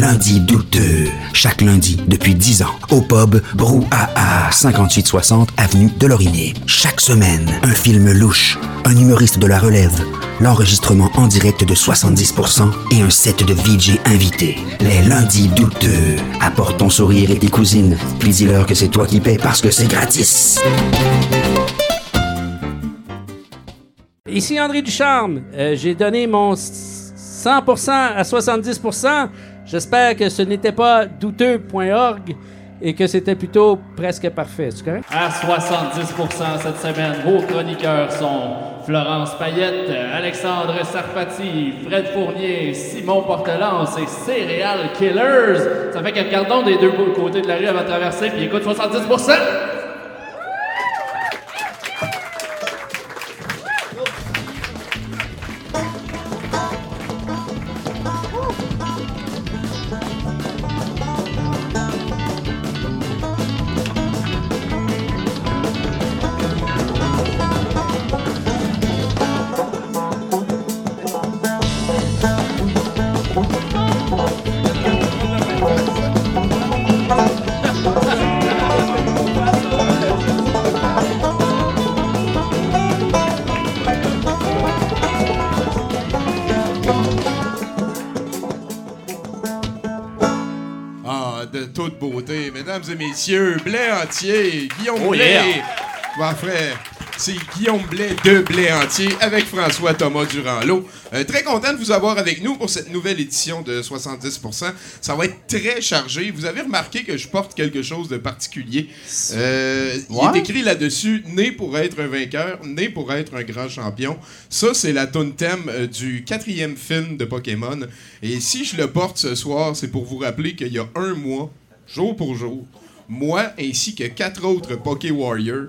lundis douteux. Chaque lundi depuis 10 ans. Au pub Brouhaha, 5860 Avenue de Lorimier. Chaque semaine, un film louche, un humoriste de la relève, l'enregistrement en direct de 70% et un set de VJ invités. Les lundis douteux. Apporte ton sourire et tes cousines. Puis dis-leur que c'est toi qui paies parce que c'est gratis. Ici André Ducharme. Euh, J'ai donné mon 100% à 70%. J'espère que ce n'était pas douteux.org et que c'était plutôt presque parfait. C'est correct? À 70% cette semaine, vos chroniqueurs sont Florence Payette, Alexandre Sarpati, Fred Fournier, Simon Portelance et Céréales Killers. Ça fait que regardons des deux côtés de la rue avant de traverser puis écoute 70 et messieurs, Blé entier, Guillaume Oh, Blé. yeah. Bon, frère, c'est Guillaume Blé de Blé entier avec François Thomas Durand-Lot. Euh, très content de vous avoir avec nous pour cette nouvelle édition de 70%. Ça va être très chargé. Vous avez remarqué que je porte quelque chose de particulier. Euh, Il est écrit là-dessus Né pour être un vainqueur, né pour être un grand champion. Ça, c'est la tune thème euh, du quatrième film de Pokémon. Et si je le porte ce soir, c'est pour vous rappeler qu'il y a un mois, jour pour jour, moi ainsi que quatre autres Poké Warriors,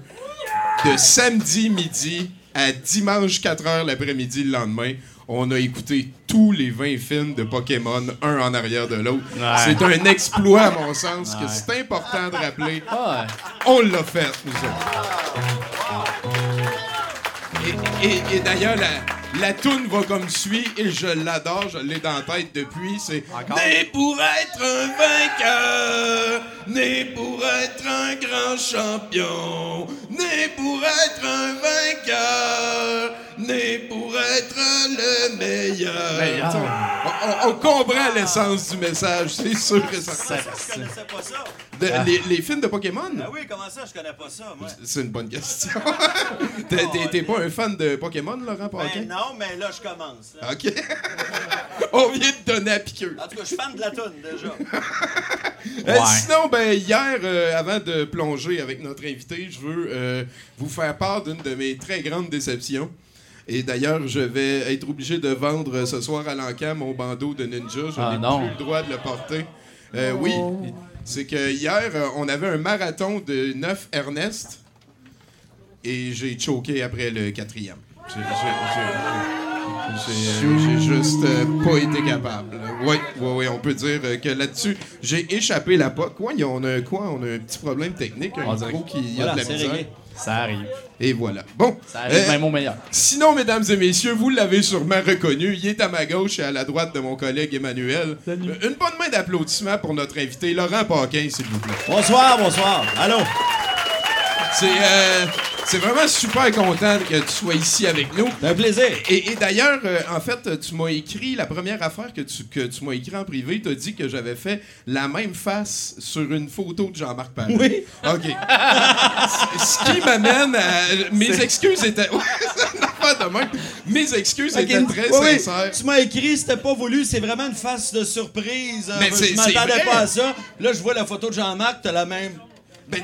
de samedi midi à dimanche 4 h l'après-midi le lendemain, on a écouté tous les 20 films de Pokémon, un en arrière de l'autre. C'est un exploit, à mon sens, que c'est important de rappeler. On l'a fait, nous autres. Et, et- et d'ailleurs, la, la toune va comme suit et je l'adore, je l'ai dans la tête depuis. C'est Né pour être un vainqueur, né pour être un grand champion, né pour être un vainqueur, né pour être le meilleur. On, on- on comprend l'essence du message, c'est sûr et certain. Je connaissais pas ça. De- les, les films de Pokémon? Ah oui, comment ça, je connais pas ça, moi? C'est une bonne question. T'es- t'es pas un fan de Pokémon, Laurent Paquin? Ben non, mais là, je commence. là. OK. On vient de donner à piqueux. En tout cas, je suis fan de la toune, déjà. Euh, sinon, ben, hier, euh, avant de plonger avec notre invité, je veux euh, vous faire part d'une de mes très grandes déceptions. Et d'ailleurs, je vais être obligé de vendre euh, ce soir à l'encamp mon bandeau de ninja. Je Ah, n'ai non. plus le droit de le porter. Euh, Oui, c'est que hier, euh, on avait un marathon de 9 Ernest et j'ai choqué après le quatrième. J'ai- juste euh, pas été capable. Oui, oui, oui, on peut dire euh, que là-dessus, j'ai échappé la POC. Quoi, on a quoi? On a un petit problème technique, un On micro qui a Voilà, de la misère. réglé. Ça arrive. Et voilà. Bon. Ça arrive Euh, même au meilleur. Sinon, mesdames et messieurs, vous l'avez sûrement reconnu. Il est à ma gauche et à la droite de mon collègue Emmanuel. Euh, Une bonne main d'applaudissement pour notre invité, Laurent Paquin, s'il vous plaît. Bonsoir, bonsoir. Allô? C'est euh, c'est vraiment super content que tu sois ici avec nous. C'est un plaisir. Et, et d'ailleurs, euh, en fait, tu m'as écrit, la première affaire que tu, que tu m'as écrit en privé, tu as dit que j'avais fait la même face sur une photo de Jean-Marc Paré. Oui. OK. Ce qui m'amène à... Mes excuses étaient... Mes excuses étaient très oui, sincères. Tu m'as écrit, c'était pas voulu, c'est vraiment une face de surprise. Mais Euh, c'est- je m'attendais pas à ça. Là, je vois la photo de Jean-Marc, t'as la même Ben,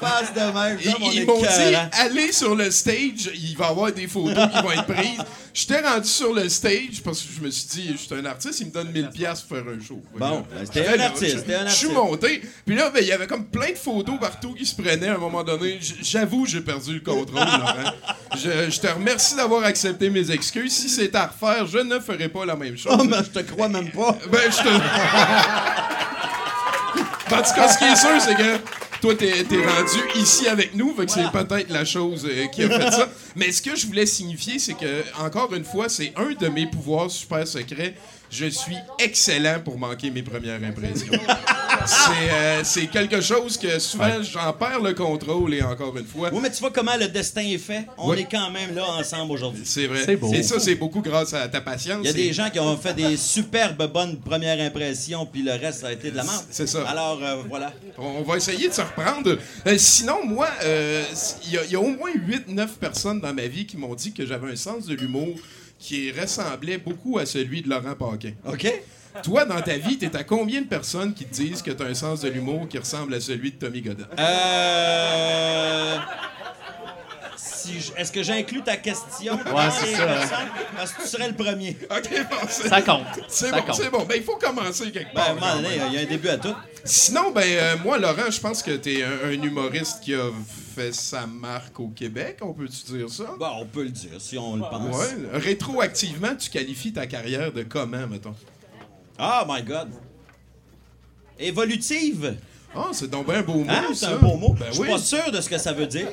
face de même. ils on m'ont dit, allez sur le stage, il va y avoir des photos qui vont être prises. J'étais rendu sur le stage parce que je me suis dit, je suis un artiste, il me donne 1000 pièces pour faire un show. Bon, ben, c'était un artiste, un Je suis monté, puis là, ben, il y avait comme plein de photos partout qui se prenaient à un moment donné. J'avoue, j'ai perdu le contrôle, Laurent. Je, je te remercie d'avoir accepté mes excuses. Si c'était à refaire, je ne ferais pas la même chose. Oh, mais je te crois même pas. Ben, je te. en tout cas, ce qui est sûr, c'est que toi, t'es es rendu ici avec nous, fait que c'est peut-être la chose euh, qui a fait ça. Mais ce que je voulais signifier, c'est que, encore une fois, c'est un de mes pouvoirs super secrets. Je suis excellent pour manquer mes premières impressions. c'est euh, quelque chose que souvent, j'en perds le contrôle, et encore une fois, Oui, mais tu vois comment le destin est fait? On Oui. est quand même là ensemble aujourd'hui. c'est vrai. C'est beau. Et ça, c'est beaucoup grâce à ta patience. Il y a et- des gens qui ont fait des superbes bonnes premières impressions, puis le reste, ça a été de la merde. C'est ça. Alors, euh, voilà. On va essayer de se reprendre. Euh, sinon, moi, euh, il y, a- il y a au moins 8-9 personnes dans ma vie qui m'ont dit que j'avais un sens de l'humour qui ressemblait beaucoup à celui de Laurent Paquin. OK? Toi, dans ta vie, t'es à combien de personnes qui te disent que t'as un sens de l'humour qui ressemble à celui de Tommy Godin? Euh... Si je- Est-ce que j'inclus ta question? Ouais, c'est ça, hein. Parce que tu serais le premier. OK, bon, Ça compte. c'est Ça bon, compte. c'est bon. Ben, il faut commencer quelque Ben, part. il y a un début à tout. Sinon, ben, euh, moi, Laurent, je pense que t'es un, un humoriste qui a fait sa marque au Québec, on peut-tu dire ça? Bon, on peut le dire, si on le pense. Ouais. Rétroactivement, tu qualifies ta carrière de comment, mettons? Oh my God. Évolutive. Ah, c'est donc bien un beau mot, Hein? C'est un beau mot. Ben je suis oui. pas sûr de ce que ça veut dire.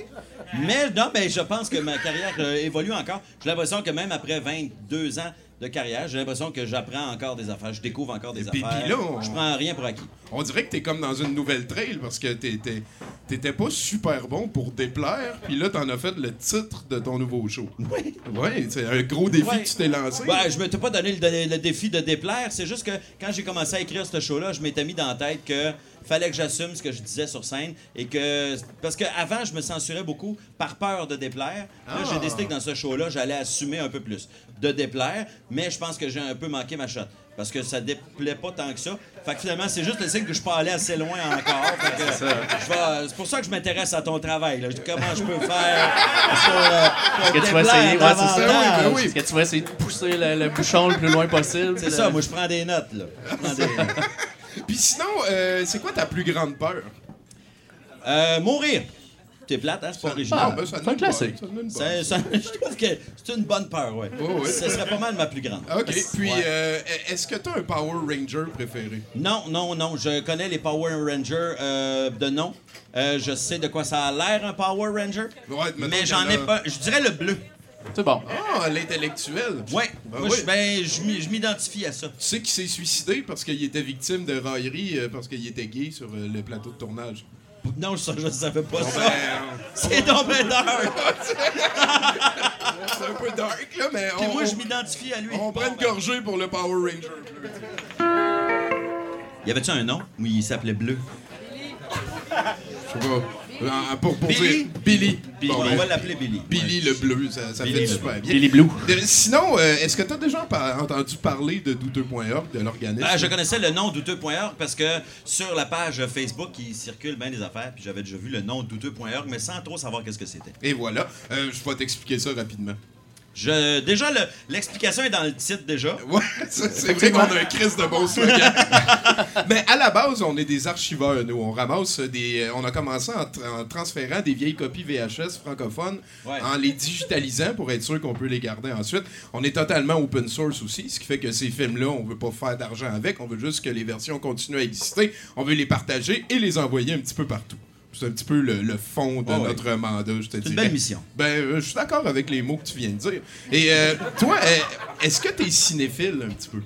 Mais non, mais je pense que ma carrière euh, évolue encore. J'ai l'impression que même après 22 ans de carrière, j'ai l'impression que j'apprends encore des affaires. Je découvre encore des puis- affaires. puis là, on- Je prends rien pour acquis. On dirait que t'es comme dans une nouvelle trail parce que t'étais, pas super bon pour déplaire, puis là, t'en as fait le titre de ton nouveau show. Oui. Ouais, c'est un gros défi Ouais. que tu t'es lancé. Ouais, je m'étais pas donné le, le défi de déplaire. C'est juste que quand j'ai commencé à écrire ce show-là, je m'étais mis dans la tête que fallait que j'assume ce que je disais sur scène et que parce que avant je me censurais beaucoup par peur de déplaire. Là, Ah. j'ai décidé que dans ce show-là, j'allais assumer un peu plus de déplaire, mais je pense que j'ai un peu manqué ma shot parce que ça déplaît pas tant que ça. Fait que finalement, c'est juste le signe que je suis pas allé assez loin encore. Fait que je vais- c'est pour ça que je m'intéresse à ton travail. là. Je dis, Comment je peux faire pour, euh, pour que tu vas essayer? Ouais, c'est ça. oui. Que tu vas essayer de pousser le, le bouchon le plus loin possible? C'est ça, moi je prends des notes là. Je prends des notes. Puis sinon, euh, c'est quoi ta plus grande peur? Euh, mourir. T'es plate, hein? C'est pas original. Ah, ben, ça c'est un classique. bonne, ça donne une bonne. Ça- ça- je trouve que c'est une bonne peur, ouais. Ce serait pas mal ma plus grande. OK. Puis, Ouais. euh, est-ce que t'as un Power Ranger préféré? Non, non, non. Je connais les Power Rangers euh, de nom. Euh, je sais de quoi ça a l'air, un Power Ranger. Ouais, mais j'en ai a- pas. Je dirais le bleu. C'est bon. Ah, l'intellectuel. Ouais. Ben Moi, oui. je- ben, je m'identifie à ça. Tu sais qu'il s'est suicidé parce qu'il était victime de raillerie euh, parce qu'il était gay sur le plateau de tournage. Non, ça, je savais pas ça. ben, C'est donc ben dark. c'est un peu dark, là, mais Puis on, moi, je m'identifie à lui. on prend une ben. gorgée pour le Power Ranger. Y avait-tu un nom? Oui, il s'appelait Bleu. Je sais pas. Euh, pour, pour Billy? dire Billy. Bon, on ben, va l'appeler Billy. Billy le bleu, ça, ça Billy fait le super bleu. bien. Billy Blue. Euh, sinon, euh, est-ce que tu as déjà par- entendu parler de douteux.org, de l'organisme? Ah, je connaissais le nom douteux.org parce que sur la page Facebook, il circule bien des affaires, puis j'avais déjà vu le nom douteux.org, mais sans trop savoir qu'est-ce que c'était. Et voilà, Euh, je vais t'expliquer ça rapidement. Je, déjà, le- l'explication est dans le titre déjà. Ouais, c'est vrai qu'on a un crise de bon slogan. Mais à la base, on est des archiveurs, nous. On ramasse des. euh, On a commencé en, tra- en transférant des vieilles copies VHS francophones, Ouais. en les digitalisant pour être sûr qu'on peut les garder ensuite. On est totalement open source aussi, ce qui fait que ces films-là, on veut pas faire d'argent avec. On veut juste que les versions continuent à exister. On veut les partager et les envoyer un petit peu partout. C'est un petit peu le, le fond de Ah notre mandat, je te C'est une belle mission. Ben, euh, je suis d'accord avec les mots que tu viens de dire. Et euh, toi, euh, est-ce que t'es cinéphile un petit peu?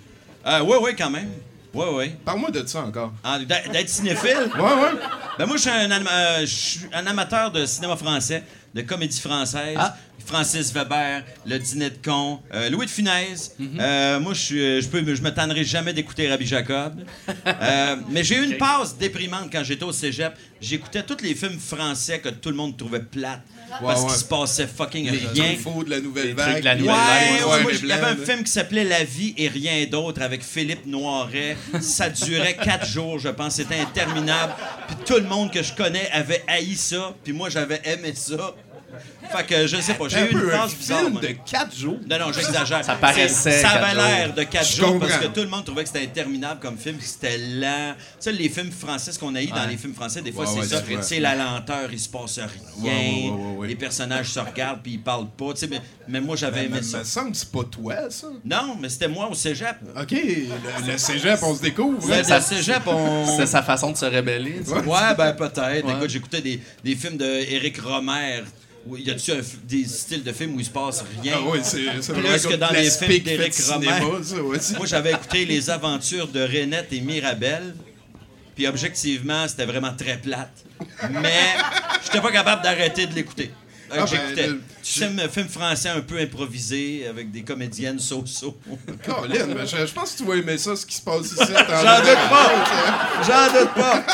Euh, ouais, ouais, quand même. Ouais, ouais. Parle-moi de ça encore. Ah, d'être cinéphile? Ouais, ouais. Ben moi, je suis un, anima- euh, je suis un amateur de cinéma français, de comédie française. Ah. Francis Weber, Le Dîner de con, euh, Louis de Funès. Mhm. Euh, moi, je peux, je me tannerai jamais d'écouter Rabbi Jacob. Mais j'ai eu une passe déprimante quand j'étais au cégep. J'écoutais tous les films français que tout le monde trouvait plates parce qu'il se passait fucking Les rien. infos de la nouvelle Les vague. la nouvelle vague, les il y avait un film qui s'appelait La vie et rien d'autre avec Philippe Noiret. Ça durait quatre jours, je pense. C'était interminable. Puis tout le monde que je connais avait haï ça. Puis moi, j'avais aimé ça. Fait que je sais pas, j'ai eu un une phase bizarre. film moi. de 4 jours. Non, non, j'exagère. Ça paraissait Ça quatre avait l'air de 4 Je jours parce comprends. que tout le monde trouvait que c'était interminable comme film, que c'était lent. Tu sais, les films français, ce qu'on a eu dans les films français, des fois, Ouais, c'est ouais, ça. c'est vrai. C'est la lenteur, il se passe rien. Ouais, ouais, ouais, ouais. Les personnages se regardent puis ils parlent pas. Tu sais, mais, mais moi, j'avais Mais aimé ça. me semble que c'est pas toi, ça. Non, mais c'était moi au cégep. OK, le, le cégep, on se découvre. Ouais, hein? ça, cégep, on. C'est sa façon de se sais. Ouais, ben peut-être. Écoute, j'écoutais des, des films d'Éric Romer. Où y a-tu des styles de films où il se passe rien? Ah oui, c'est Plus que dans les films d'Éric cinéma, ouais. Moi, j'avais écouté Les Aventures de Renette et Mirabelle. Puis objectivement, c'était vraiment très plate. Mais j'étais pas capable d'arrêter de l'écouter. Euh, Ah, ben, le- Tu sais, un film français un peu improvisé avec des comédiennes so-so. Colin, mais je, je pense que tu vas aimer ça, ce qui se passe ici. J'en doute pas! J'en doute pas!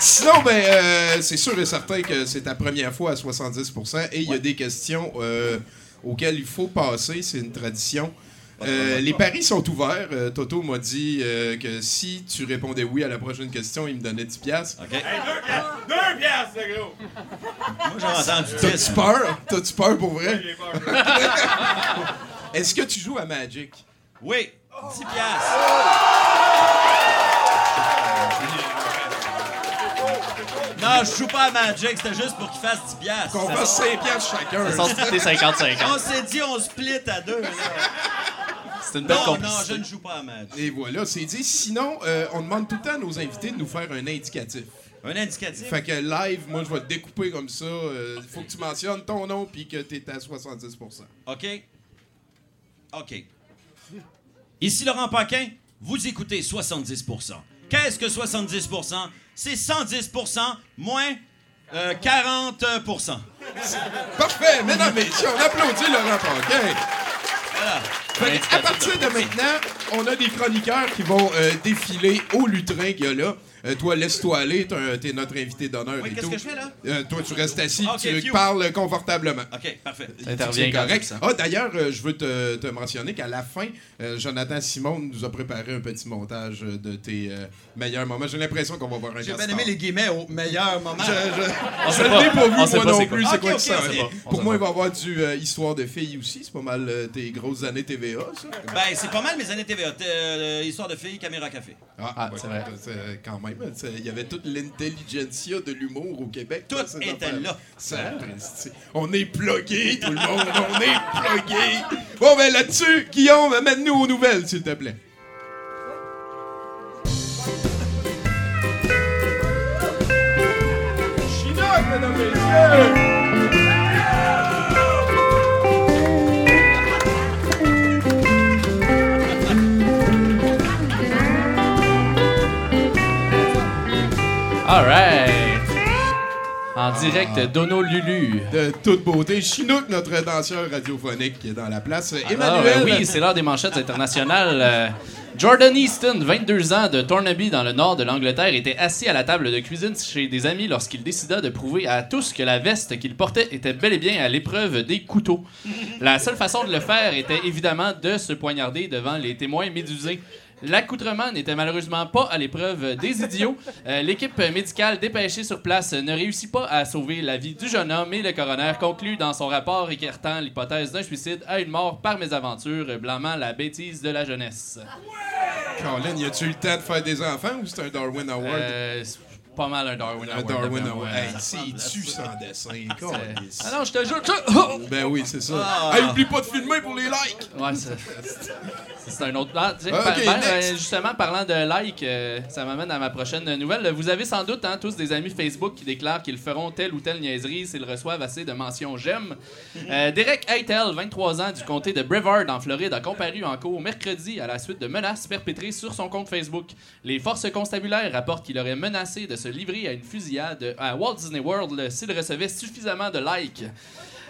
Sinon, ben, euh, c'est sûr et certain que c'est ta première fois à 70% et il y a des questions euh, auxquelles il faut passer. C'est une tradition. Euh, les paris sont ouverts. Euh, Toto m'a dit euh, que si tu répondais oui à la prochaine question, il me donnait 10 piastres. OK. Moi, j'en entendu 10. T'as-tu peur? T'as-tu peur pour vrai? Est-ce que tu joues à Magic? Oui, 10 piastres. Non, je joue pas à Magic, c'était juste pour qu'il fasse 10 piastres. Qu'on fasse 5 piastres chacun. Sont splittés 50-50. On s'est dit, on split à deux. là. C'est une belle Non, non, je ne joue pas à Magic. Et voilà, c'est dit. Sinon, euh, on demande tout le temps à nos invités de nous faire un indicatif. Un indicatif? Fait que live, moi, je vais te découper comme ça. Il faut que tu mentionnes ton nom puis que t'es à 70% OK? OK. Ici Laurent Paquin, vous écoutez 70 Qu'est-ce que 70% C'est 110% moins euh, 40% Parfait! Mesdames, messieurs, on applaudit Laurent Paquin. Voilà. Fait que, à partir de maintenant, on a des chroniqueurs qui vont euh, défiler au lutrin qu'il y a là. Euh, toi, laisse-toi aller, t'es notre invité d'honneur Oui, qu'est-ce que je fais, là? Euh, toi, tu restes assis, Ok, tu parles confortablement. OK, parfait. Intervient C'est correct. ça. Ah, d'ailleurs, euh, je veux te, te mentionner qu'à la fin, euh, Jonathan Simon nous a préparé un petit montage euh, de tes euh, meilleurs moments. J'ai l'impression qu'on va voir un J'ai gars bien aimé les guillemets au meilleur moment. Je, je, On je l'ai pas. vu, moi pas non c'est plus. quoi. C'est quoi ok, que ça? on sait pas. On Pour moi, il va y avoir du euh, Histoire de filles aussi. C'est pas mal euh, tes grosses années TVA, ça. Ben, c'est pas mal mes années TVA. Euh, Histoire de filles, caméra café. Ah, c'est vrai. c'est- Quand même, il y avait toute l'intelligentsia de l'humour au Québec. Tout était là. Ça, on est plugué, tout le monde. On est plugué. Bon, ben là-dessus, Guillaume, amène-nous aux nouvelles, s'il te plaît. Chinook, mesdames et messieurs! All right. En direct d'Ono Lulu. De toute beauté, Chinook, notre danseur radiophonique, qui est dans la place. Alors, Emmanuel. euh, oui, c'est l'heure des manchettes internationales. Euh, Jordan Easton, 22 ans, de Thornaby, dans le nord de l'Angleterre, était assis à la table de cuisine chez des amis lorsqu'il décida de prouver à tous que la veste qu'il portait était bel et bien à l'épreuve des couteaux. La seule façon de le faire était évidemment de se poignarder devant les témoins médusés. L'accoutrement n'était malheureusement pas à l'épreuve des idiots. Euh, L'équipe médicale dépêchée sur place ne réussit pas à sauver la vie du jeune homme et le coroner conclut dans son rapport écartant l'hypothèse d'un suicide à une mort par mésaventure, blâmant la bêtise de la jeunesse. Colin, y a-tu eu le temps de faire des enfants ou c'est un Darwin Award? Euh, pas mal un Darwin un Award. Darwin d'après Award. Hey, c'est-tu sans dessin? câlisse. Ah non, je te jure. Oh! Ben oui, c'est ça. Ah. Hey, oublie pas de filmer pour les likes! Ouais, c'est c'est un autre. Ah, Ah, par- justement, parlant de like, euh, ça m'amène à ma prochaine nouvelle. Vous avez sans doute hein, tous des amis Facebook qui déclarent qu'ils feront telle ou telle niaiserie s'ils reçoivent assez de mentions j'aime. Euh, Derek Eitel, 23 ans, du comté de Brevard, en Floride, a comparu en cours mercredi à la suite de menaces perpétrées sur son compte Facebook. Les forces constabulaires rapportent qu'il aurait menacé de se livrer à une fusillade à Walt Disney World s'il recevait suffisamment de likes.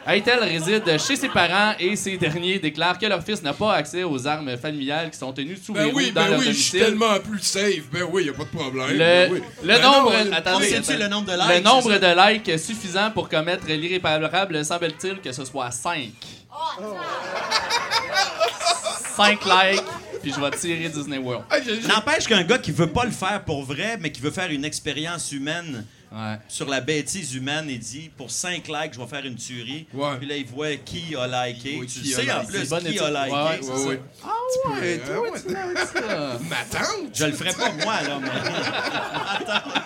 Aitel réside chez ses parents et ces derniers déclarent que leur fils n'a pas accès aux armes familiales qui sont tenues sous Ben verrou oui, dans ben leur oui, je suis tellement plus safe. Ben oui, y a pas de problème. Le, Ben oui. le Ben nombre, non, attendez, sais-tu attendez. le nombre de Le likes, nombre c'est de likes suffisant pour commettre l'irréparable semble-t-il que ce soit 5. 5 likes, puis je vais tirer Disney World. N'empêche qu'un gars qui veut pas le faire pour vrai, mais qui veut faire une expérience humaine Ouais. sur la bêtise humaine, il dit pour 5 likes, je vais faire une tuerie. Ouais. Puis là, il voit qui a liké. Oui, tu sais en plus C'est qui a liké. Ouais, ouais, c'est Ouais, ça. ouais. Ah ouais, Euh, toi, ouais. tu ça. Ma tante? Je le ferai pas moi, là, mais. Attends.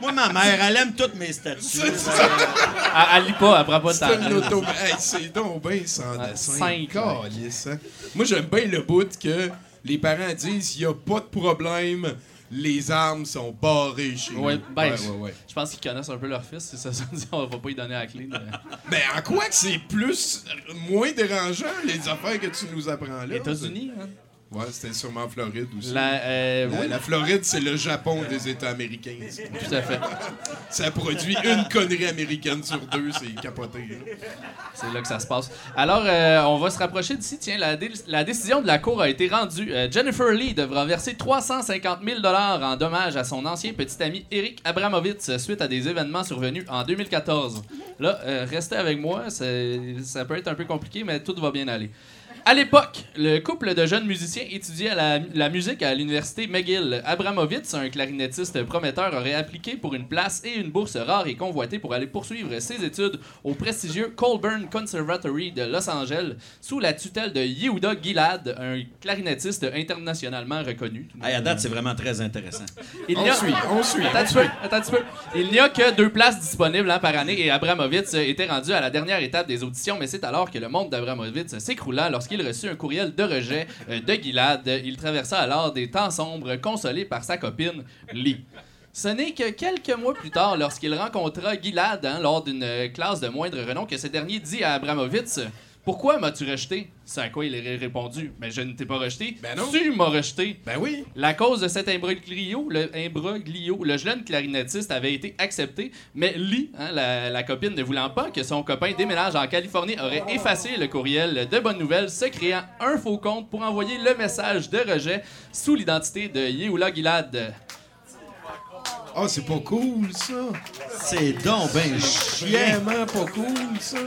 Moi, ma mère, elle aime toutes mes statuts. C'est ça. Elle, elle lit pas, elle prend pas de C'est temps. auto... Hey, c'est donc bien sans dessin. cinq, Calisse, hein. Moi, j'aime bien le bout que les parents disent il n'y a pas de problème, les armes sont barrées chez nous. Ouais, ben, ouais, ouais. Je pense qu'ils connaissent un peu leur fils, c'est ça, ça dit, on va pas lui donner la clé. mais- Ben, en quoi que c'est plus, moins dérangeant, les affaires que tu nous apprends là? États-Unis, hein? Ouais, c'était sûrement en Floride aussi. La, euh, La, oui, la Floride, c'est le Japon des États américains. tout à fait. Ça produit une connerie américaine sur deux, c'est capoté. C'est là que ça se passe. Alors, euh, on va se rapprocher d'ici. Tiens, la, dé- la décision de la Cour a été rendue. Euh, Jennifer Lee devra verser 350 000 en dommages à son ancien petit ami Eric Abramovitz suite à des événements survenus en 2014. Là, euh, restez avec moi. Ça peut être un peu compliqué, mais tout va bien aller. À l'époque, le couple de jeunes musiciens étudiait la, la musique à l'université McGill. Abramovitz, un clarinettiste prometteur, aurait appliqué pour une place et une bourse rare et convoitée pour aller poursuivre ses études au prestigieux Colburn Conservatory de Los Angeles sous la tutelle de Yehuda Gilad, un clarinettiste internationalement reconnu. Hey, à date, c'est vraiment très intéressant. Il On a- suit, on suit. Attends un petit peu, attends un petit peu. Il n'y a que deux places disponibles hein, par année et Abramovitz était rendu à la dernière étape des auditions, mais c'est alors que le monde d'Abramovitz s'écroula lorsqu'il reçut un courriel de rejet euh, de Gilad. Il traversa alors des temps sombres, consolé par sa copine Lee. Ce n'est que quelques mois plus tard, lorsqu'il rencontra Gilad hein, lors d'une euh, classe de moindre renom, que ce dernier dit à Abramovitz Pourquoi m'as-tu rejeté? C'est à quoi il aurait répondu? Mais je ne t'ai pas rejeté. Ben non. Tu m'as rejeté. Ben oui. La cause de cet imbroglio, le imbroglio, le jeune clarinettiste avait été accepté, mais Lee, hein, la, la copine ne voulant pas que son copain déménage en Californie, aurait effacé le courriel de bonne nouvelle, se créant un faux compte pour envoyer le message de rejet sous l'identité de Yehoula Gilad. Ah, c'est pas cool, ça. C'est donc ben chien. Vraiment pas cool, ça.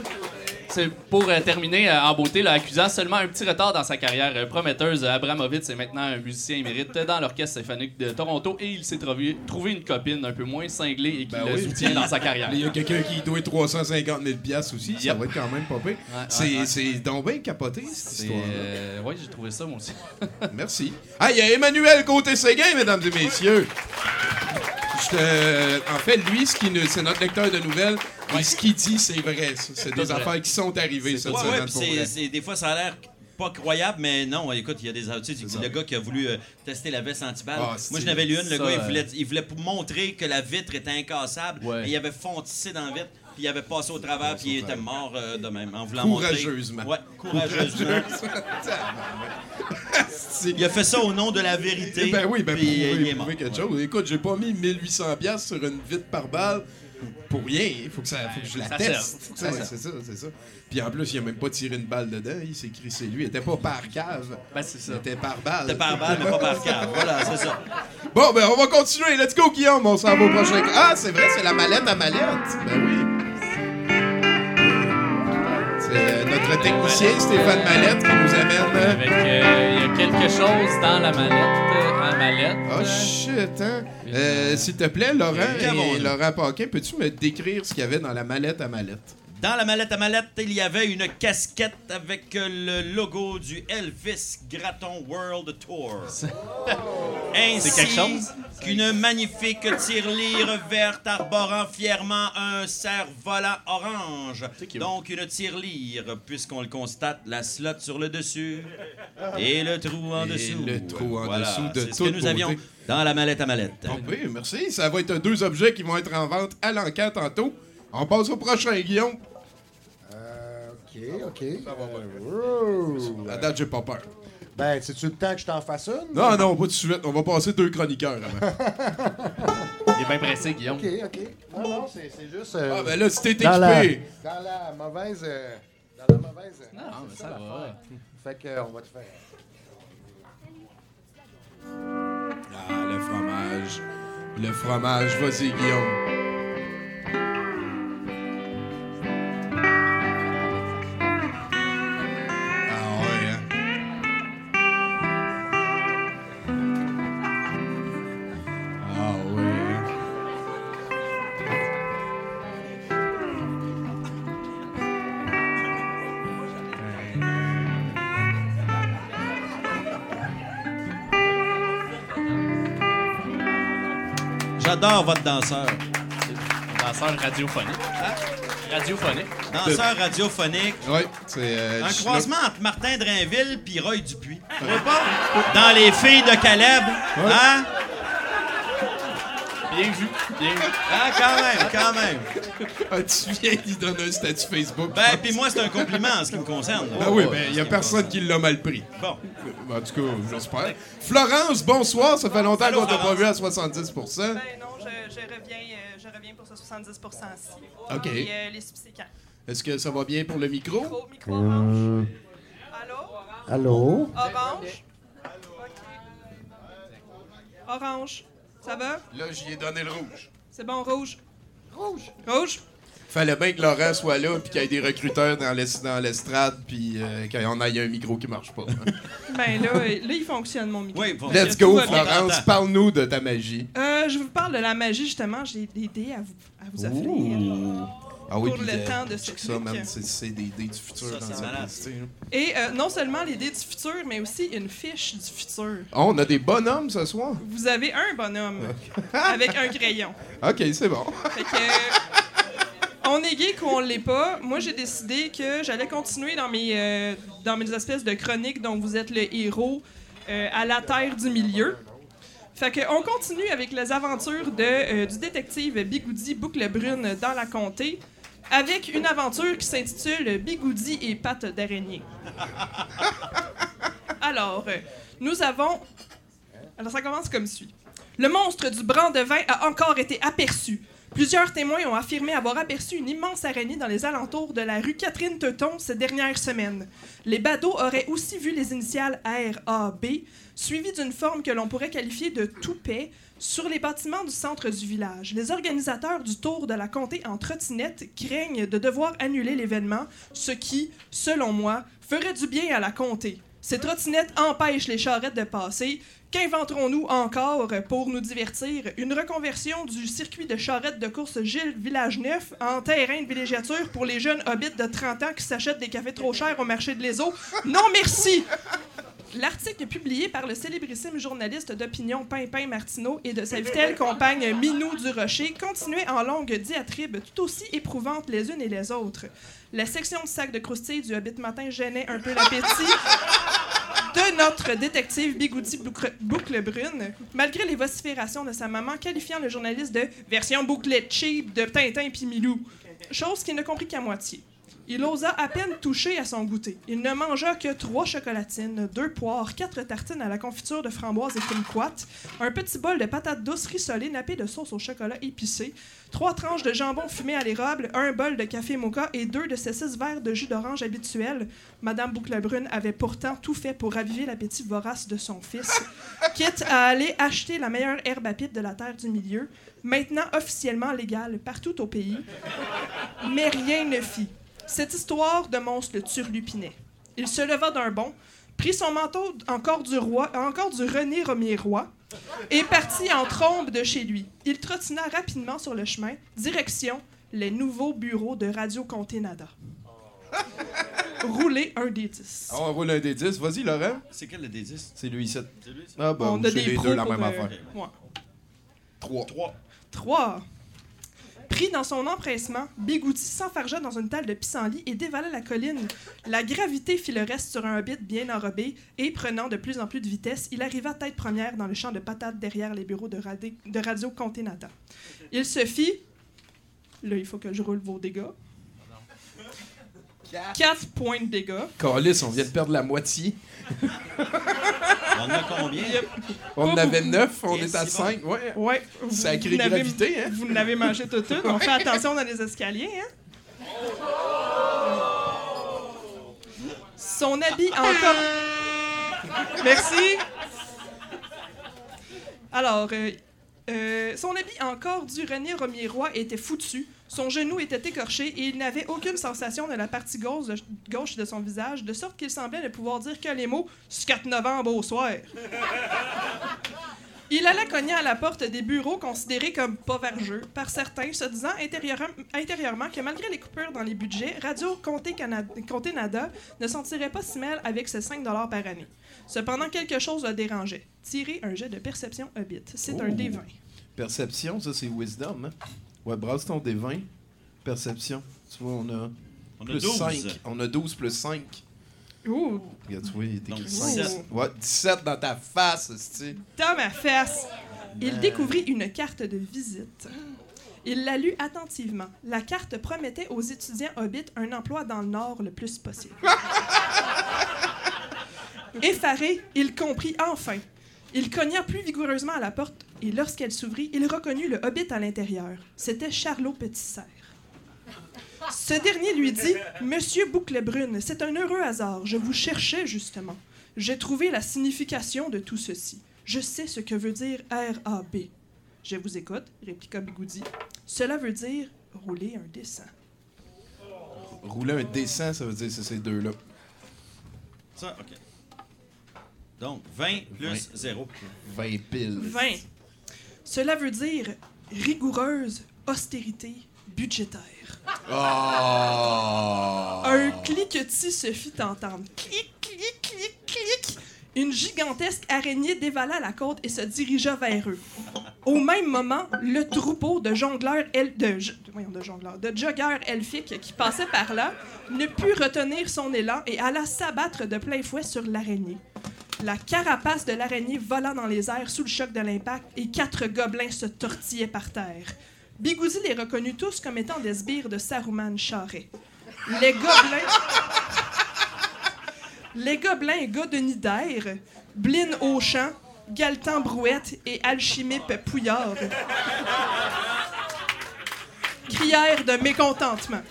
Pour euh, terminer euh, en beauté, là, accusant seulement un petit retard dans sa carrière euh, prometteuse, Abramovitz est maintenant un musicien émérite dans l'Orchestre symphonique de Toronto et il s'est trouvé, trouvé une copine un peu moins cinglée et qui Ben le oui. soutient dans sa carrière. Il y a quelqu'un qui doit 350 000 piastres aussi, ça va être quand même pas pire. Ouais, c'est ouais, ouais. c'est donc bien capoté, cette histoire euh, ouais, j'ai trouvé ça moi aussi. Merci. Ah, il y a Emmanuel Côté-Séguin, mesdames et messieurs. Je te- En fait, lui, c'est notre lecteur de nouvelles. Et ce qu'il dit, c'est vrai. C'est des affaires qui sont arrivées cette semaine. ouais, pour des fois, ça a l'air pas croyable, mais non, écoute, il y a des sais, Le gars qui a voulu euh, tester la veste antiballe. Ah, Moi, je n'avais lu une, le ça, gars, il voulait, il voulait pour montrer que la vitre était incassable. Ouais. Et il avait fontissé dans la vitre, puis il avait passé au travers, puis il était mort euh, de même, en voulant Courageusement. montrer. Ouais, courageusement. il a fait ça au nom de la vérité. Ben oui, ben puis prouver, il est mort. quelque chose. Écoute, j'ai pas mis 1800 pièces sur une vitre par balle pour rien. Il faut que, ça, faut que je la Ça teste. c'est ça, c'est ça. Puis en plus, il a même pas tiré une balle dedans. Il s'est crissé lui. Il était pas par cave. Ben, c'est ça. Il était par balle. C'était par balle, mais pas par cave. Voilà, c'est ça. Bon, ben on va continuer. Let's go, Guillaume. On s'en va au prochain. Ah, c'est vrai, c'est la mallette à mallette. Ben oui. C'est notre technicien Stéphane Mallette qui nous amène. euh, Avec, euh, il y a quelque chose dans la mallette. euh, en mallette. Oh shit, hein? Euh, S'il te plaît, Laurent et Laurent Paquin, peux-tu me décrire ce qu'il y avait dans la mallette à mallette? Dans la mallette à mallette, il y avait une casquette avec le logo du Elvis Gratton World Tour. C'est quelque chose? Qu'une magnifique tirelire verte arborant fièrement un cerf-volant orange. C'est cute. Donc une tirelire, puisqu'on le constate, la slot sur le dessus et le trou en Et dessous. le trou en Voilà, dessous de c'est ce que nous avions dans la mallette à mallette. Bon, oui, merci. Ça va être deux objets qui vont être en vente à l'enquête tantôt. On passe au prochain, Guillaume. Euh, ok, ok. Euh, À date, j'ai pas peur. Ben, c'est-tu le temps que je t'en fasse une? Non, non, pas tout de suite. On va passer deux chroniqueurs avant. Il est bien pressé, Guillaume. Ok, ok. Non, non, c'est c'est juste. euh, Ah, ben là, si t'es dans, la, équipé. dans la mauvaise. euh, dans la mauvaise. euh, Non, mais c'est ça va. l'affaire. Fait que, euh, on va te faire. Ah, le fromage. Le fromage. Vas-y, Guillaume. J'adore votre danseur. Danseur radiophonique. Radiophonique. Danseur radiophonique. Oui, c'est. euh, Un croisement entre Martin Drainville puis Roy Dupuis. Tu vois pas? Dans Les filles de Caleb. Hein? Bien vu. Bien vu. Ah, quand même, quand même. Ah, tu viens d'y donner un statut Facebook? Ben, puis moi, c'est un compliment en ce qui me concerne. Ben oui, ben, il y a personne qui l'a mal pris. Bon. En tout cas, j'espère. Florence, bonsoir. Ça fait longtemps qu'on t'a pas vu à 70% Ben non, je, je reviens, euh, je reviens pour ce 70%-ci. OK. Et euh, les subséquents. Est-ce que ça va bien pour le micro? Micro, micro orange. Allô? Allô? Orange? OK. Orange. Ça va? Là, j'y ai donné le rouge. C'est bon, rouge. Rouge. Rouge? Fallait bien que Laurent soit là, puis qu'il y ait des recruteurs dans l'es- dans l'estrade, puis euh, qu'on ait un micro qui marche pas. Ben là, euh, là, il fonctionne mon micro. Oui, bon. Let's go. Florence. Parle-nous de ta magie. Euh, je vous parle de la magie, justement. J'ai des dés à vous, à vous offrir. Ah oui, Pour le euh, temps de ce. C'est- des dés du futur Ça, dans la là. Et euh, non seulement les dés du futur, mais aussi une fiche du futur. Oh, on a des bonhommes ce soir? Vous avez un bonhomme avec un crayon. OK, c'est bon. Fait que, euh, on est geek ou on l'est pas. Moi, j'ai décidé que j'allais continuer dans mes, euh, dans mes espèces de chroniques dont vous êtes le héros euh, à la terre du milieu. Fait que on continue avec les aventures de, euh, du détective Bigoudi Boucle Brune dans la comté avec une aventure qui s'intitule Bigoudi et pattes d'araignée. Alors, euh, nous avons alors, ça commence comme suit. Le monstre du Brandevin a encore été aperçu. Plusieurs témoins ont affirmé avoir aperçu une immense araignée dans les alentours de la rue Catherine-Teuton ces dernières semaines. Les badauds auraient aussi vu les initiales RAB, suivies d'une forme que l'on pourrait qualifier de toupet, sur les bâtiments du centre du village. Les organisateurs du Tour de la Comté en trottinette craignent de devoir annuler l'événement, ce qui, selon moi, ferait du bien à la Comté. Ces trottinettes empêchent les charrettes de passer. Qu'inventerons-nous encore pour nous divertir? Une reconversion du circuit de charrettes de course Gilles Village Neuf en terrain de villégiature pour les jeunes hobbits de 30 ans qui s'achètent des cafés trop chers au marché de l'Eso? Non, merci! L'article publié par le célébrissime journaliste d'opinion Pimpin Martineau et de sa vitelle compagne Minou du Rocher continuait en longue diatribe tout aussi éprouvantes les unes et les autres. La section de sac de croustilles du Hobbit matin gênait un peu l'appétit de notre détective Bigoudi Boucle, Boucle Brune, malgré les vociférations de sa maman qualifiant le journaliste de version bouclette cheap de Tintin et Milou, chose qu'il ne comprit qu'à moitié. Il osa à peine toucher à son goûter. Il ne mangea que trois chocolatines, deux poires, quatre tartines à la confiture de framboise et kumquat, un petit bol de patates douces rissolées nappées de sauce au chocolat épicé, trois tranches de jambon fumé à l'érable, un bol de café mocha et deux de ses six verres de jus d'orange habituels. Madame Bouclebrune avait pourtant tout fait pour raviver l'appétit vorace de son fils, quitte à aller acheter la meilleure herbe à pipe de la terre du milieu, maintenant officiellement légale partout au pays. Mais rien ne fit. Cette histoire de monstre le turlupinait. Il se leva d'un bond, prit son manteau encore du roi, encore du René Romier-Roi, et partit en trombe de chez lui. Il trottina rapidement sur le chemin, direction les nouveaux bureaux de Radio Comté Nada. Rouler un des dix. Ah, On roule un des 10. Vas-y, Laurent. C'est quel le D10? C'est lui ici. Ah, bah, On a c'est des les deux la même euh, affaire. ouais. 3. 3. 3. Pris dans son empressement, Bigouti s'enfargea dans une talle de pissenlit et dévala la colline. La gravité fit le reste sur un hobbit bien enrobé et, prenant de plus en plus de vitesse, il arriva tête première dans le champ de patates derrière les bureaux de, de Radio Nata. Il se fit... Là, il faut que je roule vos dégâts. 4 points de dégâts. Calice, on vient de perdre la moitié. On a combien? On en avait beaucoup. 9, on est à c'est bon. 5. Ouais. Ouais. vous- Sacrée vous gravité, hein? Vous n'avez mangé tout, tout. On fait attention dans les escaliers, hein? Son habit encore. Merci. Alors, euh, euh, son habit encore du René Romier-Roi était foutu. Son genou était écorché et il n'avait aucune sensation de la partie gauche de, gauche de son visage, de sorte qu'il semblait ne pouvoir dire que les mots « 4 novembre au soir ». Il alla cogner à la porte des bureaux considérés comme pas vergeux par certains, se disant intérieurement, que malgré les coupures dans les budgets, Radio Comté, Canada, ne s'en tirait pas si mal avec ses 5 par année. Cependant, quelque chose le dérangeait. Tirer un jet de perception Hobbit. C'est un D20. Perception, ça, c'est wisdom. Hein? Ouais, brasse ton des 20. Perception. Tu vois, on a, On a plus 12. 5. On a 12 plus 5. Ouh, Regarde, tu vois, il écrit 17. 5. Ouais, 17 dans ta face, c'est dans ma face. Il découvrit une carte de visite. Il la lut attentivement. La carte promettait aux étudiants hobbits un emploi dans le Nord le plus possible. Effaré, il comprit enfin. Il cogna plus vigoureusement à la porte et lorsqu'elle s'ouvrit, il reconnut le hobbit à l'intérieur. C'était Charlot Petitserre. Ce dernier lui dit Monsieur Bouclebrune, c'est un heureux hasard. Je vous cherchais justement. J'ai trouvé la signification de tout ceci. Je sais ce que veut dire RAB. Je vous écoute, répliqua Bigoudi. Cela veut dire rouler un dessin. Rouler un dessin, ça veut dire c'est ces deux-là. Ça, OK. Donc, 20 plus 0. 20 piles. 20. Cela veut dire rigoureuse austérité budgétaire. Oh! Un cliquetis se fit entendre. Clic, clic, clic, clic. Une gigantesque araignée dévala la côte et se dirigea vers eux. Au même moment, le troupeau de jongleurs el- de, j- voyons, de jongleurs, de joggeurs elfiques qui passait par là ne put retenir son élan et alla s'abattre de plein fouet sur l'araignée. La carapace de l'araignée vola dans les airs sous le choc de l'impact et quatre gobelins se tortillaient par terre. Bigouzi les reconnut tous comme étant des sbires de Saruman Charret. Les gobelins. Les gobelins d'air, Blin Auchan, Galtan Brouette et Alchimip Pouillard crièrent de mécontentement.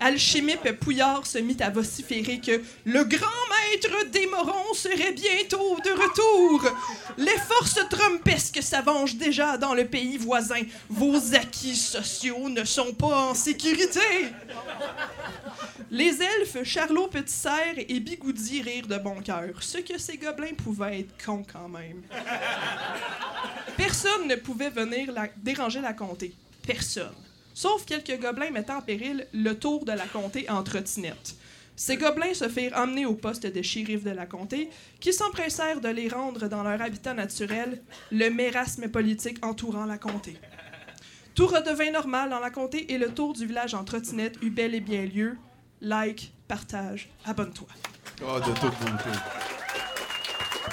Alchimip Pouillard se mit à vociférer que le grand maître des Morons serait bientôt de retour. Les forces trumpesques s'avengent déjà dans le pays voisin. Vos acquis sociaux ne sont pas en sécurité. Les elfes, Charlot Petitserre et Bigoudi rirent de bon cœur, ce que ces gobelins pouvaient être cons quand même. Personne ne pouvait venir déranger la comté. Personne. Sauf quelques gobelins mettant en péril le tour de la comté en trottinette. Ces gobelins se firent emmener au poste de shérif de la comté, qui s'empressèrent de les rendre dans leur habitat naturel, le mérasme politique entourant la comté. Tout redevint normal dans la comté et le tour du village en trottinette eut bel et bien lieu. Like, partage, abonne-toi. Oh, de toute beauté.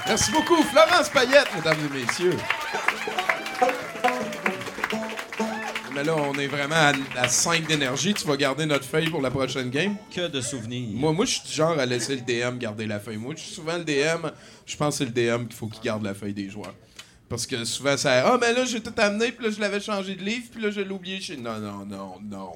Merci beaucoup, Florence Payette, mesdames et messieurs. Mais là, on est vraiment à, à 5 d'énergie. Tu vas garder notre feuille pour la prochaine game. Que de souvenirs. Moi, moi je suis du genre à laisser le DM garder la feuille. Moi, je suis souvent le DM. Je pense que c'est le DM qu'il faut qu'il garde la feuille des joueurs. Parce que souvent, ça. Ah, mais là, j'ai tout amené, puis là, je l'avais changé de livre, puis là, je l'ai oublié chez. Non, non, non, non.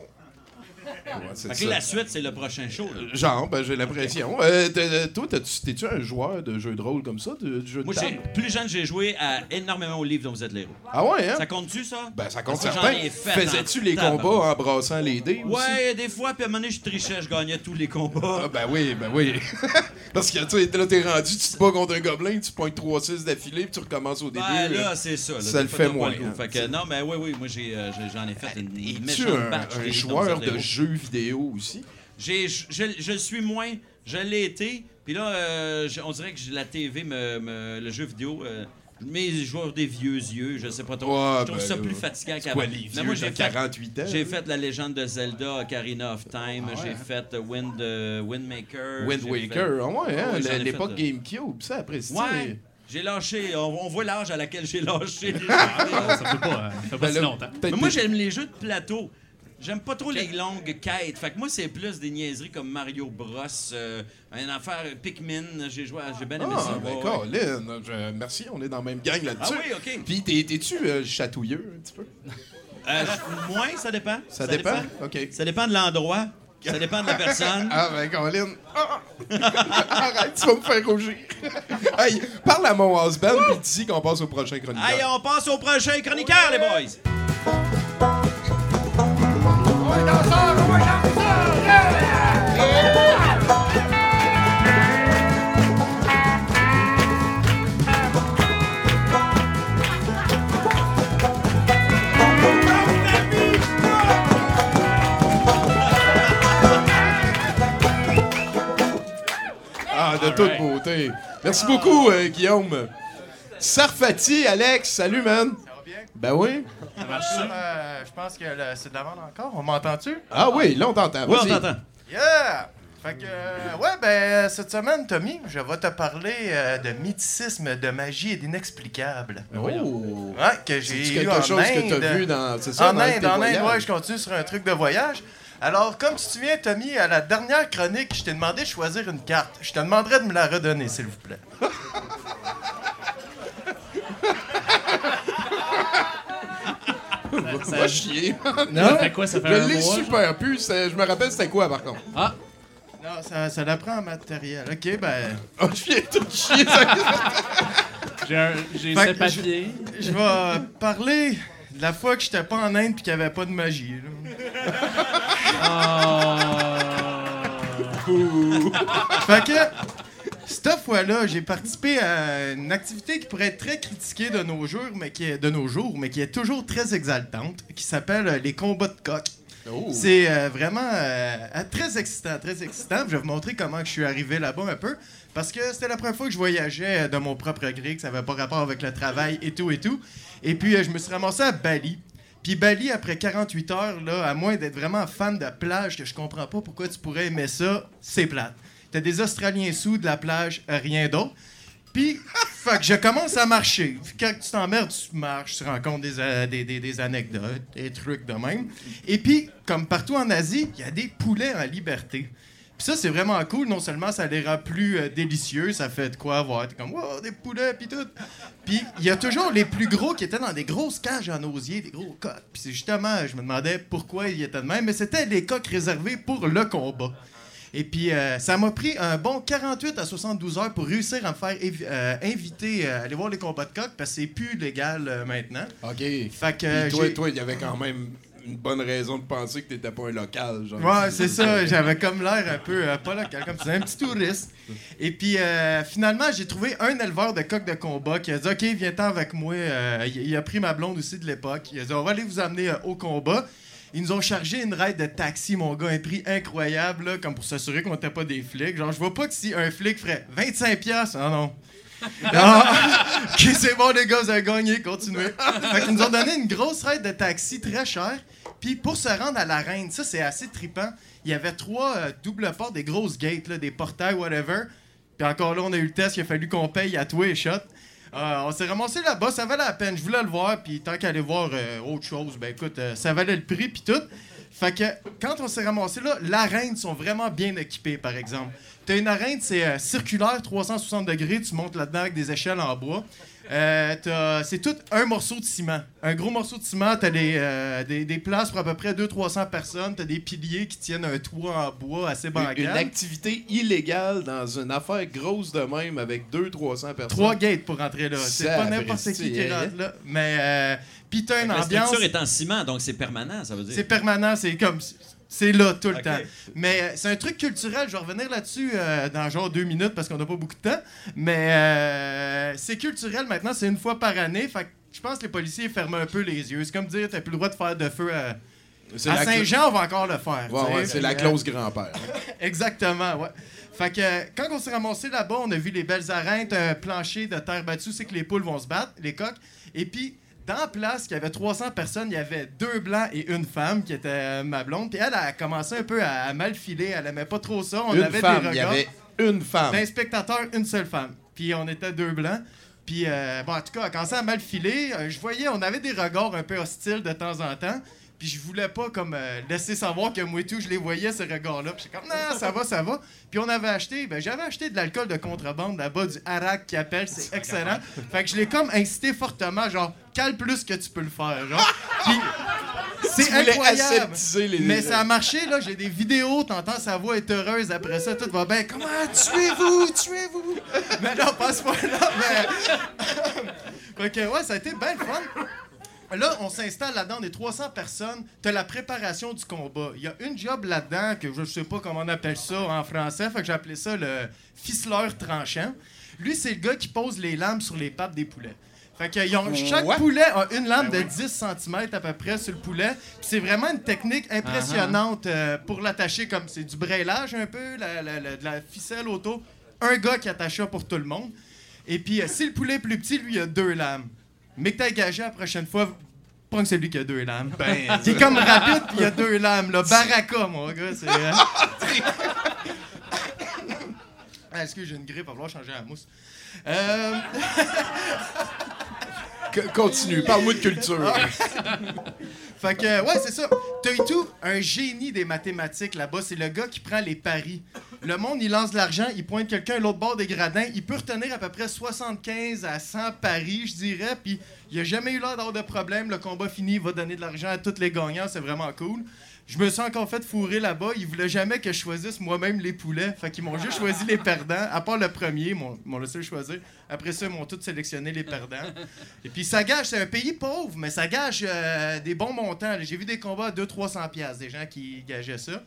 Ouais, Fait que la suite, c'est le prochain show. là. Genre, ben, j'ai l'impression. Euh, t'es- toi, t'es-tu un joueur de jeux de rôle comme ça, de, de jeux de Moi, plus jeune, j'ai joué à énormément au livre dont vous êtes l'héros. Ah ouais, hein? Ça compte-tu, ça? Ben, ça compte certain. Faisais-tu les combats en brassant les dés aussi? Ouais, des fois, puis à un moment donné, je trichais, je gagnais tous les combats. Ah, ben oui, ben oui. Parce que, tu sais, là, t'es rendu, tu te bats contre un gobelin, tu pointes 3-6 d'affilée, puis tu recommences au début. Ben, là. c'est ça. là. ça le fait moins, hein. Fait que, non, mais oui, oui, moi, j'ai, euh, j'en ai fait une Es-tu méchante un, livres joueur de l'héros. Jeux vidéo aussi? J'ai, je, je, je le suis moins. Je l'ai été. Puis là, euh, je- on dirait que la TV, me, me- le jeu vidéo, euh, mes joueurs des vieux yeux, je sais pas trop. Ouais, je trouve ben, ça plus fatigant qu'avant. Mais moi, j'ai fait, 48 ans? j'ai fait la légende de Zelda, Ocarina of Time. Ah ouais, j'ai hein? fait euh, Wind, euh, Windmaker. Wind Waker, ah ouais, hein? Ouais, L'époque fait, euh, GameCube, ça, après, fait- Ouais. J'ai lâché. On, on voit l'âge à laquelle j'ai lâché. Ça fait pas, ça fait pas Ben si longtemps. Mais moi, j'aime les jeux de plateau. J'aime pas trop les longues quêtes. Fait que moi, c'est plus des niaiseries comme Mario Bros. euh, une affaire Pikmin. J'ai joué, à- j'ai bien aimé ça. Ah, ben, ouais. Colin, je- merci, on est dans la même gang Ah là-dessus. oui, ok. Puis, t'es- t'es-tu euh, chatouilleux un petit peu? Euh, moins, ça dépend. Ça, dépend? OK. Ça dépend de l'endroit. Ça dépend de la personne. Ah, ben, Colin. Ah! Arrête, tu vas me faire rougir. hey, parle à mon husband, puis dis qu'on passe au prochain chroniqueur. Allez, on passe au prochain chroniqueur, les boys. Ah, de toute beauté. Merci beaucoup, euh, Guillaume. Sarfati, Alex, salut, man. bien? Ben oui. Ça marche ça? Euh, je pense que c'est de la vente encore. On m'entend-tu? Ah oui, là, on t'entend. Oui, on t'entend. Yeah! Fait que, euh, ouais, ben, cette semaine, Tommy, je vais te parler euh, de mythicisme, de magie et d'inexplicable. Oh. Ouais, que j'ai quelque en chose que Inde. t'as vu dans. C'est ça, En dans Inde, tes en Inde, ouais, je continue sur un truc de voyage. Alors, comme tu te souviens, Tommy, à la dernière chronique, je t'ai demandé de choisir une carte. Je te demanderais de me la redonner, s'il vous plaît. Ça, Va chier. ça fait quoi? Ça fait Je un mois? super pu. Je me rappelle c'était quoi, par contre. Ah, Non, ça, ça l'apprend en matériel. Ok, ben. Oh, je viens tout chier. ça. j'ai un- j'ai Fait ce papier. Je vais parler de la fois que j'étais pas en Inde puis qu'il y avait pas de magie. là. Ah. Fait que, cette fois-là, j'ai participé à une activité qui pourrait être très critiquée de nos jours, mais qui est, de nos jours, mais qui est toujours très exaltante, qui s'appelle euh, les combats de coq. Oh. C'est euh, vraiment euh, très excitant, très excitant. Je vais vous montrer comment je suis arrivé là-bas un peu. Parce que c'était la première fois que je voyageais de mon propre gré, que ça n'avait pas rapport avec le travail et tout et tout. Et puis, euh, je me suis ramassé à Bali. Puis Bali, après 48 heures, là, à moins d'être vraiment fan de plage, que je comprends pas pourquoi tu pourrais aimer ça, c'est plate. T'as des Australiens sous de la plage, euh, rien d'autre. Puis, fait je commence à marcher. Quand tu t'emmerdes, tu marches, tu rencontres des, euh, des, des- des anecdotes, des trucs de même. Et puis, comme partout en Asie, il y a des poulets en liberté. Puis ça, c'est vraiment cool. Non seulement ça les rend plus euh, délicieux, ça fait de quoi voir. T'es comme, wow, des poulets, puis tout. Puis il y a toujours les plus gros qui étaient dans des grosses cages en osier, des gros coqs. Puis c'est justement, je me demandais pourquoi ils étaient de même, mais c'était des coqs réservés pour le combat. Et puis, euh, ça m'a pris un bon 48 à 72 heures pour réussir à me faire euh, inviter euh, à aller voir les combats de coqs parce que c'est plus légal maintenant. OK. Fait que Puis toi, il y avait quand même une bonne raison de penser que t'étais pas un local. Genre. Ouais, c'est ça. J'avais comme l'air un peu euh, pas local, comme tu un petit touriste. Et puis euh, finalement, j'ai trouvé un éleveur de coqs de combat qui a dit Ok, viens-t'en avec moi. Euh, il, a pris ma blonde aussi de l'époque. Il a dit On va aller vous amener au combat. Ils nous ont chargé une ride de taxi, mon gars, un prix incroyable, là, comme pour s'assurer qu'on n'était pas des flics. Genre, je vois pas que si un flic ferait 25$, piastres, ah non. Non, ok, c'est bon, les gars, vous avez gagné, continuez. Fait qu'ils nous ont donné une grosse ride de taxi très chère. Puis pour se rendre à la reine, ça c'est assez trippant. Il y avait trois euh, doubles portes, des grosses gates, là, des portails, whatever. Puis encore là, on a eu le test, il a fallu qu'on paye à tous les shots. Euh, on s'est ramassé là-bas, ça valait la peine. Je voulais le voir, puis tant qu'aller voir euh, autre chose, ben écoute, euh, ça valait le prix, puis tout. Fait que quand on s'est ramassé là, l'arène sont vraiment bien équipées, par exemple. T'as une arène, c'est circulaire, 360 degrés, tu montes là-dedans avec des échelles en bois. Euh, t'as- c'est tout un morceau de ciment. Un gros morceau de ciment, t'as des, euh, des, des places pour à peu près 200-300 personnes, t'as des piliers qui tiennent un toit en bois assez bancal. une activité illégale dans une affaire grosse de même avec 200-300 personnes. Trois gates pour rentrer là. C'est pas n'importe qui qui hein? rentre là. Mais euh, puis t'as une La ambiance. structure est en ciment, donc c'est permanent, ça veut dire. C'est permanent, c'est comme. C'est là tout le temps. Mais euh, c'est un truc culturel, je vais revenir là-dessus euh, dans genre deux minutes parce qu'on n'a pas beaucoup de temps. Mais euh, c'est culturel maintenant, c'est une fois par année. Fait que je pense que les policiers ferment un peu les yeux. C'est comme dire, t'as plus le droit de faire de feu à, Saint-Jean, on va encore le faire. Ouais, ouais, c'est la clause grand-père. Exactement, ouais. Fait que quand on s'est ramassé là-bas, on a vu les belles arènes, un plancher de terre battue, c'est que les poules vont se battre, les coqs. Et puis, dans la place, il y avait 300 personnes, il y avait deux blancs et une femme qui était euh, ma blonde. Puis elle a commencé un peu à, à mal filer, elle aimait pas trop ça. On une avait femme, des il y regards. avait une femme. 20 spectateurs, une seule femme. Puis on était deux blancs. Puis, euh, bon, en tout cas, elle commençait à mal filer. Euh, je voyais, on avait des regards un peu hostiles de temps en temps. Puis je voulais pas comme euh, laisser savoir que moi et tout, je les voyais ces regards-là. Puis j'étais comme non, ça va, ça va. Puis on avait acheté, ben j'avais acheté de l'alcool de contrebande là-bas, du Arak qui appelle, c'est excellent. Fait que je l'ai comme incité fortement, genre cale plus que tu peux le faire, genre. Puis c'est incroyable. les- Mais ça a marché, là. J'ai des vidéos, t'entends sa voix est heureuse après ça, tout va bien. Comment tuez-vous, tuez-vous? Mais non, passe pas là, mais. fait que, ouais, ça a été bien le fun. Là, on s'installe là-dedans, on est 300 personnes. T'as la préparation du combat. Il y a une job là-dedans que je sais pas comment on appelle ça en français, fait que appelé ça le ficeleur tranchant. Lui, c'est le gars qui pose les lames sur les pattes des poulets. Fait que ils ont- chaque What? poulet a une lame de 10 cm à peu près sur le poulet. C'est vraiment une technique impressionnante euh, pour l'attacher comme c'est du braillage un peu, la, la- la- de la ficelle autour. Un gars qui attache ça pour tout le monde. Et puis euh, si le poulet est plus petit, lui, il a deux lames. Mais que t'as gagé la prochaine fois, prends celui qui a deux lames. Ben, C'est comme rapide, puis il y a deux lames, là. Baraka, mon gars, c'est... euh, ah, excuse, j'ai une grippe, va falloir changer la mousse. Euh... continue, parle-moi de culture. Fait que, ouais, c'est ça. Toitou, un génie des mathématiques là-bas, c'est le gars qui prend les paris. Le monde, il lance de l'argent, il pointe quelqu'un à l'autre bord des gradins, il peut retenir à peu près 75 à 100 paris, je dirais, puis il a jamais eu l'air d'avoir de problème. Le combat fini, il va donner de l'argent à tous les gagnants, c'est vraiment cool. Je me suis encore fait fourrer là-bas. Ils voulaient jamais que je choisisse moi-même les poulets. Fait qu'ils m'ont juste choisi les perdants. À part le premier, ils m'ont m'ont laissé le choisir. Après ça, ils m'ont tous sélectionné les perdants. Et puis ça gage, c'est un pays pauvre, mais ça gage euh, des bons montants. J'ai vu des combats à 200-300$, piastres, des gens qui gageaient ça.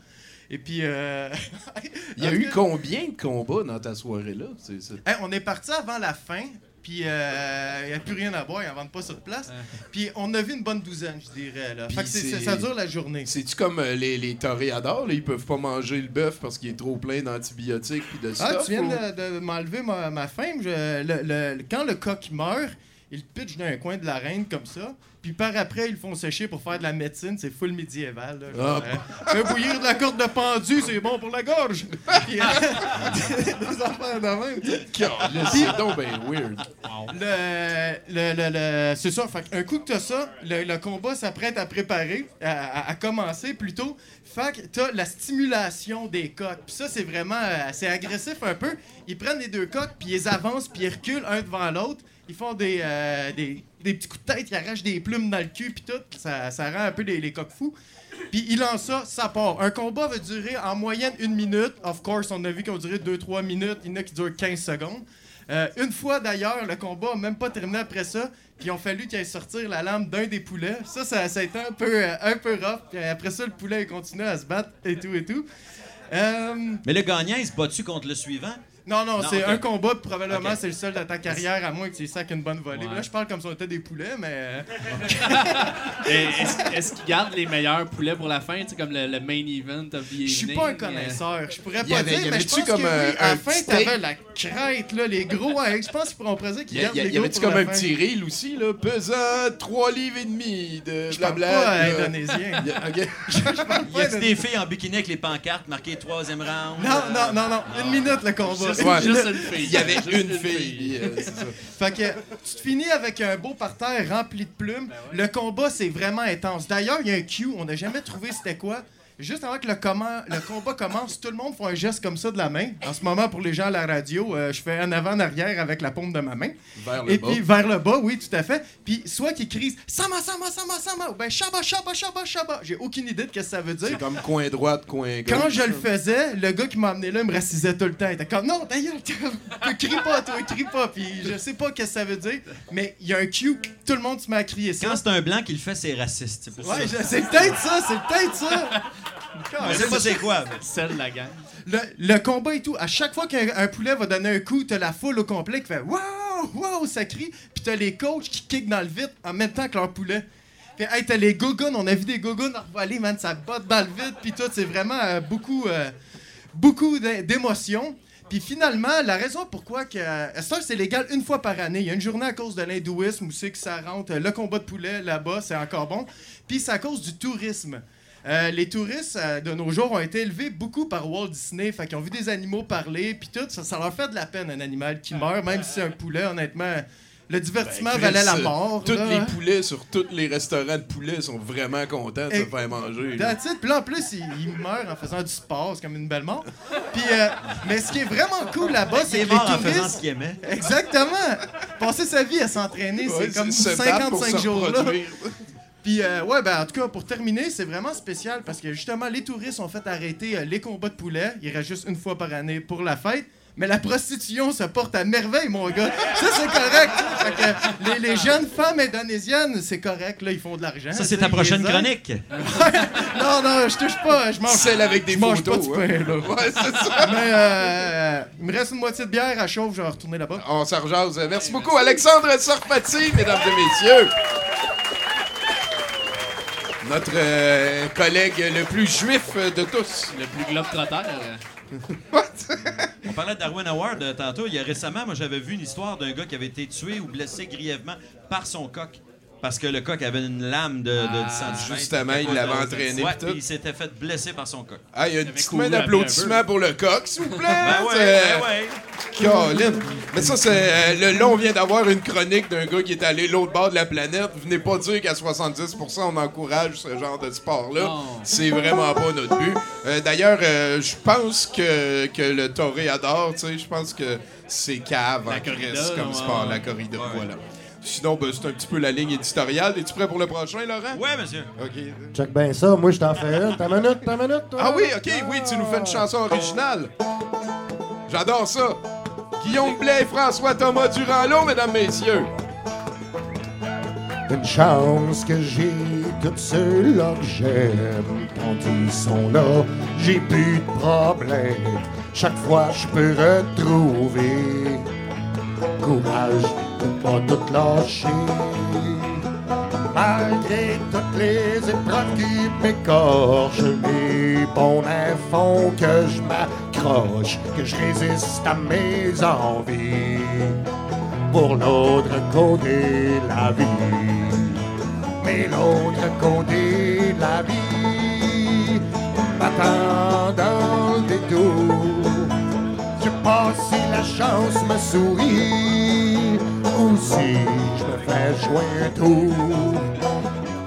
Et puis. euh, Il y a eu combien de combats dans ta soirée-là? C'est- c'est- hey, on est parti avant la fin. Puis il n'y a plus rien à boire, ils en vendent pas sur place. Puis on a vu une bonne douzaine, je dirais. Là. Fait que c'est- c'est- ça dure la journée. C'est-tu comme euh, les, les toréadors, là, ils peuvent pas manger le bœuf parce qu'il est trop plein d'antibiotiques puis de Ah, stuff? tu viens ou- de, de m'enlever ma, ma faim. Je- le- le- quand le coq meurt, il le pitch dans un coin de l'arène comme ça. Puis par après, ils le font sécher pour faire de la médecine. C'est full médiéval. Là, genre, Ah. euh, Fais bouillir de la corde de pendu, c'est bon pour la gorge. Puis, euh, des affaires de même. C'est donc ben weird. Le, le, le, le- c'est ça. Fait un coup que t'as ça, le, le combat s'apprête à préparer, à, à- à commencer plutôt. Fait que t'as la stimulation des coqs. Puis ça, c'est vraiment euh, assez agressif un peu. Ils prennent les deux coqs, puis ils avancent, puis ils reculent un devant l'autre. Ils font des, euh, des, des petits coups de tête, ils arrachent des plumes dans le cul, puis tout. Ça, ça rend un peu les, les coqs fous. Puis il lance ça, ça part. Un combat va durer en moyenne une minute. Of course, on a vu qu'on durait 2-3 minutes. Il y en a qui durent 15 secondes. Euh, une fois d'ailleurs, le combat n'a même pas terminé après ça. Puis ils ont fallu qu'il aille sortir la lame d'un des poulets. Ça, ça, a été un peu, euh, un peu rough. Puis après ça, le poulet il continue à se battre et tout et tout. Mais le gagnant, il se bat-tu contre le suivant? Non, non, Non, c'est un combat, puis probablement c'est le seul de ta carrière, à moins que tu sacs une bonne volée. Ouais. Là, je parle comme si on était des poulets, mais. euh, Est-ce qu'ils gardent les meilleurs poulets pour la fin, tu sais, comme le, le main event of the Je suis pas un euh, connaisseur. Je pourrais Y pas avait- dire, y mais je avait-tu pense comme que un- oui, à la fin, t'avais steak? la crête, là, les gros. hein, je pense qu'ils pourront présenter qu'ils Y, gardent y, les y gros avait-tu pour comme la un fin. petit reel aussi, là? Pesant 3 livres et demi de Je parle blabla. pas indonésien. Y a- ok. Y a-tu des filles en bikini avec les pancartes marquées troisième round? Non, non, non, non. Une minute, le combat. Juste, Ouais. juste une fille. Il y avait Juste une fille. euh, c'est ça. Fait que tu te finis avec un beau parterre rempli de plumes. Le combat, c'est vraiment intense. D'ailleurs, il y a un cue, on n'a jamais trouvé c'était quoi. Juste avant que le, comment- le combat commence, tout le monde fait un geste comme ça de la main. En ce moment, pour les gens à la radio, euh, je fais en avant, en arrière avec la paume de ma main. Vers le Et bas. puis vers le bas, oui, tout à fait. Puis soit qu'ils crient Sama, Sama, Sama, Sama, ou ben Shaba, Shaba, Shaba, Shaba. J'ai aucune idée de ce que ça veut dire. C'est comme coin droite, coin gauche. Quand je le faisais, le gars qui m'a amené là il me racisait tout le temps. Il était comme non, d'ailleurs, crie pas, toi, crie pas. Puis je sais pas ce que ça veut dire, mais il y a un cue, tout le monde se met à crier ça. Quand c'est un blanc qui le fait, c'est raciste. Ouais, c'est peut-être ça, c'est peut-être ça. Je sais pas c'est quoi. mais- Celle de la gang. Le, le combat et tout, à chaque fois qu'un un poulet va donner un coup, t'as la foule au complet qui fait Waouh, waouh, ça crie. Puis t'as les coachs qui kickent dans le vide en même temps que leur poulet. Puis hey, t'as les gogoons, on a vu des gogoons revoler, man, ça botte dans le vide. Puis tout, c'est vraiment euh, beaucoup, euh, beaucoup d'é- d'émotions. Puis finalement, la raison pourquoi que euh, ça c'est légal une fois par année. Il y a une journée à cause de l'hindouisme où c'est que ça rentre. euh, Le combat de poulet là-bas, c'est encore bon. Puis c'est à cause du tourisme. Euh, les touristes euh, de nos jours ont été élevés beaucoup par Walt Disney, fait qu'ils ont vu des animaux parler, puis tout, ça, ça leur fait de la peine un animal qui meurt, même si c'est un poulet, honnêtement. Le divertissement Ben, valait la mort. Tous les poulets sur tous les restaurants de poulets sont vraiment contents de se faire manger. Puis là, en plus, il, il meurt en faisant du sport, c'est comme une belle mort. Puis, euh, mais ce qui est vraiment cool là-bas, c'est les mort en faisant ce touristes. qu'il aimait. Exactement! Passer sa vie à s'entraîner, Ouais, c'est comme se battre pour 55 se jours là. Puis, euh, ouais, ben, en tout cas, pour terminer, c'est vraiment spécial parce que justement, les touristes ont fait arrêter euh, les combats de poulet. Il reste juste une fois par année pour la fête. Mais la prostitution se porte à merveille, mon gars. Ça, c'est correct. Fait que les, les jeunes femmes indonésiennes, c'est correct. Là, ils font de l'argent. Ça, c'est ta prochaine chronique. Non, non, je touche pas. Je mange. Celle avec des je mange photos. pas de hein. pain, là. Ouais, c'est ça. Mais euh, il me reste une moitié de bière à chauffe. Je vais retourner là-bas. On s'en. Merci beaucoup, Alexandre Sarfati, mesdames et messieurs. Notre euh, collègue le plus juif de tous. Le plus globe-trotteur. On parlait de Darwin Award euh, tantôt. Il y a récemment, moi, j'avais vu une histoire d'un gars qui avait été tué ou blessé grièvement par son coq. Parce que le coq avait une lame de, de 10 cm. justement, il l'avait entraîné, Ouais, il s'était fait blesser par son coq. Ah, il y a une petite couru main après un d'applaudissement pour le coq, s'il vous plaît. Ben ouais, ben ouais. Colin. Mais ça, c'est. euh, le- là, on vient d'avoir une chronique d'un gars qui est allé l'autre bord de la planète. Venez pas dire qu'à 70% on encourage ce genre de sport-là. C'est vraiment pas notre but. Euh, D'ailleurs, euh, je pense que, que le toréador, tu sais, je pense que c'est cave en La Christ comme ouais, sport, la corrida. Voilà. Sinon, ben, c'est un petit peu la ligne éditoriale. Es-tu prêt pour le prochain, Laurent? Ouais, monsieur. OK. Check bien ça, moi je t'en fais une. Ta minute, ta minute. toi? Ah oui, ok, oui, tu nous fais une chanson originale. J'adore ça. Guillaume Blais et François Thomas Durand-Lot, mesdames, messieurs. Une chance que j'ai tous ceux-là que j'aime. Quand ils sont là, j'ai plus de problème. Chaque fois, je peux retrouver courage de pas tout lâcher. Malgré toutes les épreuves qui m'écorchent, les bons font que je m'accroche, que je résiste à mes envies. Pour l'autre côté, la vie. Mais l'autre côté, la vie m'attend dans le détour. Je passe si la chance me sourit, ou si je me fais jouer un tour.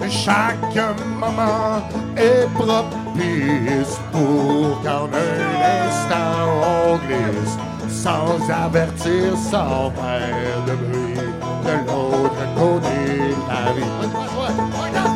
Chaque moment est propice pour qu'en un instant on glisse, sans avertir, sans faire de bruit, de l'autre côté de la vie.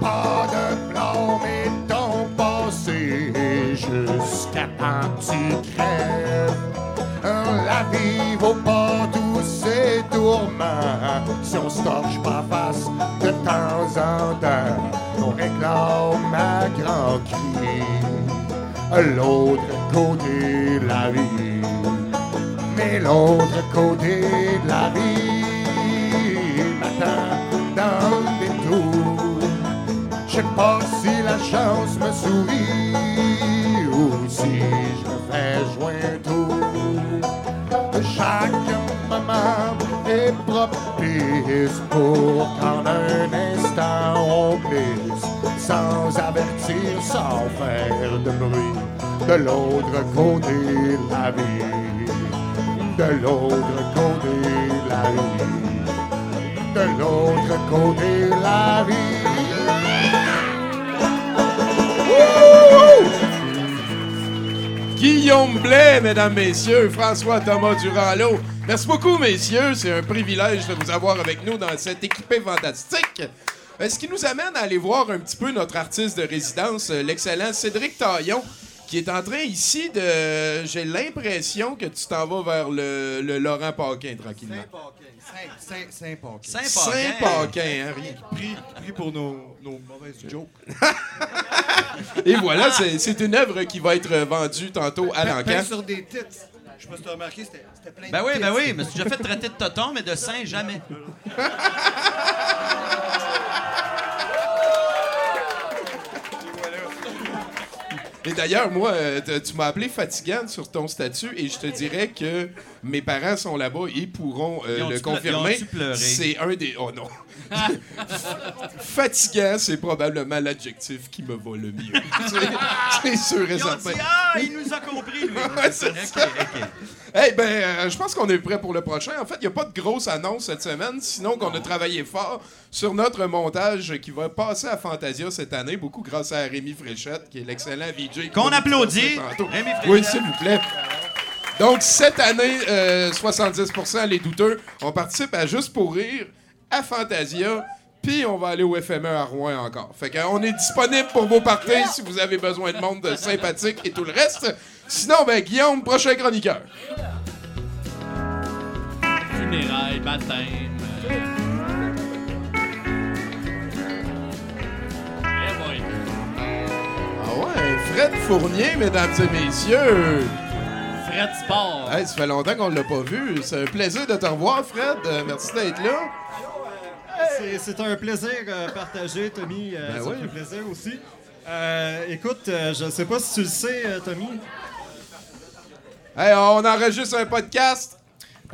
Pas de blanc, mais ton passé jusqu'à que tu crèves. La vie vaut pas tous ces tourments si on se torche pas face de temps en temps. On réclame à grand cri l'autre côté de la vie. Mais l'autre côté de la vie propice pour qu'en un instant on glisse sans avertir, sans faire de bruit de l'autre côté la vie. De l'autre côté la vie. De l'autre côté la vie. Guillaume Blais, mesdames, messieurs, François Thomas Durand-Lot. Merci beaucoup, messieurs. C'est un privilège de vous avoir avec nous dans cette équipée fantastique. Euh, Ce qui nous amène à aller voir un petit peu notre artiste de résidence, euh, l'excellent Cédric Taillon, qui est en train ici de. J'ai l'impression que tu t'en vas vers le, le Laurent Paquin tranquillement. Saint-Paquin. Saint-Paquin, hein, rien. Pris, pris pour nos, nos mauvaises jokes. Et voilà, c'est c'est une œuvre qui va être vendue tantôt à l'encan. sur des tits. Je sais pas si tu as remarqué, c'était c'était plein de Ben oui, ben oui, mais j'ai déjà fait traiter de toton, mais de saint, jamais. Et d'ailleurs, moi, euh, tu m'as appelé fatigante sur ton statut et je te dirais que mes parents sont là-bas pourront euh, Ils ont-tu le confirmer. C'est un des. Oh non. Fatigant, c'est probablement l'adjectif qui me va le mieux. C'est- sûr et certain. Ah, il nous a compris, lui. Ouais, c'est Ok, ça. ok. Eh ben, euh, je pense qu'on est prêt pour le prochain. En fait, il n'y a pas de grosse annonce cette semaine, sinon qu'on a travaillé fort sur notre montage qui va passer à Fantasia cette année, beaucoup grâce à Rémi Fréchette, qui est l'excellent VJ. Qu'on applaudit. Rémi Fréchette. Oui, s'il vous plaît. Donc, cette année, euh, 70% les douteux, on participe à Juste pour rire, à Fantasia, Puis on va aller au FME à Rouen encore. Fait qu'on est disponible pour vos parties si vous avez besoin de monde sympathique et tout le reste. Sinon, ben Guillaume, prochain chroniqueur. Funérailles, baptême. euh. Eh. Ah ouais, Fred Fournier, mesdames et messieurs. Fred Sport. Hey, ça fait longtemps qu'on l'a pas vu. C'est un plaisir de te revoir, Fred. Euh, merci d'être là. C'est- C'est un plaisir euh, partagé, Tommy. Euh, Ben ça oui. fait plaisir aussi. Euh, écoute, euh, je sais pas si tu le sais, euh, Tommy. Hey, on enregistre un podcast.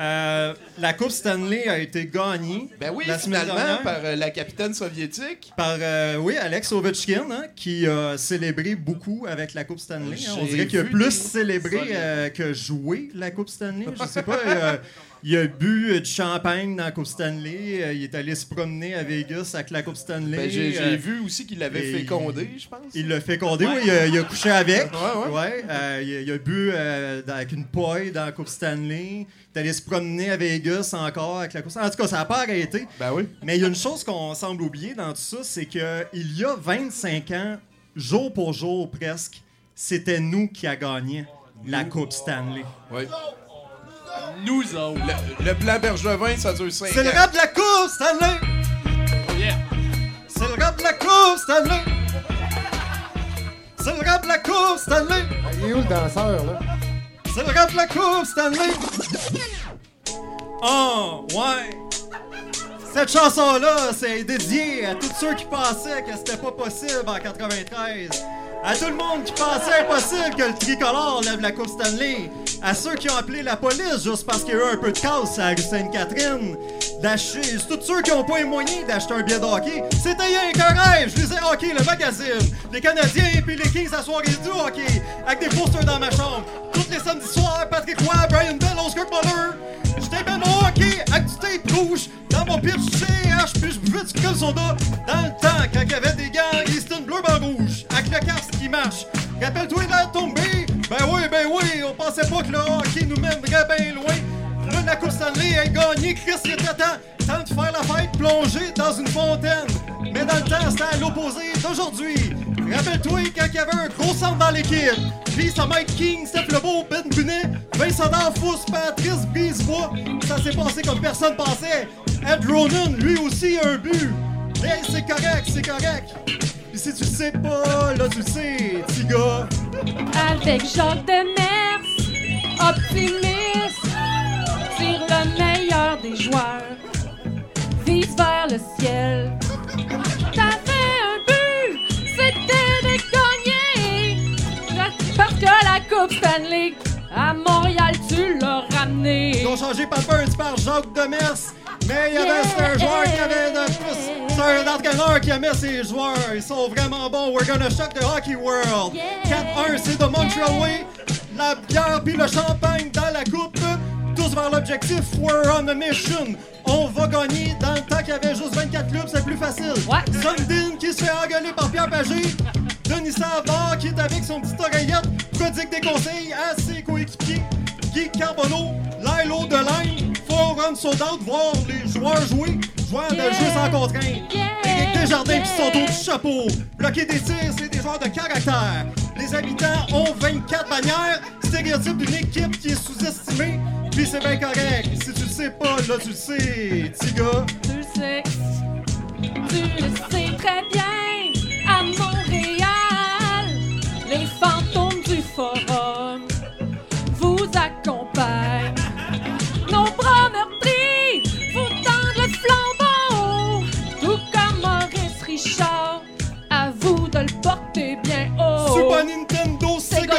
Euh, la Coupe Stanley a été gagnée. Ben oui, la semaine finalement, dernière par euh, la capitaine soviétique. par, euh, oui, Alex Ovechkin, hein, qui a célébré beaucoup avec la Coupe Stanley. hein. On dirait qu'il a plus célébré que joué la Coupe Stanley. Je sais pas. il a- bu du champagne dans la Coupe Stanley. il est allé se promener à Vegas avec la Coupe Stanley. Ben, j'ai vu aussi qu'il l'avait fécondé, je pense. Il l'a fécondé, oui, il a, il a couché avec. Ouais, ouais. il, a, il a bu avec une poille dans la Coupe Stanley. Allé se promener à Vegas encore avec la Stanley. En tout cas, ça n'a pas arrêté. Ben oui. Mais il y a une chose qu'on semble oublier dans tout ça, c'est qu'il y a 25 ans, jour pour jour presque, c'était nous qui a gagné la Coupe Stanley. Ouais. Nous autres. Le, le plan Bergevin, ça dure 5 ans. C'est le rap de la Coupe Stanley! Oh yeah. C'est le rap de la Coupe Stanley! C'est le rap de la Coupe Stanley! Il est où le danseur, là? C'est le rap la Coupe Stanley! Oh, ouais! Cette chanson-là, c'est dédié à tous ceux qui pensaient que c'était pas possible en 93. À tout le monde qui pensait impossible que le tricolore lève la Coupe Stanley. À ceux qui ont appelé la police juste parce qu'il y a eu un peu de casse à la rue Sainte-Catherine. D'acheter, tous ceux qui n'ont pas les moyens d'acheter un billet de hockey. C'était rien qu'un rêve. Je lisais Hockey, le magazine. Les Canadiens puis les Kings à soirée du hockey. Avec des posters dans ma chambre. Tous les samedis soirs, Patrick Roy, Brian Bell, Oscar Muller. J'étais ben mon hockey avec du tape rouge dans mon pitch CH, puis je buvais du soda dans le temps quand il y avait des gants Easton bleu blanc rouge avec le casque qui marche. Rappelle-toi la tombée? Ben oui, ben oui, on pensait pas que le hockey nous mènerait bien loin. Là, la Stanley a gagné, Chris, il était. Temps de faire la fête plongée dans une fontaine. Mais dans le temps, c'était à l'opposé d'aujourd'hui. Rappelle-toi quand il y avait un gros centre dans l'équipe. Puis ça Mike King, Steph Lebeau, Ben Bunet, Vincent D'Anfous, Patrice Brisebois. Ça s'est passé comme personne pensait. Ed Ronan, lui aussi, a un but. Mais c'est correct, c'est correct. Puis si tu sais pas, là tu le sais, petit gars. Avec Jacques Demers, optimiste, tire le meilleur des joueurs, vise vers le ciel. T'avais un but, c'était de gagner, parce que la Coupe Stanley, à Montréal, tu l'as ramené. Ils ont changé Papers par Jacques Demers. Mais il y avait un joueur qui avait de plus. C'est un entraîneur qui aimait ses joueurs. Ils sont vraiment bons. We're gonna shock the hockey world. 4-1, c'est de Montreal Way. La bière puis le champagne dans la coupe. Vers l'objectif. We're on a mission. On va gagner. Dans le temps qu'il y avait juste 24 clubs, c'est plus facile. Ouais. Sundin qui se fait engueuler par Pierre Pagé. Denis Savard qui est avec son petit oreillette. Prodigue des conseils à ses coéquipiers. Guy Carbonneau, Lilo de Faut run sold out, voir les joueurs jouer, joueurs de Yeah. jeu sans contrainte. Éric Desjardins qui sont au du chapeau. Bloquer des tirs, c'est des joueurs de caractère. Les habitants ont 24 bannières, stéréotype d'une équipe qui est sous-estimée, puis c'est bien correct. Si tu le sais pas, là tu le sais, petit gars. Tu le sais, tu le sais très bien. À Montréal, les fantômes du forum vous accompagnent.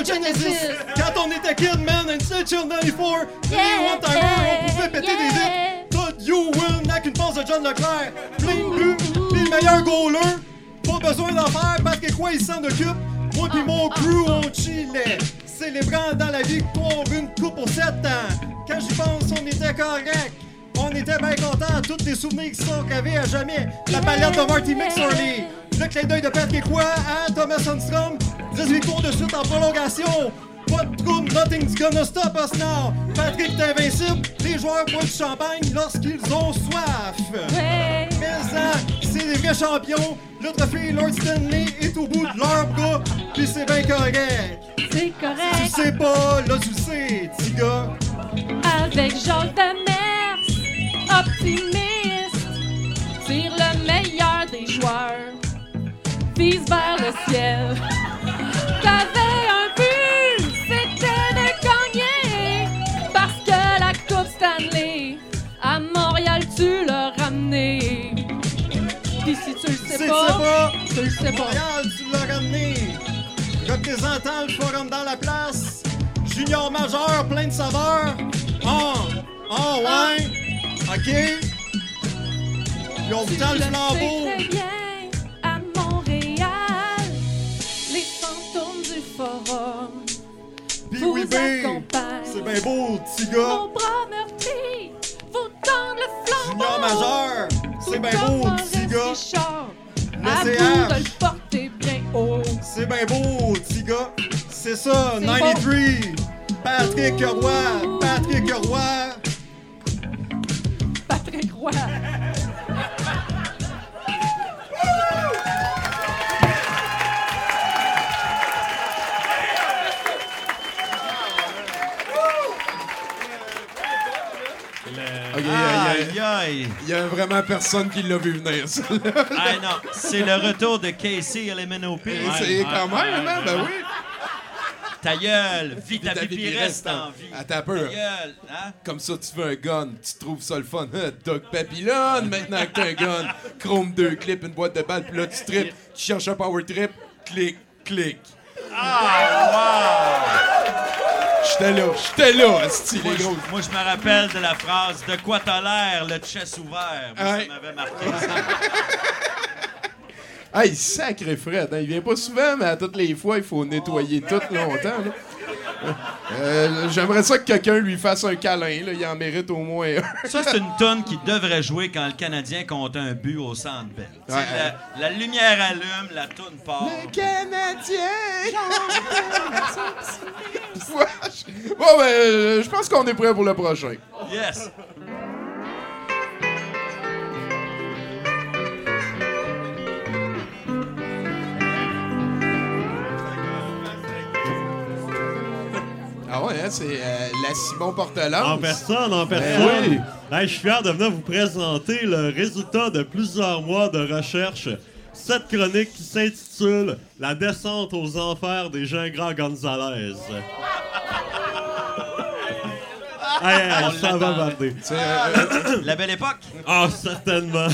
Sega Genesis. Quand on était kid, man, and Station 94, Yeah, One Timer, on pouvait péter des vitres. Todd You Win avec une passe de John Leclerc. Plein de buts, puis le meilleur goaler. Pas besoin d'en faire parce que quoi, il s'en occupe. Moi pis mon crew, on chillait. Célébrant dans la victoire une coupe aux 7 ans. Quand j'y pense, on était correct. On était bien contents, tous les souvenirs qui sont gravés à jamais. La palette de Marty McSorley. Le clin d'œil de Patrick Roy à Thomas Sundstrom. 18 cours de suite en prolongation. Pas de trouble, nothing's gonna stop us now. Patrick est invincible, les joueurs boivent du champagne lorsqu'ils ont soif. Mais ça, c'est des vrais champions. Le trophée Lord Stanley est au bout de leur bras, puis c'est bien correct. C'est Tu correct. sais pas, là tu le sais, petit gars. Avec Jacques Demers, optimiste, tire le meilleur des joueurs, vise vers le ciel. T'avais un but, c'était de gagner, parce que la Coupe Stanley, à Montréal, tu l'as ramené. Pis si tu le Si sais tu sais pas, pas, tu le sais pas. Montréal, tu l'as ramené. Représentant le forum dans la place. Junior majeur, plein de saveurs. Oh, oh, ouais. OK? Puis on vous tend le flambeau. très bien, à Montréal, les fantômes du forum Puis oui, c'est bien beau, petit gars. Mon bras meurtri, vous tendent le flambeau. Junior majeur, c'est bien beau, petit gars. Le CH. vous de le porter bien haut. C'est bien beau, petit gars. C'est ça, C'est 93. Patrick Roy, Patrick Roy. Patrick Roy. Ok, il y a- Aïe, aïe. il y a vraiment personne qui l'a vu venir, ça. Ah non, c'est le retour de Casey LMNOP. C'est quand même, hein? Ben oui. Ta gueule, vis ta vie, puis reste en vie. Attends un Ta gueule, hein? Comme ça, tu veux un gun, tu trouves ça le fun. Hein? Doc Papillon, maintenant que t'as un gun. Chrome 2 clips, une boîte de balles, puis là, tu tripes, tu cherches un power trip, clic, clic. Ah, J'étais là, j'étais là, asti, Moi, gros. moi, je me rappelle de la phrase De quoi t'as l'air, le chest ouvert. Moi, Ouais. Ça m'avait marqué. ça. Hey, sacré Fred, hein, il vient pas souvent, mais à toutes les fois, il faut nettoyer tout longtemps. là. Euh, J'aimerais ça que quelqu'un lui fasse un câlin, là. il en mérite au moins un. Ça, c'est une tonne qui devrait jouer quand le Canadien compte un but au centre belle. Ouais. la, la lumière allume, la toune part. Canadien! bon, ben, euh, je pense qu'on est prêt pour le prochain. Yes! Ah ouais, hein, c'est euh, la Simon Portelance. En personne, en Ben personne. oui. Hey, je suis fier de venir vous présenter le résultat de plusieurs mois de recherche. Cette chronique qui s'intitule La descente aux enfers des Gingras Gonzalez. Hey, hey, On ça va barder. C'est, euh, La belle époque. Ah, certainement.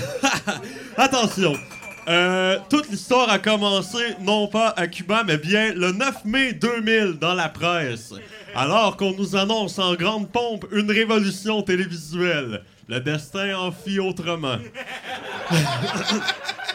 Attention. Euh, toute l'histoire a commencé non pas à Cuba, mais bien le 9 mai 2000 dans la presse. Alors qu'on nous annonce en grande pompe une révolution télévisuelle. Le destin en fit autrement.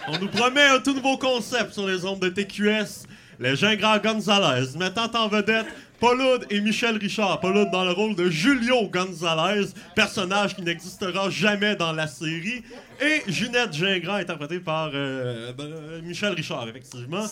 On nous promet un tout nouveau concept sur les ondes de TQS. Les Gingras Gonzalez, mettant en vedette Pauloud et Michel Richard. Pauloud dans le rôle de Julio Gonzalez, personnage qui n'existera jamais dans la série. Et Junette Gingras, interprétée par euh, euh, Michel Richard, effectivement.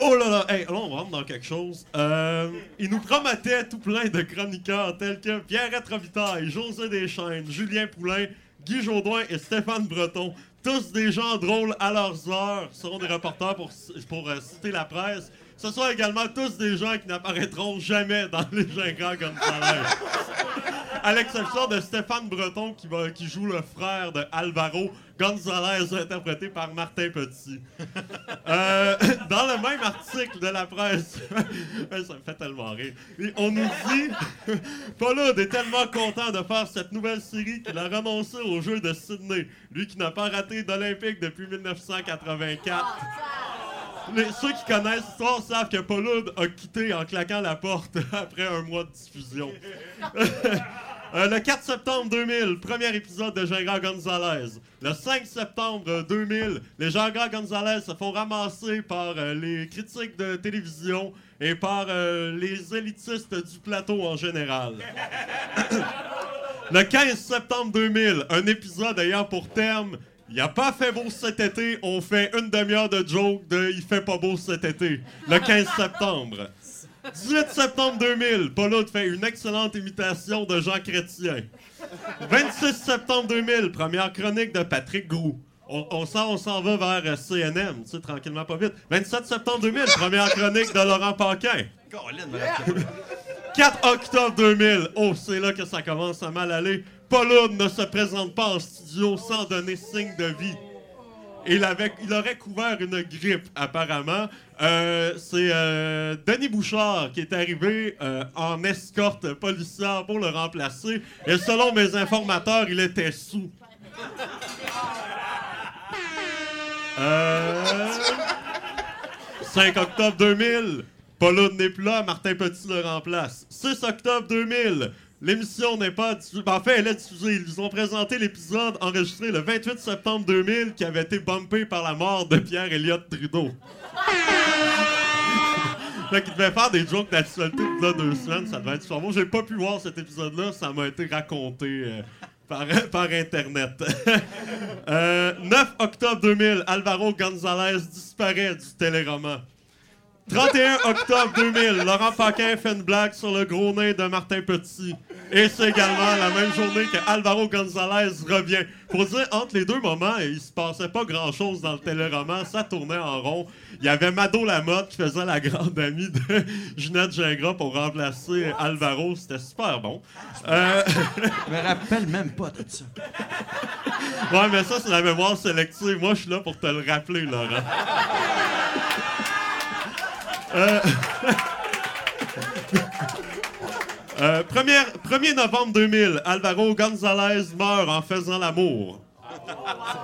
Oh là là, hey, là on rentre dans quelque chose. Euh, il nous promettait tout plein de chroniqueurs tels que Pierre Robitaille, José Deschênes, Julien Poulain, Guy Jodoin et Stéphane Breton. Tous des gens drôles à leurs heures, seront des reporters pour, pour euh, citer la presse. Ce sont également tous des gens qui n'apparaîtront jamais dans les Gingras Gonzalez. À l'exception de Stéphane Breton qui, va, joue le frère de Alvaro Gonzalez, interprété par Martin Petit. Euh, dans le même article de la presse, ça me fait tellement rire. On nous dit Paulud est tellement content de faire cette nouvelle série qu'il a renoncé au jeu de Sydney, lui qui n'a pas raté d'Olympique depuis 1984. Les- ceux qui connaissent l'histoire savent que Paulud a quitté en claquant la porte après un mois de diffusion. Euh, le 4 septembre 2000, premier épisode de Gingras Gonzalez. Le 5 septembre 2000, les Gingras Gonzalez se font ramasser par euh, les critiques de télévision et par euh, les élitistes du plateau en général. Le 15 septembre 2000, un épisode ayant pour terme Il a pas fait beau cet été, on fait une demi-heure de joke de Il fait pas beau cet été. Le 15 septembre. 18 septembre 2000, Paul fait une excellente imitation de Jean Chrétien. 26 septembre 2000, première chronique de Patrick Groux. On, on s'en, on s'en va vers euh, CNM, tu sais, tranquillement, pas vite. 27 septembre 2000, première chronique de Laurent Paquin. Colin, me rappelle. 4 octobre 2000, oh, c'est là que ça commence à mal aller. Paul Hood ne se présente pas en studio sans donner signe de vie. Il, avait, il aurait couvert une grippe, apparemment. Euh, c'est euh, Denis Bouchard qui est arrivé euh, en escorte policière pour le remplacer. Et selon mes informateurs, il était sous. Euh, 5 octobre 2000, Paul n'est plus là, Martin Petit le remplace. 6 octobre 2000, l'émission n'est pas diffusée. Ben, en fait, elle est diffusée. Ils ont présenté l'épisode enregistré le 28 septembre 2000 qui avait été bumpé par la mort de Pierre Elliott Trudeau. Fait qu'il devait faire des jokes d'actualité de là deux semaines, ça devait être super bon. J'ai pas pu voir cet épisode-là, ça m'a été raconté euh, par, Internet. Euh, 9 octobre 2000, Alvaro Gonzalez disparaît du téléroman. 31 octobre 2000, Laurent Paquin fait une blague sur le gros nez de Martin Petit. Et c'est également la même journée que Alvaro Gonzalez revient. Faut dire, entre les deux moments, il se passait pas grand-chose dans le téléroman. Ça tournait en rond. Il y avait Mado Lamotte qui faisait la grande amie de Ginette Gingras pour remplacer Alvaro. C'était super bon. Euh, Je me rappelle même pas de ça. ouais, mais ça, c'est la mémoire sélective. Moi, je suis là pour te le rappeler, Laurent. Euh, euh, première- 1er novembre 2000, Alvaro Gonzalez meurt en faisant l'amour.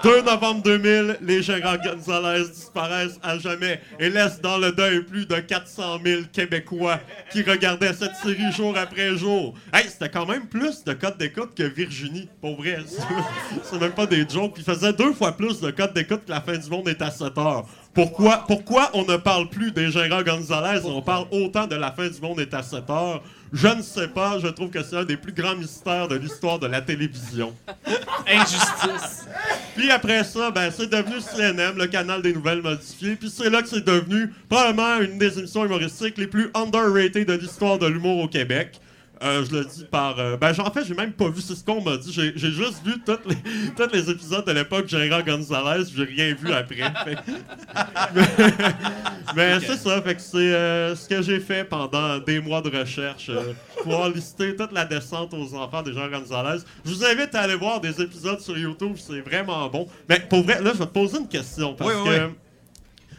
2 novembre 2000, les gérants Gonzalez disparaissent à jamais et laissent dans le deuil plus de 400 000 Québécois qui regardaient cette série jour après jour. Hey, c'était quand même plus de codes d'écoute que Virginie, pour vrai. C'est- même pas des jokes. Ils faisaient deux fois plus de codes d'écoute que la fin du monde est à 7 heures. Pourquoi, pourquoi on ne parle plus des gérants Gonzalez? On parle autant de la fin du monde est à 7 heures. Je ne sais pas. Je trouve que c'est un des plus grands mystères de l'histoire de la télévision. Injustice. Puis après ça, ben, c'est devenu CNM, le canal des nouvelles modifiées. Puis c'est là que c'est devenu probablement une des émissions humoristiques les plus underrated de l'histoire de l'humour au Québec. Euh, je le dis par. euh, ben, en fait, j'ai même pas vu, c'est ce qu'on m'a dit. J'ai juste vu toutes les, tous les épisodes de l'époque Gérard Gonzalez, j'ai rien vu après. Fait- mais c'est ça, fait que c'est euh, ce que j'ai fait pendant des mois de recherche. pouvoir lister toute la descente aux enfants des Gérard Gonzalez. Je vous invite à aller voir des épisodes sur YouTube, c'est vraiment bon. Mais pour vrai, là, je vais te poser une question parce Oui, oui, que oui.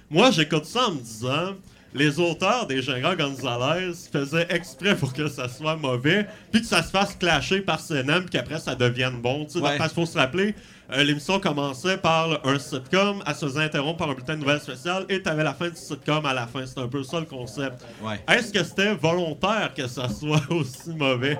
moi, j'écoute ça en me disant. Les auteurs des Gérard Gonzalez faisaient exprès pour que ça soit mauvais, puis que ça se fasse clasher par CNM, puis qu'après ça devienne bon. tu sais. Ouais. Parce qu'il faut se rappeler, euh, l'émission commençait par un sitcom, elle se faisait interrompre par un bulletin de nouvelles spéciales, et t'avais la fin du sitcom à la fin. C'est un peu ça le concept. Ouais. Est-ce que c'était volontaire que ça soit aussi mauvais?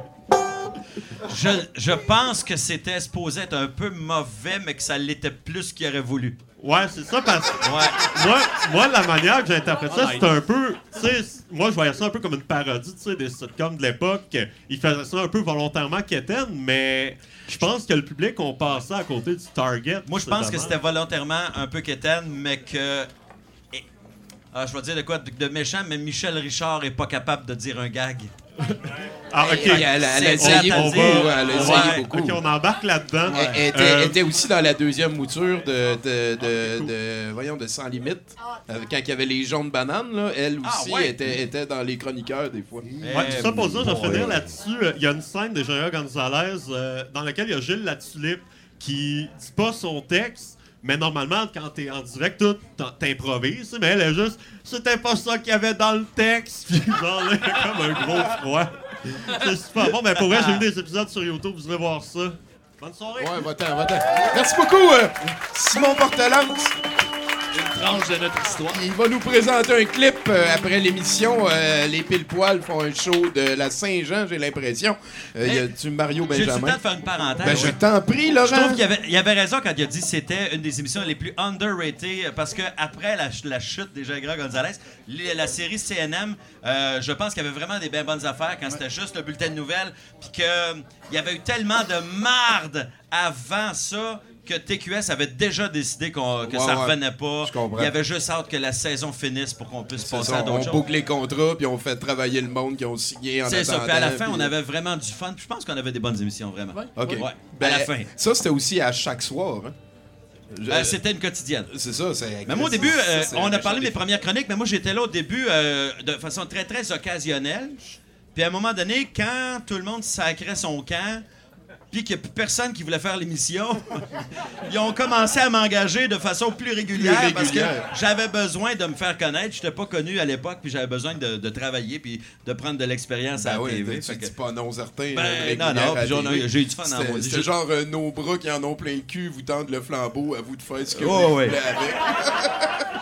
Je, je pense que c'était supposé être un peu mauvais, mais que ça l'était plus qu'il aurait voulu. Ouais, c'est ça parce que Ouais. moi, moi, la manière que j'interprète ça, c'est un peu. Moi, je voyais ça un peu comme une parodie, tu sais, des sitcoms de l'époque. Ils faisaient ça un peu volontairement quétaine, mais je pense que le public, on passait à côté du target. Moi, je pense que c'était volontairement un peu quétaine, mais que. et- Ah, je vais dire de quoi de, de méchant, mais Michel Richard est pas capable de dire un gag. Ah, ok. Elle, elle a essayé beaucoup. dire. Elle a essayé beaucoup. Ok, on embarque là-dedans. Elle, elle était, Euh, elle était aussi dans la deuxième mouture de, de, de, de- voyons, de Sans Limite. Euh, Quand il y avait les jaunes bananes, là, elle Ah, aussi ouais. était, était dans les chroniqueurs des fois. Ouais, tout ça pour ça, je vais finir là-dessus. Euh, Il y a une scène de Gérard Gonzalez euh, dans laquelle il y a Gilles Latulippe qui dit pas son texte, mais normalement, quand t'es en direct, t'improvises. Mais elle est juste, c'était pas ça qu'il y avait dans le texte. Puis genre, là, comme un gros froid. C'est super bon. Mais pour vrai, j'ai vu des épisodes sur YouTube, vous irez voir ça. Bonne soirée. Ouais, va-t'en, va-t'en. Merci beaucoup, euh, Simon Portelance. Une tranche de notre histoire. Il va nous présenter un clip euh, après l'émission. Euh, les pile poils font un show de la Saint-Jean, j'ai l'impression. Euh, y a du Mario J'ai le temps Benjamin? de faire une parenthèse? Ben, je t'en prie, Je Laurent. trouve qu'il avait, il avait raison quand il a dit que c'était une des émissions les plus underrated euh, parce que après la, ch- la chute des Gérard Gonzalez, la série CNM, je pense qu'il y avait vraiment des bien bonnes affaires quand c'était juste le bulletin de nouvelles, puis que euh, il y avait eu tellement de marde avant ça que TQS avait déjà décidé qu'on- que Ouais, ça ouais. revenait pas. Il y avait juste hâte que la saison finisse pour qu'on puisse passer ça, à on d'autres choses. boucle les contrats, puis on fait travailler le monde qui ont signé en C'est ça. Puis à la fin, puis- on avait vraiment du fun. Puis je pense qu'on avait des bonnes émissions, vraiment. OK. Ouais. Ben, à la fin. Ça, c'était aussi à chaque soir. hein. Je- Euh, C'était une quotidienne. C'est ça, c'est. Mais moi, au début, euh, Ça, on a parlé de mes des- premières chroniques, mais moi, j'étais là au début euh, de façon très, très occasionnelle. Puis à un moment donné, quand tout le monde sacrait son camp, puis qu'il n'y a plus personne qui voulait faire l'émission, ils ont commencé à m'engager de façon plus régulière, Plus parce que j'avais besoin de me faire connaître. Je n'étais pas connu à l'époque, puis j'avais besoin de, de travailler, puis de prendre de l'expérience à Ben la oui, TV. tu que- dis pas non certain. Ben, euh, non, non, à j'ai eu du fun mon- C'était j'ai- genre euh, nos bras qui en ont plein le cul, vous tendent le flambeau, à vous de faire ce que Oh, vous voulez avec.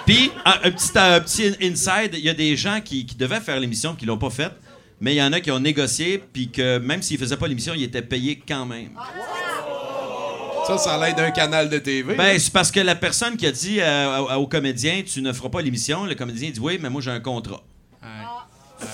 Puis, un, un petit, un petit inside, il y a des gens qui, qui devaient faire l'émission qui l'ont pas faite, mais il y en a qui ont négocié, puis que même s'ils faisaient pas l'émission, ils étaient payés quand même. Ça, ça l'aide d'un canal de TV. Ben, c'est parce que la personne qui a dit euh, au, au comédien, tu ne feras pas l'émission, le comédien dit oui, mais moi j'ai un contrat.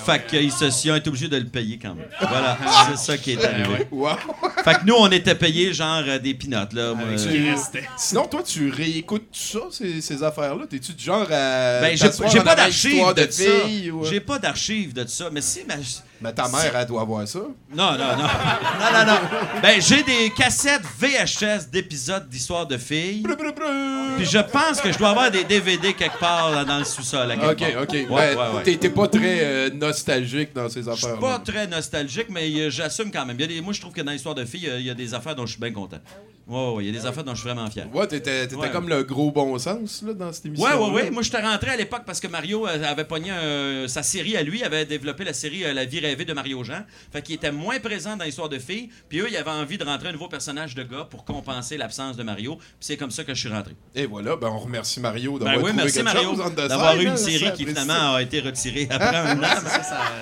Fait qu'ils se- ils ont été obligés de le payer quand même. Voilà, c'est ça qui est arrivé. Wow. Fait que nous, on était payés genre euh, des pinottes, là. moi, Tu- euh, Sinon, toi, tu réécoutes tout ça, ces, ces affaires-là? T'es-tu du genre à. Ben, j'ai pas d'archives de, de ça. ou- J'ai pas d'archives de ça. Mais si, mais Mais ta mère, elle doit avoir ça. Non, non, non. non, non, non. Ben, j'ai des cassettes VHS d'épisodes d'histoires de filles. Puis je pense que je dois avoir des DVD quelque part là, dans le sous-sol. à Ok, part. ok. Ouais, Ben, ouais, ouais. T'es t'es pas très euh, nostalgique dans ces Je suis affaires. pas très nostalgique, mais euh, j'assume quand même. Il y a des- moi, je trouve que dans l'histoire de filles, euh, il y a des affaires dont je suis bien content. Ouais, ouais, ouais, il y a des affaires dont je suis vraiment fier. Ouais, t'étais t'étais Ouais. comme le gros bon sens là, dans cette émission. Ouais, ouais, ouais. Moi, j'étais rentré à l'époque parce que Mario euh, avait pogné euh, sa série à lui, avait développé la série euh, La vie rêvée de Mario Jean. Fait qu'il était moins présent dans l'histoire de filles. Puis eux, ils avaient envie de rentrer un nouveau personnage de gars pour compenser l'absence de Mario. Puis c'est comme ça que je suis rentré. Et voilà, ben on remercie Mario Ben d'avoir oui, trouvé merci quelque Mario d'avoir eu une série qui finalement a été retirée après un an.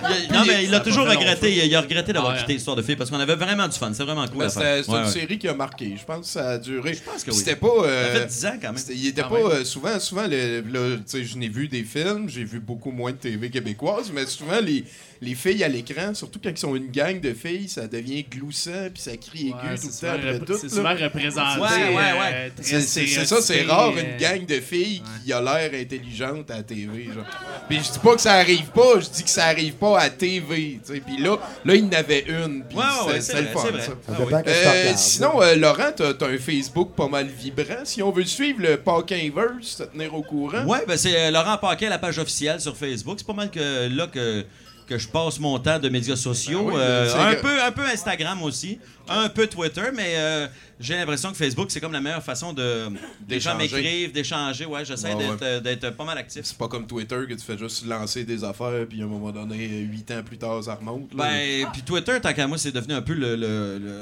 Il a- non, mais il a ça toujours regretté. Il a, il a regretté d'avoir Ouais. quitté l'histoire de filles parce qu'on avait vraiment du fun. C'est vraiment cool. Ben, c'est une ouais. série qui a marqué. Je pense que ça a duré. Je pense que oui. C'était pas. euh, Ça fait 10 ans quand même. Il était Quand pas euh, souvent, souvent, le- là, tu sais, je n'ai vu des films, j'ai vu beaucoup moins de TV québécoise, mais souvent les, les filles à l'écran, surtout quand ils sont une gang de filles, ça devient gloussant puis ça crie aigu Ouais, tout le temps après tout. c'est souvent représenté, Ouais, ouais, ouais. euh, C'est ça, c'est rare euh, une gang de filles qui a l'air intelligente à la TV. Genre. Puis je dis pas que ça arrive pas, je dis que ça arrive pas à TV. tu sais. Puis là, là, il y en avait une. Puis c'est le fun, ça. Ah oui. Euh, sinon, euh, Laurent, t'as un Facebook pas mal vibrant. Si on veut suivre le Paquinverse, te tenir au courant. Ouais, ben c'est euh, Laurent Paquet, la page officielle sur Facebook. C'est pas mal que là que, que je passe mon temps de médias sociaux. Ben oui, Euh, c'est un, que- peu, un peu Instagram aussi, un peu Twitter, mais euh, j'ai l'impression que Facebook, c'est comme la meilleure façon de. Les gens D'échanger. m'écrivent, d'échanger. Ouais, j'essaie Ouais, d'être, euh, d'être pas mal actif. C'est pas comme Twitter que tu fais juste lancer des affaires, puis à un moment donné, huit ans plus tard, ça remonte. là. Ben, puis Twitter, tant qu'à moi, c'est devenu un peu le. le, le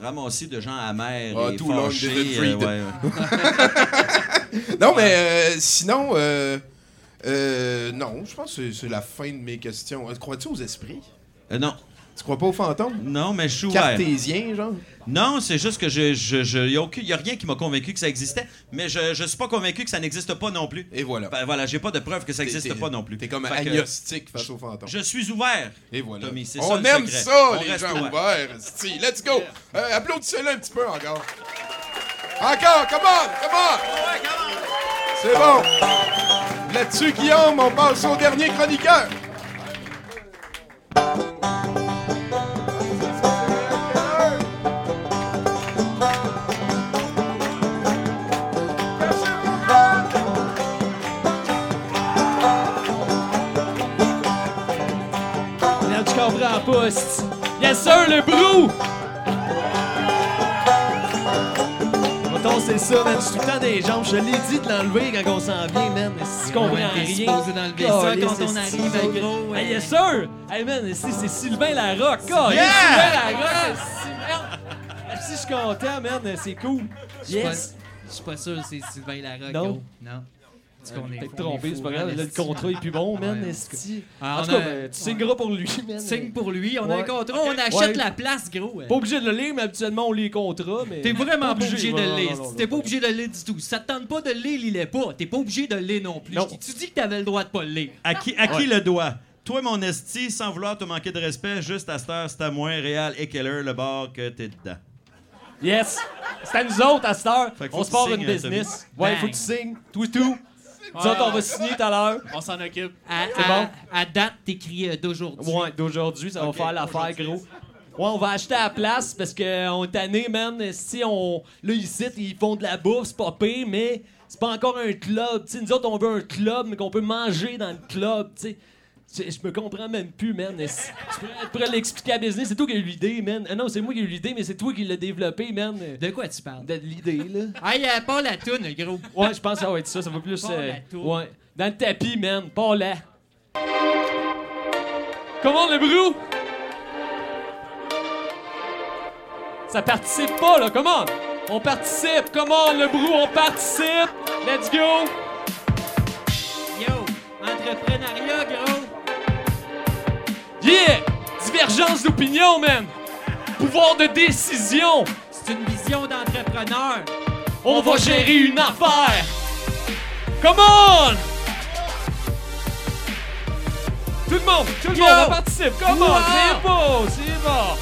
ramassis de gens amers Ah, et long fâchés. euh, ouais, ouais. non, mais euh, sinon, euh, euh, non, je pense que c'est- la fin de mes questions. Euh, Crois-tu aux esprits? Euh, non. Tu crois pas aux fantômes? Non, mais je suis ouvert. Cartésien, genre? Non, c'est juste que je, je, je y a, aucun- y a rien qui m'a convaincu que ça existait, mais je, je suis pas convaincu que ça n'existe pas non plus. Et voilà. Ben, voilà, j'ai pas de preuve que ça T'es- n'existe pas non plus. T'es comme Fait que agnostique face aux fantômes. Je suis ouvert. Et voilà. Tommy, c'est On ça le aime secret. ça, On les gens ouvert. ouverts. Let's go. Euh, Applaudissez-le un petit peu encore. Encore, come on, come on. C'est bon. Là-dessus, Guillaume, on passe au dernier chroniqueur. Yes sir, le brou! C'est ça, man. Je suis tout le temps des jambes. Je te l'ai dit de l'enlever quand on s'en vient, man. Si tu comprends Ouais, rien. supposé d'enlever ça quand on arrive, autres. gros, Hey, yes sir! Hey man, c'est Sylvain Larocque. Yeah! Sylvain Larocque. Si je suis content, man, c'est cool. Je suis pas- Yes! je suis pas sûr que c'est Sylvain Larocque. Non. gros. Non. Parce qu'on est Peut-être trompé, c'est pas grave. Là, le contrat est plus bon, man, Ouais, esti. Ah, En tout cas, a- ben, tu signeras pour lui, man. Signe pour lui, on a un contrat, on achète Ouais. la place, gros. Pas obligé de le lire, mais habituellement, on lit les contrats. mais- T'es vraiment pas obligé de le lire. T'es pas obligé de le lire du tout. Si ça te tente pas de le lire, lis-le pas. T'es pas obligé de le lire non plus. Tu dis que t'avais le droit de pas le lire? À qui, le doigt? Toi, mon esti, sans vouloir te manquer de respect, juste à cette heure, c'est à moi, Réal et Keller, le bar que t'es dedans. Yes! C'est à nous autres à cette heure. On se part une business. Ouais, faut que tu signes. Tout et tout. Nous autres, on va signer tout à l'heure. On s'en occupe. À, C'est à- bon? à date, t'écris euh, d'aujourd'hui. Ouais, d'aujourd'hui, ça va faire l'affaire, gros. Ouais, on va acheter à la place parce qu'on est tanné, man. Si on. Là, ici, ils font de la bouffe, c'est pas pire, mais c'est pas encore un club. Tu sais, nous autres, on veut un club, mais qu'on peut manger dans le club, tu sais. Je me comprends même plus, man. Tu pourrais, l'expliquer à business. C'est toi qui as eu l'idée, man. Ah non, c'est moi qui ai eu l'idée, mais c'est toi qui l'as développé, man. De quoi tu parles? De l'idée, là. Ah, il y a pas la toune, le gros. Ouais, je pense que ça va être ça. Ça va plus. Pas euh, la toune. ouais. Dans le tapis, man. Pas là. Comment le brou? Ça participe pas, là. Comment? On participe. Comment le brou? On participe. Let's go. Yo, entrepreneuriat, gros. Yeah! Divergence d'opinion, man. Pouvoir de décision. C'est une vision d'entrepreneur. On va gérer une affaire. Come on! Tout le monde, tout le Yo! monde, on participe. Come on, c'est beau, c'est bon.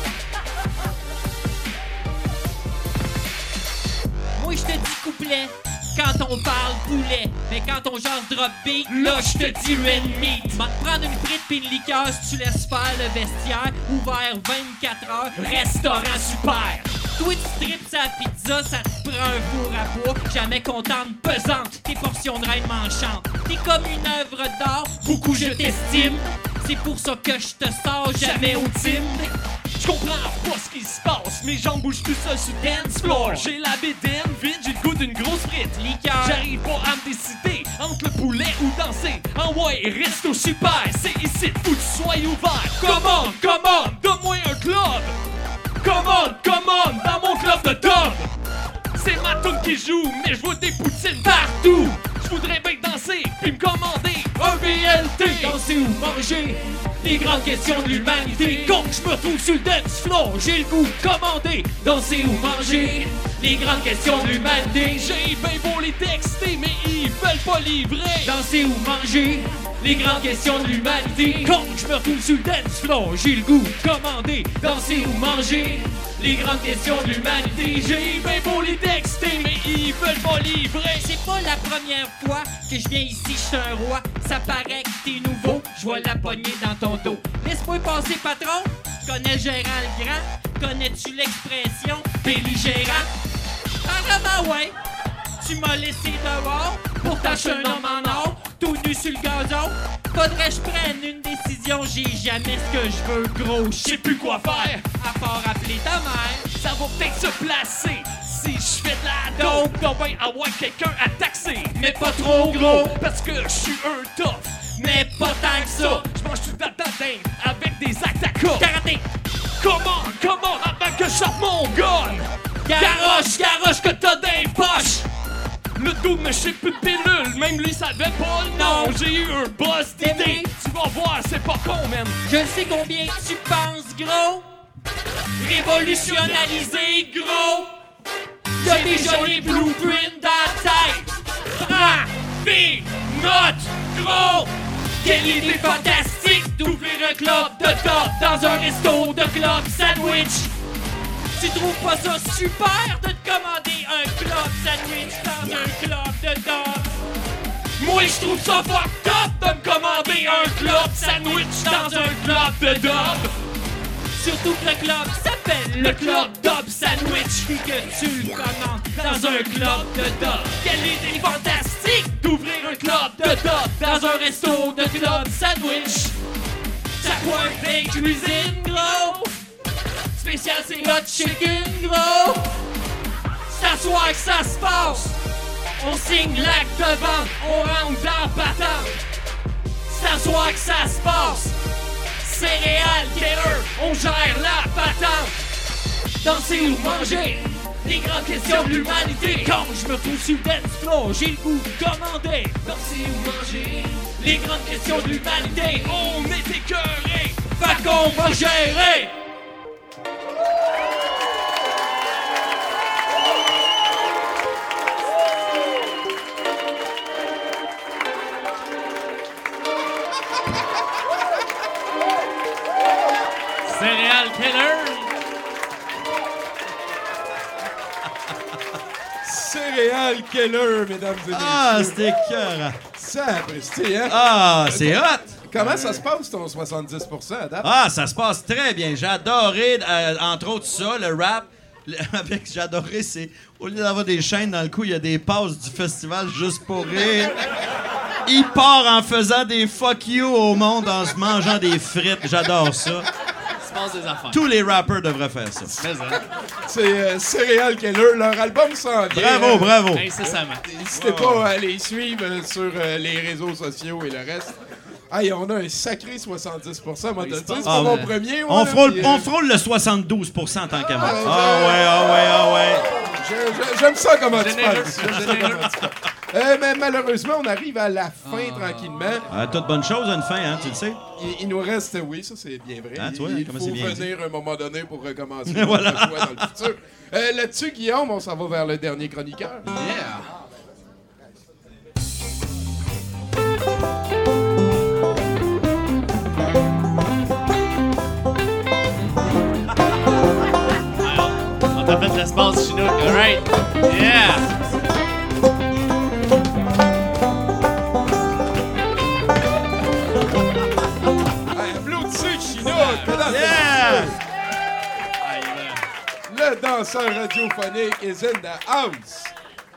Moi, je te dis couplet quand on parle poulet. Mais quand on jase drop beat, là, je te dis red meat. M'en prendre une frite pis une liqueur si tu laisses faire le vestiaire. Ouvert 24 heures, restaurant super. Toi, tu tripes sa pizza, ça te prend un four à bois. Jamais contente, pesante, tes portions de reine m'enchantent. T'es comme une œuvre d'art, beaucoup je t'estime. C'est pour ça que je te sors jamais au team. Je comprends pas ce qui se passe, mes jambes bougent tout seul sur dance floor. J'ai la bédaine vide, j'ai le goût d'une grosse frite. Liqueur. J'arrive pas à me décider entre le poulet ou danser. En ouais, resto super, c'est ici, que tu sois ouvert. Comment, comment, donne-moi un club. Comment, comment, dans mon club de dub. C'est ma tune qui joue, mais je vois des poutines partout. Je voudrais bien danser, puis me commander un VLT. Danser ou manger Les grandes questions de l'humanité. Quand je me retrouve sur le dance floor J'ai le goût de commander Danser ou manger. Les grandes questions de l'humanité. J'ai bien beau les texter, mais ils veulent pas livrer. Danser ou manger Les grandes questions de l'humanité. Quand je me retrouve sur le dance floor J'ai le goût de commander Danser ou manger Les grandes questions de l'humanité J'ai bien beau les texter, mais ils veulent pas livrer. C'est pas la première fois que je viens ici, je suis un roi. Ça paraît que t'es nouveau, je vois la poignée dans ton dos. Laisse-moi passer, patron. Connais Gérald Grand? Connais-tu l'expression belligérant? Apparemment, ouais. Tu m'as laissé dehors. Pourtant, je un homme en or, nu sur le gazon. Faudrait que je prenne une décision, j'ai jamais ce que je veux, gros. Je sais plus quoi faire, à part appeler ta mère. Ça va peut-être se placer si je fais de la dope. Doit bien avoir quelqu'un à taxer. Mais pas trop gros, Parce que je suis un tough. mais pas tant que ça. Je mange tout le dingue avec des actes à corps. Karaté, Comment, comment avant que je sorte mon gun? garoche, garoche que t'as des poches. Le dude me chie plus de pilule, même lui savait pas le nom. J'ai eu un boss d'idée. Tu vas voir, c'est pas con, man. Je sais combien tu penses, gros. Révolutionnaliser, gros. T'as des jolis blueprints dans la tête. Prends des notes, gros. Quelle idée fantastique d'ouvrir un club de top dans un resto de club sandwich. Tu trouves pas ça super de te commander un club sandwich dans un club de top? Moi, je trouve ça fucked up de me commander un club sandwich dans un club de dub. Surtout que le club s'appelle le club Dub Sandwich et que tu commandes dans un club de dub. Quelle idée fantastique d'ouvrir un club de dub dans un resto de club sandwich? Ça pointe des cuisine, gros. Spécial, c'est hot chicken, gros. S'asseoir que ça se passe. On signe l'acte de vente, on rentre dans patente. S'asseoir que ça se passe. Céréales, Keller, on gère la patente. Danser ou manger, les grandes questions de l'humanité. Quand je me trouve sur le floor, j'ai le goût de commander. Danser ou manger, les grandes questions de l'humanité. On est écœurés. Fait qu'on va gérer. Céréal Killer. Céréales Keller, mesdames et messieurs. Ah, c'était cœur. Sapristi, hein? Ah, c'est hot. Comment ça se passe, ton 70 à date? Ah, ça se passe très bien. J'ai adoré, euh, entre autres, ça, le rap. Le- avec j'ai adoré, c'est au lieu d'avoir des chaînes dans le cou, il y a des passes du festival juste pour rire. Il part en faisant des fuck you au monde en se mangeant des frites. J'adore ça. Il se passe des affaires. Tous les rappers devraient faire ça. C'est euh, Céréales Keller. Leur album s'en vient. Bravo, Euh, bravo. Incessamment. N'hésitez pas à les suivre euh, sur euh, les réseaux sociaux et le reste. Hey, on a un sacré 70% moi, te le dire. C'est Ah, pas mon ouais. premier. moi, On là, frôle, puis, euh, on frôle le 72 tant qu'à moi. Ah, Ah ouais, ah ouais, ah ouais. J'aime ça comment tu parles. Euh, mais malheureusement, on arrive à la fin tranquillement. Ah, toute bonne chose une fin, hein, tu le sais. Il, il nous reste, oui, ça c'est bien vrai. Ah, tu vois, il comment faut venir un moment donné pour recommencer Voilà. dans le futur. Euh, Là-dessus, Guillaume, on s'en va vers le dernier chroniqueur. Yeah. On t'a fait l'espace chinook, alright? Yeah! Hey, applaudissez Chinook! mesdames et Yeah! messieurs. Le danseur radiophonique is in the house.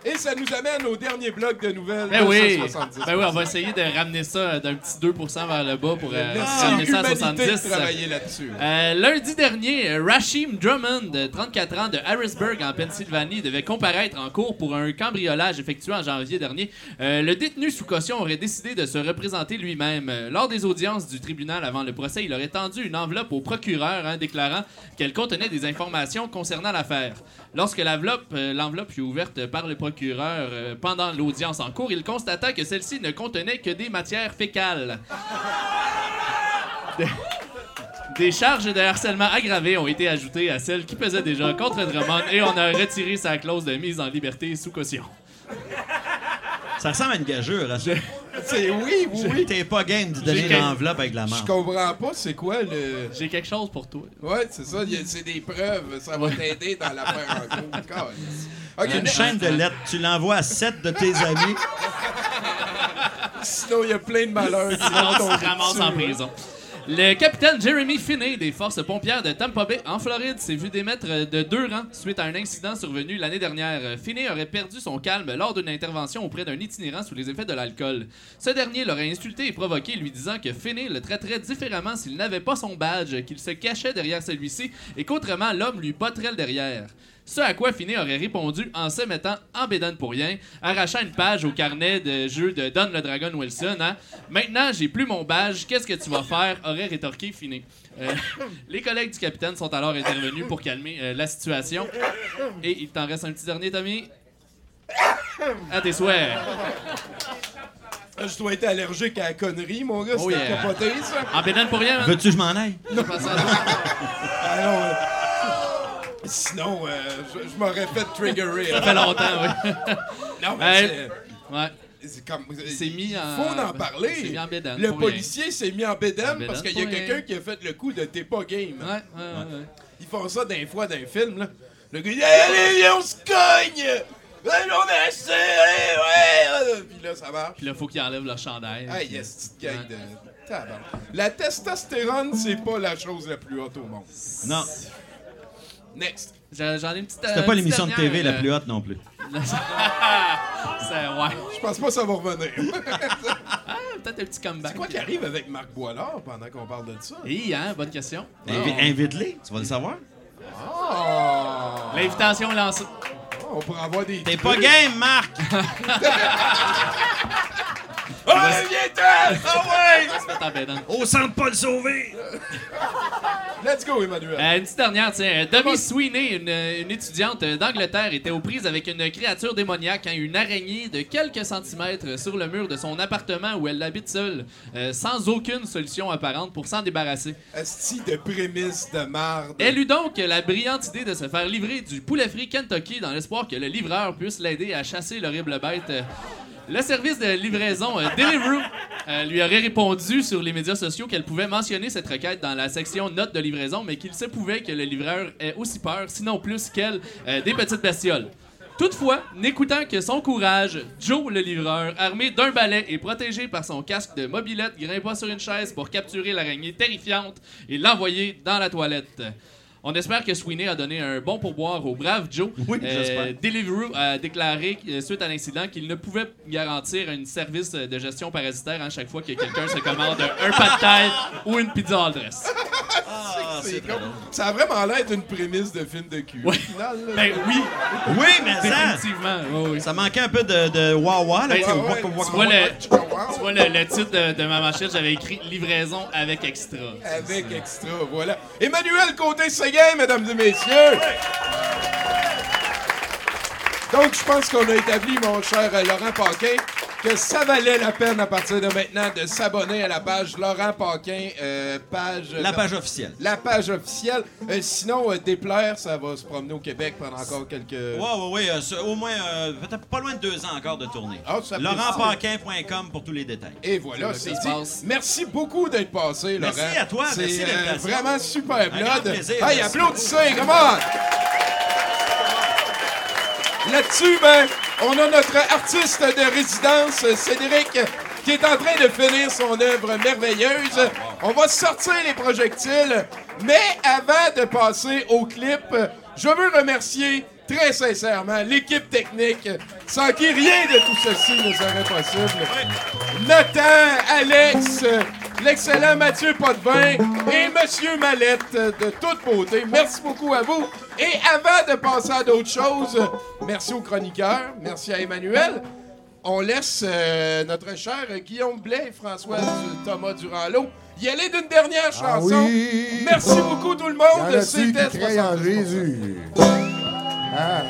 Et ça nous amène au dernier bloc de nouvelles Ben oui, 170. ben oui, on va essayer de ramener ça d'un petit 2% vers le bas pour euh, ramener ça à humanité 70. de travailler là-dessus. Euh, lundi dernier, Rashim Drummond, de 34 ans, de Harrisburg, en Pennsylvanie, devait comparaître en cours pour un cambriolage effectué en janvier dernier. Euh, le détenu sous caution aurait décidé de se représenter lui-même. Lors des audiences du tribunal avant le procès, il aurait tendu une enveloppe au procureur, hein, déclarant qu'elle contenait des informations concernant l'affaire. Lorsque l'enveloppe euh, l'enveloppe fut ouverte par le procureur euh, pendant l'audience en cours, il constata que celle-ci ne contenait que des matières fécales. Des charges de harcèlement aggravé ont été ajoutées à celles qui pesaient déjà contre Drummond et on a retiré sa clause de mise en liberté sous caution. Ça ressemble à une gageure. Hein? C'est oui, oui, oui. T'es pas game de donner l'enveloppe avec la Je main. comprends pas c'est quoi le. J'ai quelque chose pour toi. Ouais, c'est ça, il y a- c'est des preuves, ça va t'aider dans l'affaire en cours. Calisse. Ok, Une chaîne de lettres, tu l'envoies à sept de tes amis. Sinon, il y a plein de malheurs Sinon, vont tu te ramasses en là. prison. Le capitaine Jeremy Finney des forces pompières de Tampa Bay, en Floride, s'est vu démettre de deux rangs suite à un incident survenu l'année dernière. Finney aurait perdu son calme lors d'une intervention auprès d'un itinérant sous les effets de l'alcool. Ce dernier l'aurait insulté et provoqué, lui disant que Finney le traiterait différemment s'il n'avait pas son badge, qu'il se cachait derrière celui-ci et qu'autrement l'homme lui botterait le derrière. Ce à quoi Finney aurait répondu en se mettant en bédane pour rien, arrachant une page au carnet de jeu de Don le Dragon Wilson. hein? Maintenant, j'ai plus mon badge, qu'est-ce que tu vas faire? aurait rétorqué Finney. Euh, les collègues du capitaine sont alors intervenus pour calmer euh, la situation. Et il t'en reste un petit dernier, Tommy? À tes souhaits. Je dois être allergique à la connerie, mon gars. Oh C'était yeah. capoté, ça. En bédane pour rien, man. Veux-tu que je m'en aille? Pense à toi. Ah non, euh, Sinon, euh, je, je m'aurais fait triggerer. Ça fait longtemps, oui. Non, mais Ouais. c'est- Ouais. c'est comme. C'est mis en. faut en parler. C'est mis en. Le policier s'est mis en bédane parce qu'il y a quelqu'un qui a fait le coup de t'es pas game. Ouais, ouais, ouais. ouais. Ils font ça d'un fois dans un film, là. Le gars, dit Allez, allez, on se cogne! Allez, on est assez, allez, ouais! Puis là, ça marche. Puis là, faut qu'ils enlèvent leur chandail. Ah, yes, petite gang de. La testostérone, c'est pas la chose la plus haute au monde. Non. Next. J'en ai une petite. C'était euh, pas petite l'émission de TV la plus haute non plus. euh, ouais. Je pense pas que ça va revenir. Ah, peut-être un petit comeback. C'est quoi qui arrive avec Marc Boilard pendant qu'on parle de ça? Oui, hein, bonne question. Invi- Invite-les, tu vas le savoir. Oh! L'invitation est lancée. On pourrait avoir des. T'es pas game, Marc! Oh! Ah ouais! On se met en bédane. Au centre Paul Sauvé! Let's go, Emmanuel. Euh, une petite dernière, tiens. Euh, Debbie Sweeney, une, une étudiante euh, d'Angleterre, était aux prises avec une créature démoniaque, hein, une araignée de quelques centimètres sur le mur de son appartement où elle habite seule, euh, sans aucune solution apparente pour s'en débarrasser. Asti de prémisse de marde. Elle eut donc la brillante idée de se faire livrer du poulet frit Kentucky dans l'espoir que le livreur puisse l'aider à chasser l'horrible bête. Le service de livraison euh, Deliveroo euh, lui aurait répondu sur les médias sociaux qu'elle pouvait mentionner cette requête dans la section notes de livraison, mais qu'il se pouvait que le livreur ait aussi peur, sinon plus qu'elle, euh, des petites bestioles. Toutefois, n'écoutant que son courage, Joe le livreur, armé d'un balai et protégé par son casque de mobilette, grimpa sur une chaise pour capturer l'araignée terrifiante et l'envoyer dans la toilette. On espère que Sweeney a donné un bon pourboire au brave Joe. Oui, j'espère. Deliveroo a déclaré euh, suite à l'incident qu'il ne pouvait garantir un service de gestion parasitaire à chaque fois que quelqu'un se commande un pas de tête ou une pizza all dress. Ah, C'est con. Ça a vraiment l'air d'une prémisse de film de cul. Ouais. Final. Ben oui, Oui, mais ça, définitivement. Oui, oui. ça manquait un peu de, de wah-wah. Là, Ben, tu sais, ouais, waka, ouais. waka, Tu vois, le, tu vois le, le titre de, de ma manchette, j'avais écrit livraison avec extra. Avec extra, voilà. Emmanuel Mesdames et messieurs. Donc, je pense qu'on a établi, mon cher Laurent Paquin, que ça valait la peine à partir de maintenant de s'abonner à la page Laurent Paquin, euh, page... La page officielle. La page officielle. Euh, sinon, euh, déplaire, ça va se promener au Québec pendant encore quelques... Ouais, ouais, ouais. euh, au moins, euh, peut-être pas loin de deux ans encore de tournée. Ah, LaurentPaquin.com pour tous les détails. Et voilà, C'est dit. Merci beaucoup d'être passé, Laurent. Merci à toi, C'est merci euh, l'invitation. vraiment super blood. plaisir, Hey, applaudissez, come on! Là-dessus, ben, on a notre artiste de résidence, Cédric, qui est en train de finir son œuvre merveilleuse. On va sortir les projectiles, mais avant de passer au clip, je veux remercier très sincèrement l'équipe technique, sans qui rien de tout ceci ne serait possible. Nathan, Alex, l'excellent Mathieu Potvin et Monsieur Mallette de toute beauté. Merci beaucoup à vous. Et avant de passer à d'autres choses, merci aux chroniqueurs, merci à Emmanuel. On laisse euh, notre cher Guillaume Blais et François Thomas Durand-Lot y aller d'une dernière Ah chanson. oui. Merci beaucoup tout le monde. C'était qui créent en 72%. Jésus? Ah.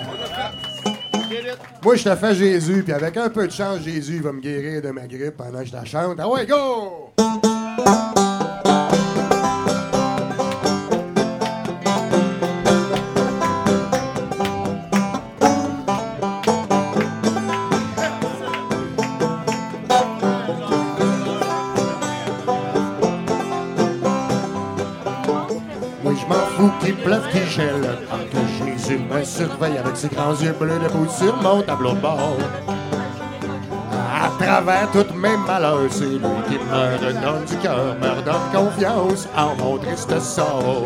Moi, je te fais Jésus, puis avec un peu de chance, Jésus va me guérir de ma grippe pendant que je la chante. Ah ouais, go! Oui, je m'en fous qu'il pleuve, qu'il gèle, que Jésus me surveille avec ses grands yeux bleus debout sur mon tableau bord. Travers tous mes malheurs, c'est lui qui me redonne du cœur, me redonne confiance en mon triste sort.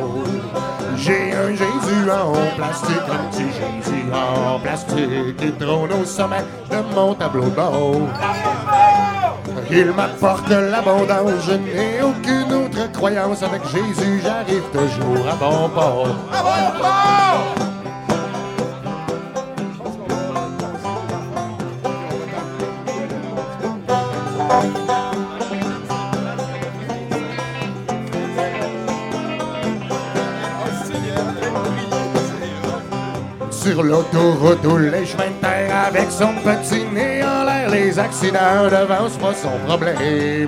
J'ai un Jésus en plastique, un petit Jésus en plastique qui trône au sommet de mon tableau de. Il m'apporte l'abondance, je n'ai aucune autre croyance. Avec Jésus, j'arrive toujours à bon port. Sur l'autoroute ou les chemins de terre avec son petit nez en l'air, les accidents devancent pas son problème.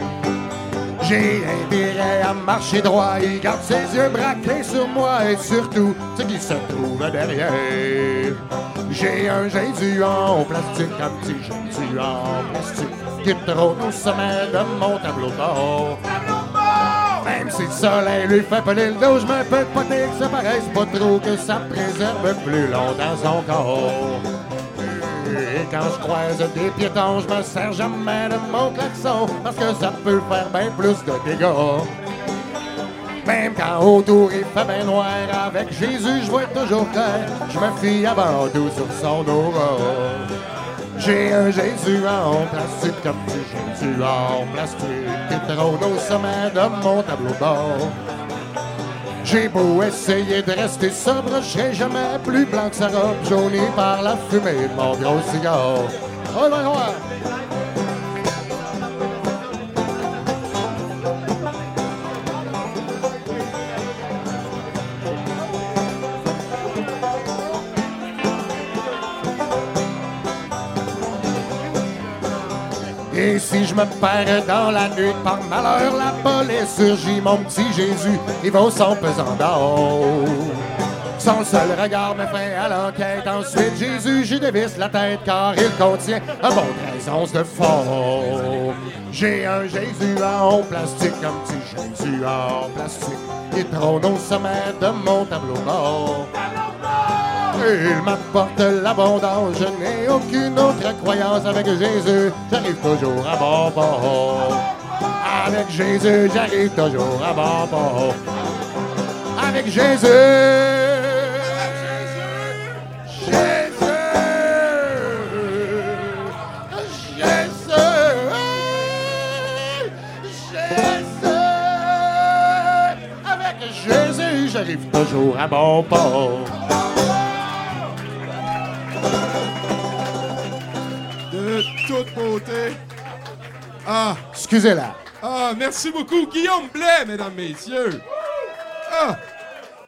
J'ai intérêt à marcher droit, il garde ses yeux braqués sur moi et surtout ce qui se trouve derrière. J'ai un Jésus en plastique, un petit Jésus en plastique qui trône au sommet de mon tableau de bord. Même si le soleil lui fait peler le dos, je me peux pas dire que ça paraisse pas trop, que ça préserve plus longtemps son corps. Et quand je croise des piétons, je me sers jamais de mon klaxon, parce que ça peut faire bien plus de dégâts. Même quand autour il fait bien noir, avec Jésus je vois toujours clair, je me fie avant tout sur son aura. J'ai un Jésus en plastique, comme petit Jésus en plastique, qui au sommet de mon tableau de bord. J'ai beau essayer de rester sobre, je jamais plus blanc que sa robe, jaunie par la fumée de mon gros cigare. Oh. Et si je me perds dans la nuit par malheur, la police surgit, mon petit Jésus, ils vont son pesant d'or. Son seul regard me fait à l'enquête. Ensuite, Jésus, j'y dévisse la tête car il contient un bon 13 onces de fond. J'ai un Jésus en plastique, un petit Jésus en plastique. Il trône au sommet de mon tableau bord. Il m'apporte l'abondance, je n'ai aucune autre croyance. Avec Jésus, j'arrive toujours à bon port. Avec Jésus, j'arrive toujours à bon port. Avec Jésus. Avec Jésus, j'arrive toujours à bon port. Toute beauté. Ah, Excusez-la. ah, merci beaucoup, Guillaume Blais, mesdames, messieurs. Ah,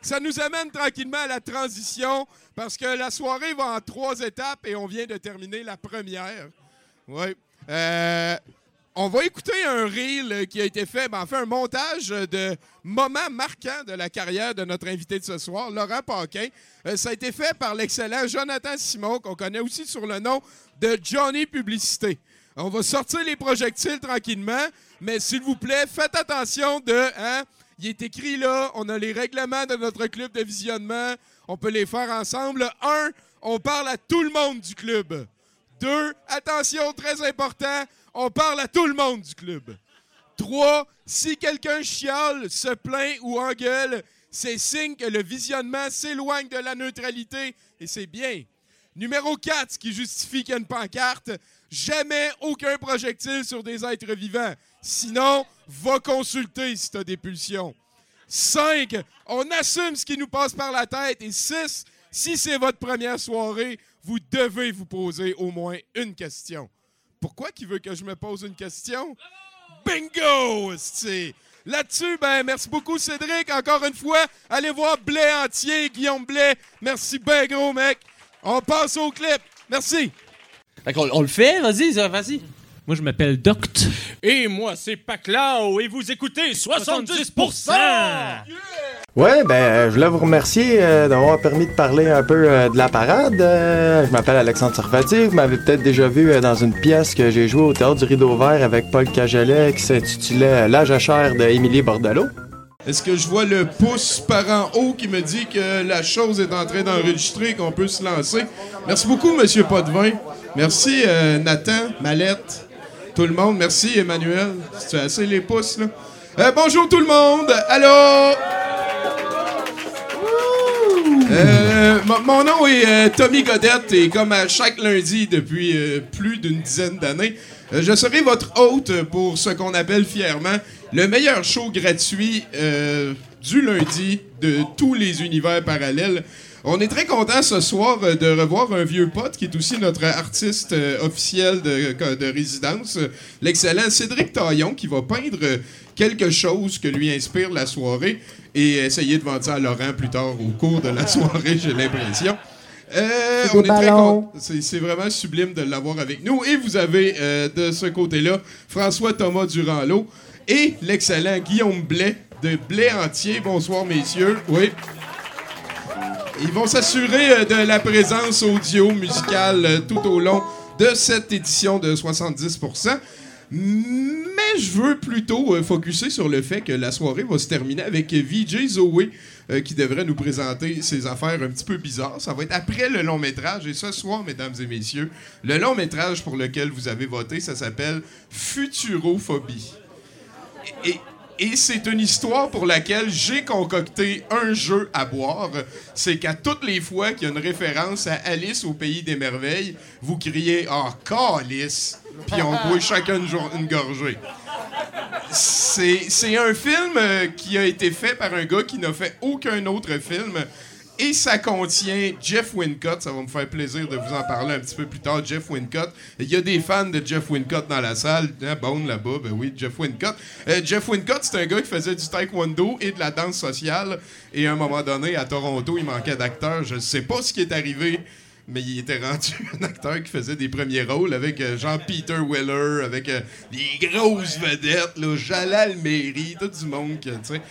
ça nous amène tranquillement à la transition parce que la soirée va en trois étapes et on vient de terminer la première. Oui. Euh, on va écouter un reel qui a été fait, ben, en un montage de moments marquants de la carrière de notre invité de ce soir, Laurent Paquin. Euh, ça a été fait par l'excellent Jonathan Simon, qu'on connaît aussi sur le nom de Johnny Publicité. On va sortir les projectiles tranquillement, mais s'il vous plaît, faites attention de... Hein, il est écrit là, on a les règlements de notre club de visionnement, on peut les faire ensemble. Un, on parle à tout le monde du club. Deux, attention, très important, on parle à tout le monde du club. Trois, si quelqu'un chiale, se plaint ou engueule, c'est signe que le visionnement s'éloigne de la neutralité et c'est bien. Numéro 4, ce qui justifie qu'il y a une pancarte, jamais aucun projectile sur des êtres vivants. Sinon, va consulter si tu as des pulsions. 5, on assume ce qui nous passe par la tête. Et 6, si c'est votre première soirée, vous devez vous poser au moins une question. Pourquoi qu'il veut que je me pose une question? Bingo! Là-dessus, ben, merci beaucoup, Cédric. Encore une fois, allez voir Blais entier, Guillaume Blais. Merci ben gros, mec. On passe au clip. Merci. On le fait, vas-y, vas-y. Moi, je m'appelle Doct. Et moi, c'est Paclao et vous écoutez 70%! Ouais, ben, euh, je voulais vous remercier euh, d'avoir permis de parler un peu euh, de la parade. Euh, je m'appelle Alexandre Sarfati. Vous m'avez peut-être déjà vu euh, dans une pièce que j'ai jouée au Théâtre du Rideau Vert avec Paul Cagelet qui s'intitulait La jachère de Émilie Bordelot. Est-ce que je vois le pouce par en haut qui me dit que la chose est en train d'enregistrer, qu'on peut se lancer? Merci beaucoup, Monsieur Potvin. Merci, euh, Nathan, Mallette, tout le monde. Merci, Emmanuel. Tu as assez les pouces, là. Euh, bonjour tout le monde! Allô? Euh, mon- nom est euh, Tommy Godette et comme à chaque lundi depuis plus d'une dizaine d'années, je serai votre hôte pour ce qu'on appelle fièrement le meilleur show gratuit du lundi de tous les univers parallèles. On est très content ce soir euh, de revoir un vieux pote qui est aussi notre artiste euh, officiel de, de résidence, euh, l'excellent Cédric Taillon, qui va peindre euh, quelque chose que lui inspire la soirée et essayer de vendre ça à Laurent plus tard au cours de la soirée, j'ai l'impression. Euh, on est très ballons. con- C'est vraiment sublime de l'avoir avec nous. Et vous avez euh, de ce côté-là François Thomas Durand-Lot et l'excellent Guillaume Blais de Blais Entier. Bonsoir, messieurs. Oui. Ils vont s'assurer euh, de la présence audio musicale euh, tout au long de cette édition de 70%. Mais je veux plutôt euh, focuser sur le fait que la soirée va se terminer avec VJ Zoé qui devrait nous présenter ses affaires un petit peu bizarres. Ça va être après le long métrage. Et ce soir, mesdames et messieurs, le long métrage pour lequel vous avez voté, ça s'appelle Futurophobie. Et c'est une histoire pour laquelle j'ai concocté un jeu à boire. C'est qu'à toutes les fois qu'il y a une référence à Alice au pays des merveilles, vous criez Ah, Calice! Puis on boit chacun une, gorgée. C'est c'est un film euh, qui a été fait par un gars qui n'a fait aucun autre film. Et ça contient Jeff Wincott. Ça va me faire plaisir de vous en parler un petit peu plus tard. Jeff Wincott. Il y a des fans de Jeff Wincott dans la salle. Hein, Bone là-bas, ben oui, Jeff Wincott. Euh, Jeff Wincott, c'est un gars qui faisait du taekwondo et de la danse sociale. Et à un moment donné, à Toronto, il manquait d'acteurs. Je sais pas ce qui est arrivé. Mais il était rendu un acteur qui faisait des premiers rôles avec euh, Jean-Peter Weller, avec euh, des grosses vedettes, là, Jalal Mairie, tout du monde, tu sais.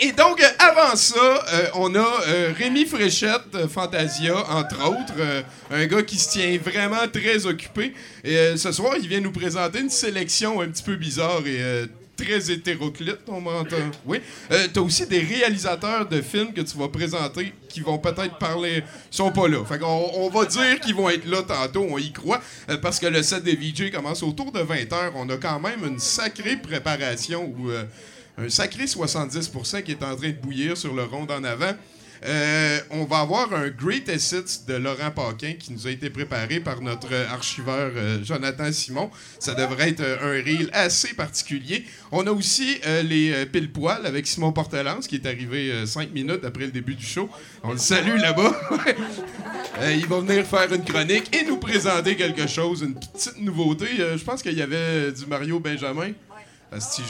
Et donc, euh, avant ça, euh, on a euh, Rémi Fréchette, Fantasia, entre autres, un gars qui se tient vraiment très occupé. Et ce soir, il vient nous présenter une sélection un petit peu bizarre et très hétéroclite, on m'entend. Oui. T'as aussi des réalisateurs de films que tu vas présenter qui vont peut-être parler. Ils sont pas là. Fait qu'on on va dire qu'ils vont être là tantôt, on y croit. parce que le set des VJ commence autour de 20h. On a quand même une sacrée préparation euh, un sacré 70% qui est en train de bouillir sur le rond en avant. Euh, on va avoir un Great Assets de Laurent Paquin qui nous a été préparé par notre archiveur euh, Jonathan Simon. Ça devrait être euh, un reel assez particulier. On a aussi euh, les pile poil avec Simon Portelance qui est arrivé cinq minutes après le début du show. On le salue là-bas. Il va venir faire une chronique et nous présenter quelque chose, une petite nouveauté. Je pense qu'il y avait du Mario Benjamin. Asti,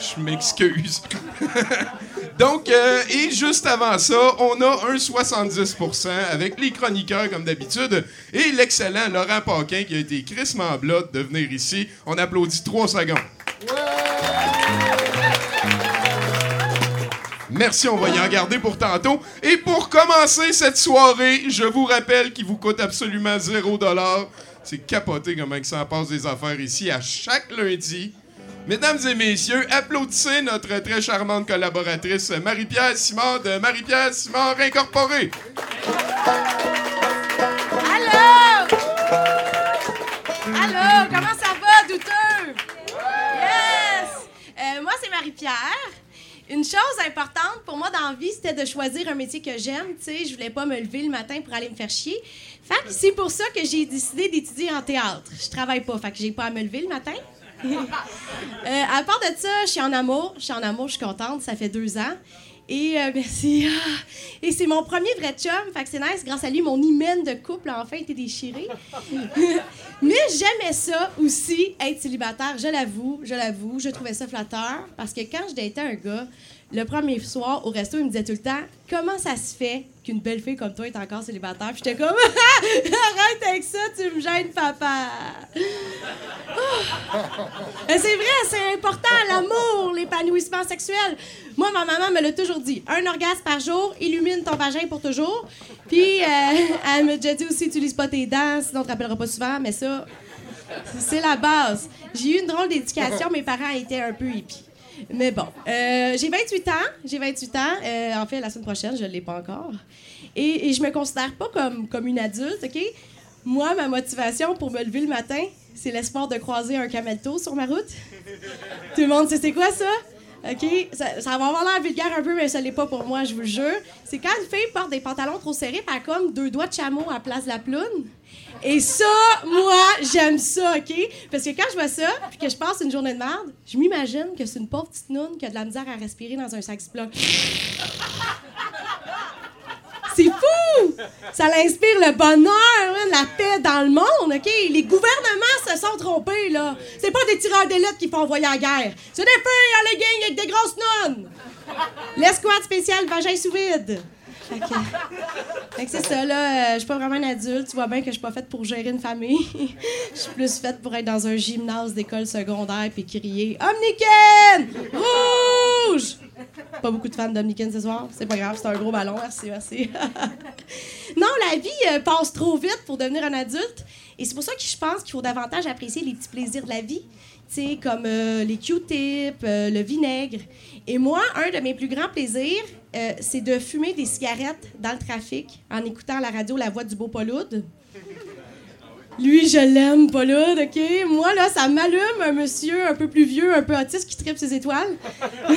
je, m'excuse. Donc, euh, et juste avant ça, on a un 70% avec les chroniqueurs comme d'habitude et l'excellent Laurent Paquin qui a été Chris Blood de venir ici. On applaudit trois secondes. Merci, on va y en garder pour tantôt. Et pour commencer cette soirée, je vous rappelle qu'il vous coûte absolument 0 C'est capoté comment ça en passe des affaires ici à chaque lundi. Mesdames et messieurs, applaudissez notre très charmante collaboratrice Marie-Pierre Simard de Marie-Pierre Simard Incorporée. Allô? Allô, comment ça va, douteux? Yes! Euh, moi, c'est Marie-Pierre. Une chose importante pour moi dans la vie, c'était de choisir un métier que j'aime. Tu sais, je voulais pas me lever le matin pour aller me faire chier. Fait que c'est pour ça que j'ai décidé d'étudier en théâtre. Je travaille pas, fait que j'ai pas à me lever le matin. Euh, à part de ça, je suis en amour. Je suis en amour, je suis contente. Ça fait deux ans. Et euh, merci. Ah! Et c'est mon premier vrai chum. Fait que c'est nice. Grâce à lui, mon hymen de couple a enfin été déchiré. Mais j'aimais ça aussi, être célibataire. Je l'avoue, je l'avoue. Je trouvais ça flatteur. Parce que quand je datais un gars, le premier soir au resto, il me disait tout le temps Comment ça se fait qu'une belle fille comme toi est encore célibataire Puis j'étais comme Arrête avec ça, tu me gênes, papa. Mais c'est vrai, c'est important, l'amour, l'épanouissement sexuel. Moi, ma maman me l'a toujours dit. Un orgasme par jour illumine ton vagin pour toujours. Puis, euh, elle m'a déjà dit aussi, utilise pas tes dents, sinon on te rappellera pas souvent. Mais ça, c'est la base. J'ai eu une drôle d'éducation. Mes parents étaient un peu hippies. Mais bon, euh, j'ai 28 ans. J'ai 28 ans. Euh, en fait, la semaine prochaine, je ne l'ai pas encore. Et, je me considère pas comme, comme une adulte, OK? Moi, ma motivation pour me lever le matin, c'est l'espoir de croiser un camelto sur ma route. Tout le monde sait c'est quoi ça? OK? Ça, va avoir l'air vulgaire un peu, mais ça l'est pas pour moi, je vous jure. C'est quand une fille porte des pantalons trop serrés, par comme deux doigts de chameau à la place de la ploune. Et ça, moi, j'aime ça, OK? Parce que quand je vois ça, puis que je passe une journée de merde, je m'imagine que c'est une pauvre petite noune qui a de la misère à respirer dans un sac Ziploc. C'est fou! Ça l'inspire le bonheur, hein, la paix dans le monde, OK? Les gouvernements se sont trompés, là. C'est pas des tireurs d'élite qui font envoyer à la guerre. C'est des filles en legging avec des grosses nonnes! L'escouade spéciale vagin sous vide. Fait que, c'est ça, là. euh, Je suis pas vraiment une adulte. Tu vois bien que je suis pas faite pour gérer une famille. Je suis plus faite pour être dans un gymnase d'école secondaire puis crier Omniken! Rouge! Pas beaucoup de fans d'Omniken ce soir. C'est pas grave, c'est un gros ballon. Merci, merci. non, la vie euh, passe trop vite pour devenir un adulte. Et c'est pour ça que je pense qu'il faut davantage apprécier les petits plaisirs de la vie. Tu sais, comme euh, les Q-tips, euh, le vinaigre. Et moi, un de mes plus grands plaisirs, euh, c'est de fumer des cigarettes dans le trafic en écoutant la radio la voix du beau Pauloud. Lui, je l'aime, Pauloud, OK? Moi, là, ça m'allume un monsieur un peu plus vieux, un peu autiste qui tripe ses étoiles.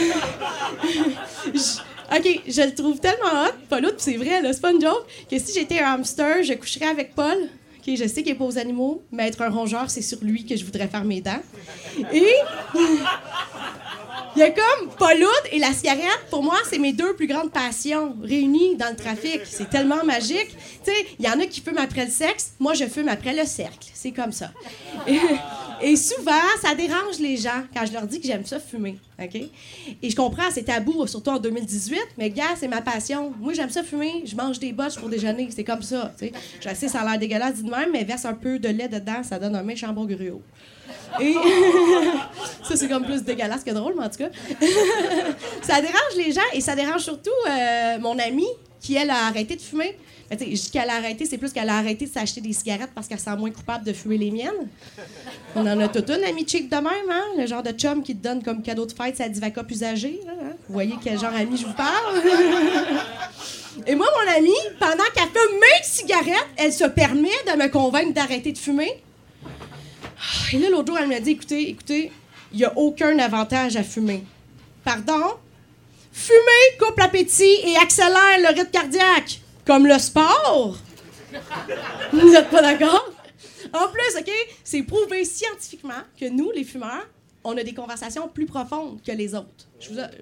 OK, je le trouve tellement hot, Pauloud, c'est vrai, là, c'est pas une joke, que si j'étais un hamster, je coucherais avec Paul. OK, je sais qu'il est pas aux animaux, mais être un rongeur, c'est sur lui que je voudrais faire mes dents. Et... Il y a comme Pauloud et la cigarette, pour moi, c'est mes deux plus grandes passions réunies dans le trafic. C'est tellement magique. Tu sais, il y en a qui fument après le sexe, moi je fume après le cercle. C'est comme ça. Et, souvent, ça dérange les gens quand je leur dis que j'aime ça fumer. OK? Et je comprends, c'est tabou, surtout en 2018, mais gars, c'est ma passion. Moi, j'aime ça fumer, je mange des botches pour déjeuner. C'est comme ça. tu sais, ça a l'air dégueulasse dit de même, mais verse un peu de lait dedans, ça donne un méchant bon gruau. Et ça, c'est comme plus dégueulasse que drôle, mais en tout cas. ça dérange les gens et ça dérange surtout euh, mon amie qui, elle, a arrêté de fumer. Je dis qu'elle a arrêté, c'est plus qu'elle a arrêté de s'acheter des cigarettes parce qu'elle se sent moins coupable de fumer les miennes. On en a toute une amie cheap de même, hein? Le genre de chum qui te donne comme cadeau de fête sa Divacop usagée. là, hein? Vous voyez quel genre ami je vous parle? Et moi, mon amie, pendant qu'elle fume mes cigarettes, elle se permet de me convaincre d'arrêter de fumer. Ah, Et là, l'autre jour, elle m'a dit écoutez, écoutez, il n'y a aucun avantage à fumer. Pardon? Fumer coupe l'appétit et accélère le rythme cardiaque. Comme le sport. Vous n'êtes pas d'accord? En plus, OK, c'est prouvé scientifiquement que nous, les fumeurs, on a des conversations plus profondes que les autres.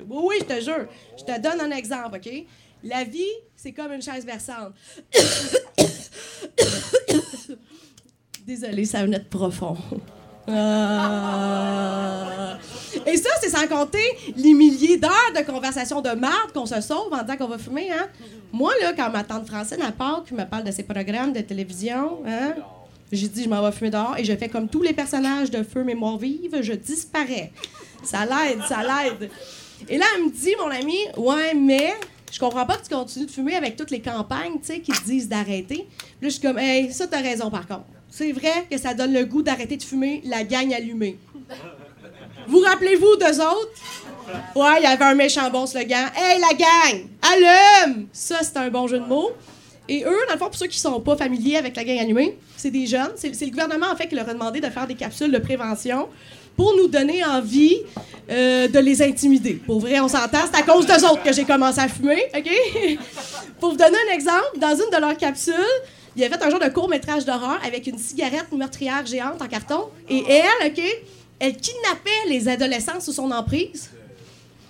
Oui, je te jure. Je te donne un exemple, OK? La vie, c'est comme une chaise versante. Désolée, ça venait de profond. Ah. Et ça, c'est sans compter les milliers d'heures de conversations de marde qu'on se sauve en disant qu'on va fumer, hein? Moi, là, quand ma tante Francine à Pâques me parle de ses programmes de télévision, hein? J'ai dit, je m'en vais fumer dehors et je fais comme tous les personnages de Feu Mémoire Vive, je disparais. Ça l'aide, ça l'aide. Et là, elle me dit, mon ami, ouais, mais je comprends pas que tu continues de fumer avec toutes les campagnes, tu sais, qui te disent d'arrêter. Là, je suis comme, hey, ça, t'as raison par contre. C'est vrai que ça donne le goût d'arrêter de fumer la gang allumée. Vous rappelez-vous d'eux autres? Ouais, il y avait un méchant bon slogan. Hey, la gang, allume! Ça, c'est un bon jeu de mots. Et eux, dans le fond, pour ceux qui sont pas familiers avec la gang allumée, c'est des jeunes. C'est c'est le gouvernement, en fait, qui leur a demandé de faire des capsules de prévention pour nous donner envie euh, de les intimider. Pour vrai, on s'entend, c'est à cause d'eux autres que j'ai commencé à fumer, OK? pour vous donner un exemple, dans une de leurs capsules, il y avait un genre de court-métrage d'horreur avec une cigarette meurtrière géante en carton. Et elle, OK, elle kidnappait les adolescents sous son emprise.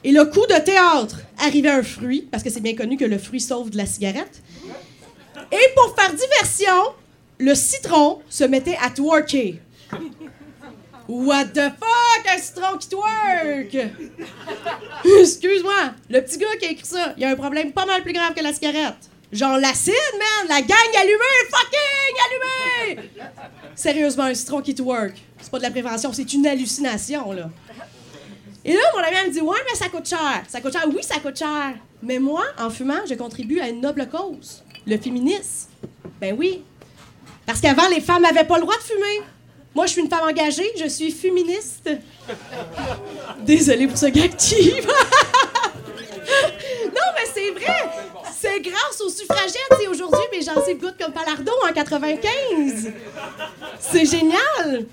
Et le coup de théâtre arrivait un fruit, parce que c'est bien connu que le fruit sauve de la cigarette. Et pour faire diversion, le citron se mettait à twerker. What the fuck, un citron qui twerk? Excuse-moi, le petit gars qui a écrit ça, il a un problème pas mal plus grave que la cigarette. Genre l'acide, man! La gang allumée! Fucking allumée! Sérieusement, un citron qui twerk. C'est pas de la prévention, c'est une hallucination, là. Et là, mon ami elle me dit Ouais, mais ça coûte cher. Ça coûte cher. Oui, ça coûte cher. Mais moi, en fumant, je contribue à une noble cause le féminisme. Ben oui. Parce qu'avant, les femmes n'avaient pas le droit de fumer. Moi, je suis une femme engagée, je suis féministe. Désolée pour ce gag cheap. Suffragettes et aujourd'hui, mais j'en sais goutte comme Palardo en 95. C'est génial.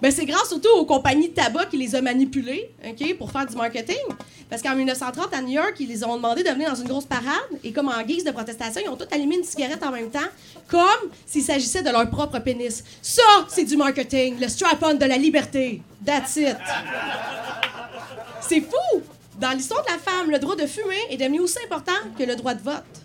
Ben, c'est grâce surtout aux compagnies de tabac qui les ont manipulés ok, pour faire du marketing. Parce qu'en 1930, à New York, ils les ont demandé de venir dans une grosse parade et comme en guise de protestation, ils ont tous allumé une cigarette en même temps, comme s'il s'agissait de leur propre pénis. Ça, c'est du marketing, le strap-on de la liberté. That's it. C'est fou! Dans l'histoire de la femme, le droit de fumer est devenu aussi important que le droit de vote.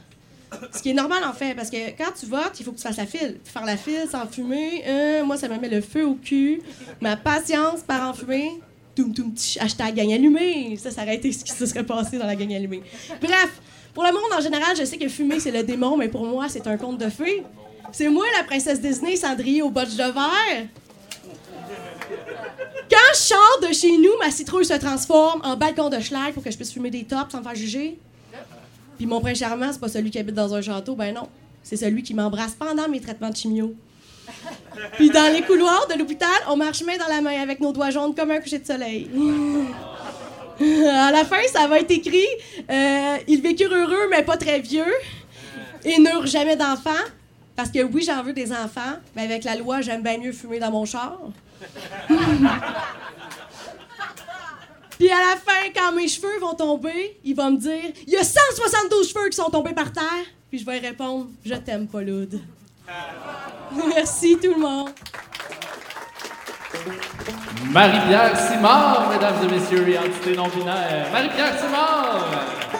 Ce qui est normal, en fait, parce que quand tu votes, il faut que tu fasses la file. Faire la file sans fumer, euh, moi, ça me met le feu au cul. Ma patience par en fumer, toum toum tch, hashtag gang allumée. Ça, ça aurait été ce qui se serait passé dans la gang allumée. Bref, pour le monde en général, je sais que fumer, c'est le démon, mais pour moi, c'est un conte de fées. C'est moi, la princesse Disney, Cendrillé au botch de verre. Quand je sors de chez nous, ma citrouille se transforme en balcon de schlag pour que je puisse fumer des tops sans me faire juger. Puis mon prince charmant, c'est pas celui qui habite dans un château, ben non. C'est celui qui m'embrasse pendant mes traitements de chimio. Puis dans les couloirs de l'hôpital, on marche main dans la main avec nos doigts jaunes comme un coucher de soleil. À la fin, ça va être écrit euh, Ils vécurent heureux, mais pas très vieux. Et n'eurent jamais d'enfants. Parce que oui, j'en veux des enfants, mais avec la loi, j'aime bien mieux fumer dans mon char. Puis à la fin, quand mes cheveux vont tomber, il va me dire Il y a 172 cheveux qui sont tombés par terre. Puis je vais répondre Je t'aime pas, Loud. Merci tout le monde. Marie-Pierre Simard, mesdames et messieurs, et non-binaire. Marie-Pierre Simard!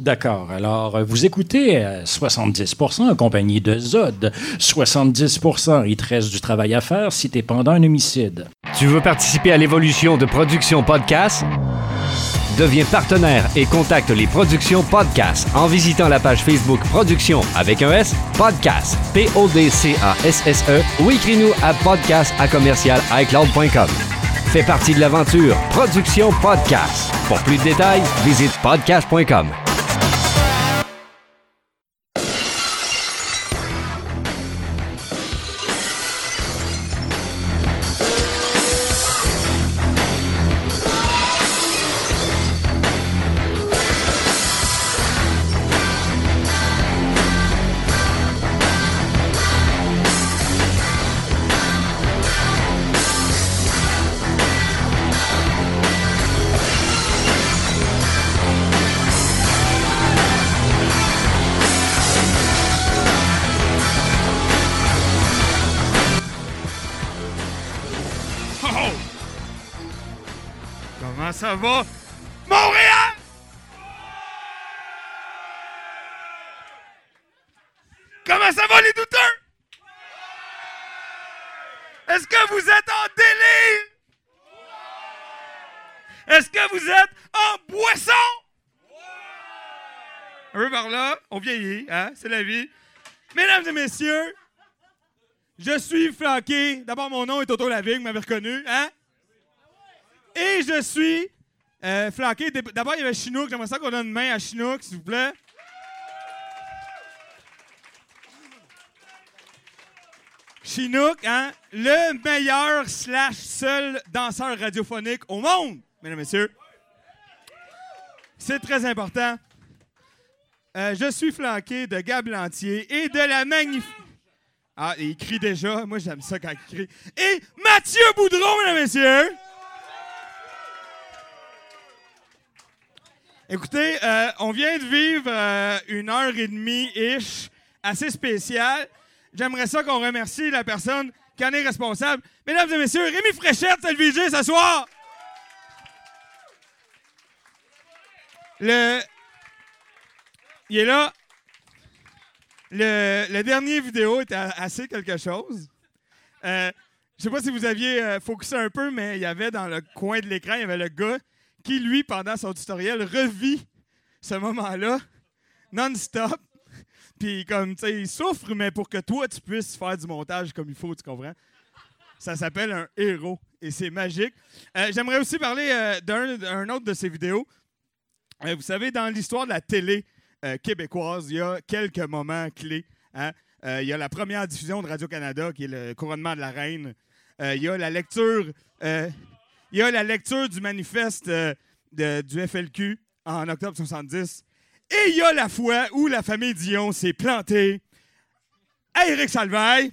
D'accord. Alors, euh, vous écoutez euh, 70% en compagnie de Zod. 70%, il te reste du travail à faire si t'es pendant un homicide. Tu veux participer à l'évolution de Production Podcast? Deviens partenaire et contacte les Productions Podcast en visitant la page Facebook Production avec un S, Podcast, P-O-D-C-A-S-S-E ou écris-nous à podcast à commercial iCloud.com. Fais partie de l'aventure Production Podcast. Pour plus de détails, visite podcast.com. Est-ce que vous êtes en délire? Est-ce que vous êtes en boisson? Un peu par là, on vieillit, hein? C'est la vie. Mesdames et messieurs, je suis flanqué. D'abord, mon nom est Toto Lavigne, vous m'avez reconnu, hein? Et je suis euh, flanqué. D'abord, il y avait Chinook. J'aimerais ça qu'on donne une main à Chinook, s'il vous plaît. Chinook, hein? Le meilleur slash seul danseur radiophonique au monde, mesdames et messieurs. C'est très important. Euh, je suis flanqué de Gab Lantier et de la magnifique. Ah, il crie déjà. Moi, j'aime ça quand il crie. Et Mathieu Boudreau, mesdames et messieurs. Écoutez, euh, on vient de vivre euh, une heure et demie-ish assez spéciale. J'aimerais ça qu'on remercie la personne qui en est responsable. Mesdames et messieurs, Rémi Fréchette, c'est le VJ ce soir. Le... Il est là. Le, le dernier vidéo était assez quelque chose. Euh, je sais pas si vous aviez euh, focusé un peu, mais il y avait dans le coin de l'écran, il y avait le gars qui, lui, pendant son tutoriel, revit ce moment-là non-stop. Puis comme, tu sais, il souffre, mais pour que toi, tu puisses faire du montage comme il faut, tu comprends? Ça s'appelle un héros et c'est magique. Euh, J'aimerais aussi parler euh, d'un autre de ces vidéos. Euh, vous savez, dans l'histoire de la télé québécoise, il y a quelques moments clés. hein. Il y a la première diffusion de Radio-Canada, qui est le couronnement de la reine. Il y a la lecture, il y a la lecture du manifeste du FLQ en octobre 70. Et il y a la fois où la famille Dion s'est plantée à Éric Salvaille.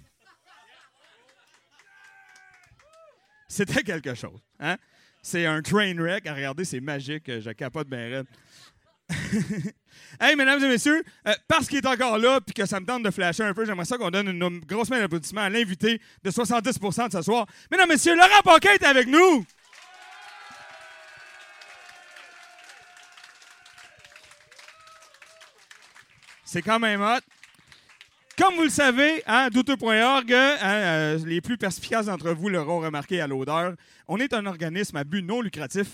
C'était quelque chose. Hein? C'est un train wreck. À regarder, c'est magique. Je capote bien hey, mesdames et messieurs, euh, parce qu'il est encore là puis que ça me tente de flasher un peu, j'aimerais ça qu'on donne une, grosse main d'applaudissement à l'invité de 70% de ce soir. Mesdames et messieurs, Laurent Paquin est avec nous. C'est quand même hot. Comme vous le savez, hein, douteux.org, hein, euh, les plus perspicaces d'entre vous l'auront remarqué à l'odeur, on est un organisme à but non lucratif.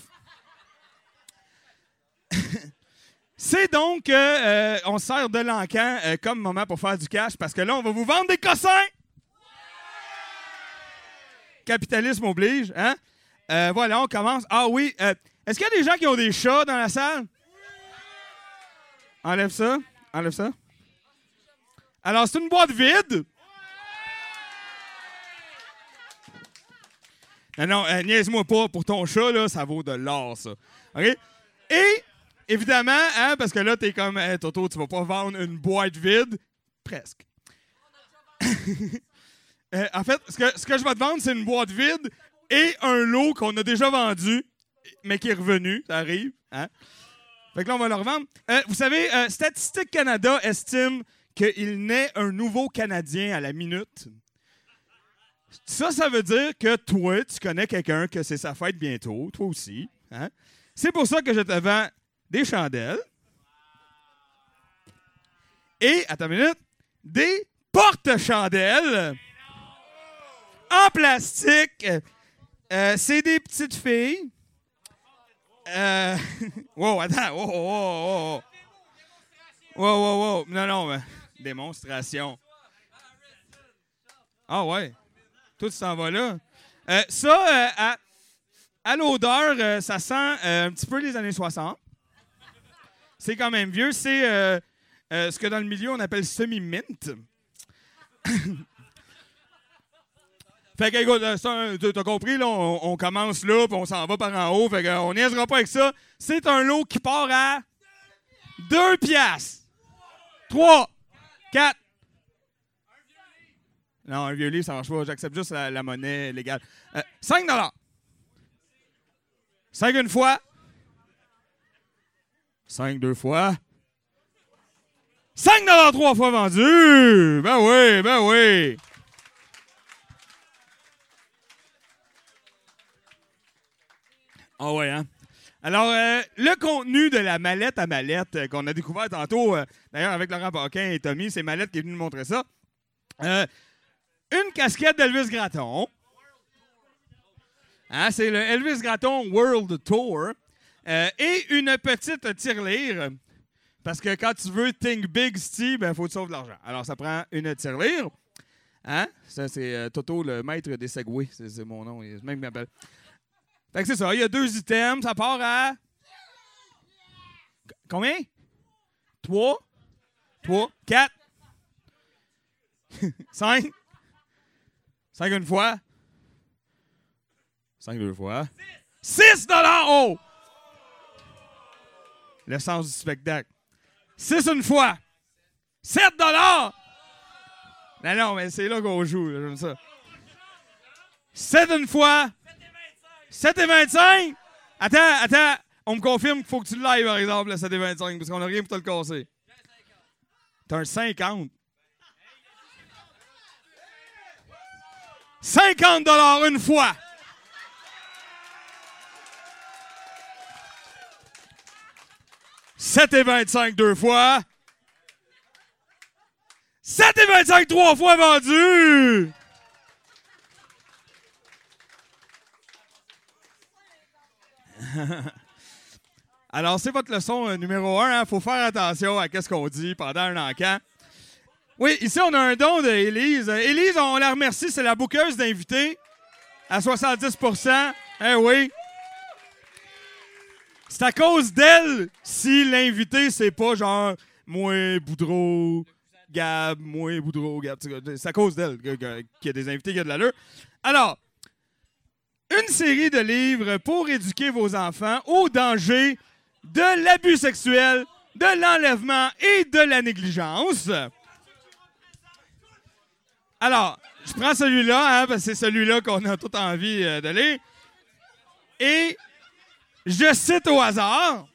C'est donc, euh, euh, on se sert de l'encan euh, comme moment pour faire du cash parce que là, on va vous vendre des cossins. Capitalisme oblige, hein? Voilà, on commence. Ah oui, est-ce qu'il y a des gens qui ont des chats dans la salle? Enlève ça, enlève ça. Alors, c'est une boîte vide. Non, non, euh, niaise-moi pas. Pour ton chat, là, ça vaut de l'or, ça. OK? Et, évidemment, hein, parce que là, t'es comme, Toto, tu vas pas vendre une boîte vide. Presque. Euh, en fait, ce que, ce que je vais te vendre, c'est une boîte vide et un lot qu'on a déjà vendu, mais qui est revenu. Ça arrive. Hein? Fait que là, on va le revendre. Euh, vous savez, euh, Statistique Canada estime qu'il naît un nouveau Canadien à la minute. Ça, ça veut dire que toi, tu connais quelqu'un que c'est sa fête bientôt, toi aussi. hein? C'est pour ça que je te vends des chandelles. Et, attends une minute, des porte-chandelles en plastique. Euh, c'est des petites filles. Euh, wow, attends. Wow, wow, wow, wow. Wow, wow. Non, non, démonstration. Ah ouais. Tout s'en va là. Euh, ça, euh, à, à l'odeur, euh, ça sent un petit peu les années 60. C'est quand même vieux. C'est ce que dans le milieu, on appelle semi-mint. Fait que, écoute, euh, t'as compris, là, on, commence là, puis on s'en va par en haut. Fait que, euh, niaisera pas avec ça. C'est un lot qui part à 2 piastres. 3, 4. Non, un vieux livre, ça marche pas. J'accepte juste la, la monnaie légale. Euh, 5 dollars. 5 une fois. 5 deux fois. 5 dollars trois fois vendu. Ben oui, ben oui. Ah ouais, hein? Alors, euh, le contenu de la mallette à mallette euh, qu'on a découvert tantôt, euh, d'ailleurs avec Laurent Paquin et Tommy, c'est Mallette qui est venu nous montrer ça. Une casquette d'Elvis Gratton. Hein, c'est le Elvis Gratton World Tour. Et une petite tirelire. Parce que quand tu veux think big, Steve, il faut que tu sauves de l'argent. Alors, ça prend une tirelire. Hein? Ça, c'est Toto, le maître des segways. C'est, c'est mon nom. Il- Même m'appelle. Fait que c'est ça. Il y a deux items. Ça part à. Combien? Trois? Trois? Quatre? Cinq? Cinq une fois? Cinq deux fois? Six dollars! Oh! Le sens du spectacle. Six une fois? 7 dollars! Non, non, mais c'est là qu'on joue. J'aime ça. 7 une fois? 7 et 25. Attends, attends. On me confirme qu'il faut que tu le lives, par exemple, le 7 et 25, parce qu'on n'a rien pour te le casser. T'as un 50. 50 dollars une fois. « 7 et 25 deux fois. 7 et 25 trois fois vendu. Alors, c'est votre leçon euh, numéro 1. Il faut faire attention à ce qu'on dit pendant un encan. Oui, ici, on a un don de Élise. Euh, Élise, on la remercie. C'est la bouqueuse d'invités à 70 Eh oui. C'est à cause d'elle si l'invité, c'est pas genre moi, Boudreau, Gab, moi, Boudreau, Gab. C'est à cause d'elle qu'il y a des invités qui ont de l'allure. Alors, une série de livres pour éduquer vos enfants au danger de l'abus sexuel, de l'enlèvement et de la négligence. Alors, je prends celui-là, hein, parce que c'est celui-là qu'on a tout envie euh, de lire. Et je cite au hasard.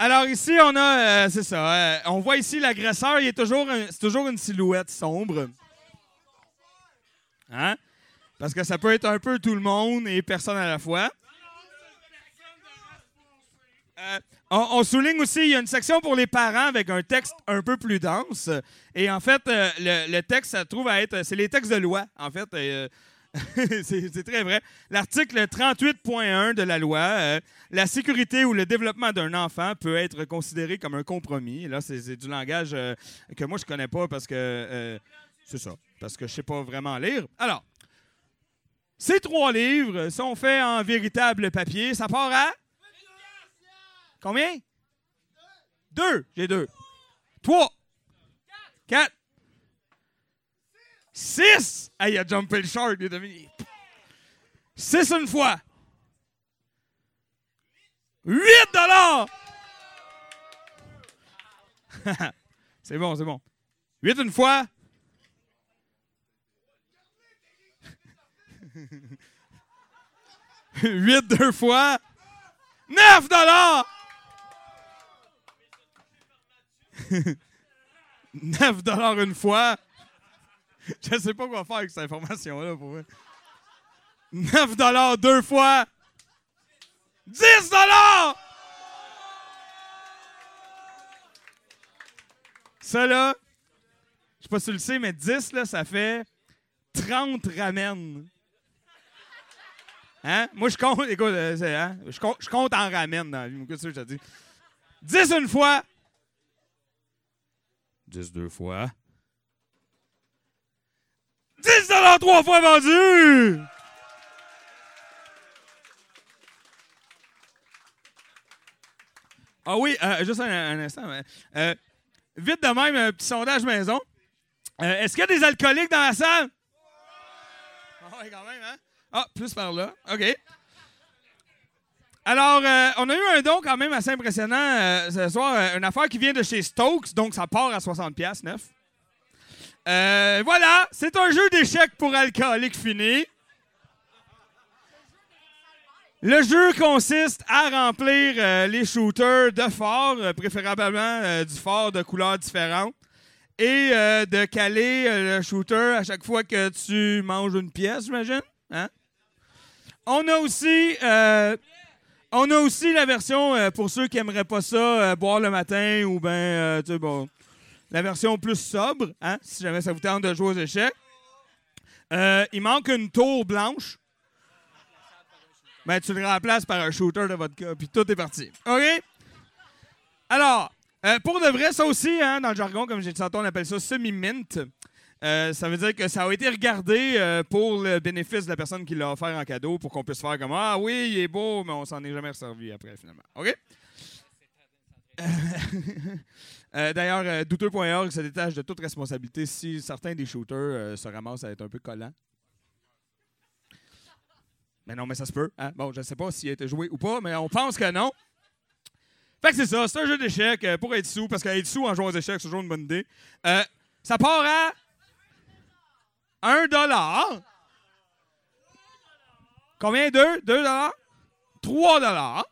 Alors ici, on a, euh, c'est ça, euh, on voit ici l'agresseur, il est toujours, c'est toujours une silhouette sombre. Hein? Parce que ça peut être un peu tout le monde et personne à la fois. Euh, on, souligne aussi, il y a une section pour les parents avec un texte un peu plus dense. Et en fait, euh, le, texte, ça trouve à être, c'est les textes de loi, en fait. euh, c'est très vrai. L'article 38.1 de la loi, euh, la sécurité ou le développement d'un enfant peut être considéré comme un compromis. Là, c'est du langage euh, que moi, je connais pas parce que euh, c'est ça, parce que je sais pas vraiment lire. Alors, ces trois livres sont faits en véritable papier. Ça part à? Combien? Deux. J'ai deux. Trois. Quatre. Six! Hey, il a jumpé le shark, il est Six une fois. Huit dollars! c'est bon, c'est bon. Huit une fois. Huit deux fois. Neuf dollars! 9 dollars une fois. Je sais pas quoi faire avec cette information-là, pour vrai. 9 dollars deux fois. 10 dollars! Ça, là, je sais pas si tu le sais, mais 10, là, ça fait 30 ramen. Hein? Moi, je compte, écoute, euh, hein? je, compte, je compte en ramen dans la vie. Qu'est-ce que je te dis? 10 une fois. 10 deux fois. 10 dollars trois fois vendu! Ah oui, euh, juste un, un instant. euh, vite de même, un petit sondage maison. Euh, Est-ce qu'il y a des alcooliques dans la salle? Ah oui, quand même, hein? Ah, plus par là. OK. Alors, euh, on a eu un don quand même assez impressionnant euh, ce soir. euh, une affaire qui vient de chez Stokes, donc ça part à 60$ neuf. Voilà, c'est un jeu d'échecs pour alcooliques fini. Le jeu consiste à remplir les shooters de fort, euh, préférablement du fort de couleurs différentes, et de caler le shooter à chaque fois que tu manges une pièce, j'imagine. Hein? On a aussi, euh, on a aussi la version euh, pour ceux qui aimeraient pas ça euh, boire le matin ou ben, la version plus sobre, hein, si jamais ça vous tente de jouer aux échecs. Il manque une tour blanche. Ben, tu le remplaces par un shooter de vodka, puis tout est parti. OK? Alors, pour de vrai, ça aussi, hein, dans le jargon, comme j'ai dit tantôt, on appelle ça semi-mint. Euh, ça veut dire que ça a été regardé euh, pour le bénéfice de la personne qui l'a offert en cadeau pour qu'on puisse faire comme Ah oui, il est beau, mais on s'en est jamais servi après finalement. OK? Euh, D'ailleurs, douteux.org se détache de toute responsabilité si certains des shooters se ramassent à être un peu collants. Mais non, mais ça se peut. hein? Bon, je ne sais pas s'il a été joué ou pas, mais on pense que non. Fait que c'est ça, c'est un jeu d'échecs pour être sous, parce qu'être sous en jouant aux échecs, c'est toujours une bonne idée. Ça part à 1 dollar. Combien? 2? 2 dollars? 3 dollars?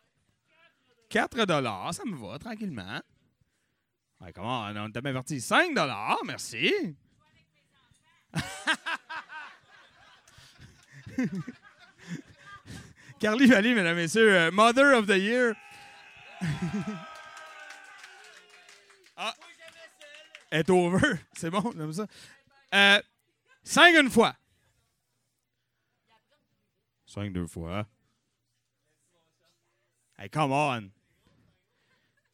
4 dollars, ça me va tranquillement. Comment? On t'a averti. 5 dollars, merci. Carly Valley, mesdames et messieurs, euh, Mother of the Year. ah. Est over. C'est bon, comme ça. Euh, 5 une fois. 5 deux fois. Hey, come on.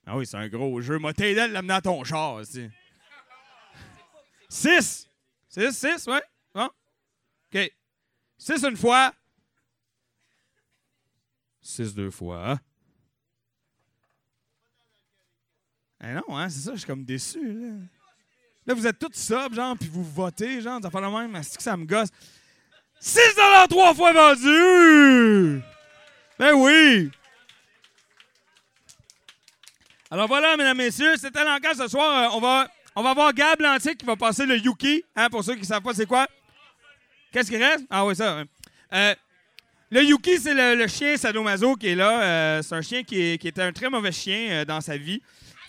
Ah oui, c'est un gros jeu. M'a t'aidé à l'amener à ton char, aussi. 6. 6, 6, ouais. Bon. OK. 6 une fois. 6 deux fois. Eh non, hein, c'est ça, je suis comme déçu. Là, Là, vous êtes tous sub, genre, puis vous votez, genre, ça fait le même, c'est que ça me gosse? 6 trois fois vendu! Ben oui! Alors voilà, mesdames, messieurs, c'était l'enquête ce soir. Euh, on, va, on va voir Gab Lantique qui va passer le Yuki, hein, pour ceux qui ne savent pas c'est quoi. Qu'est-ce qui reste? Ah oui, ça. ouais. Euh, le Yuki, c'est le, chien sadomaso qui est là. Euh, c'est un chien qui, était un très mauvais chien dans sa vie.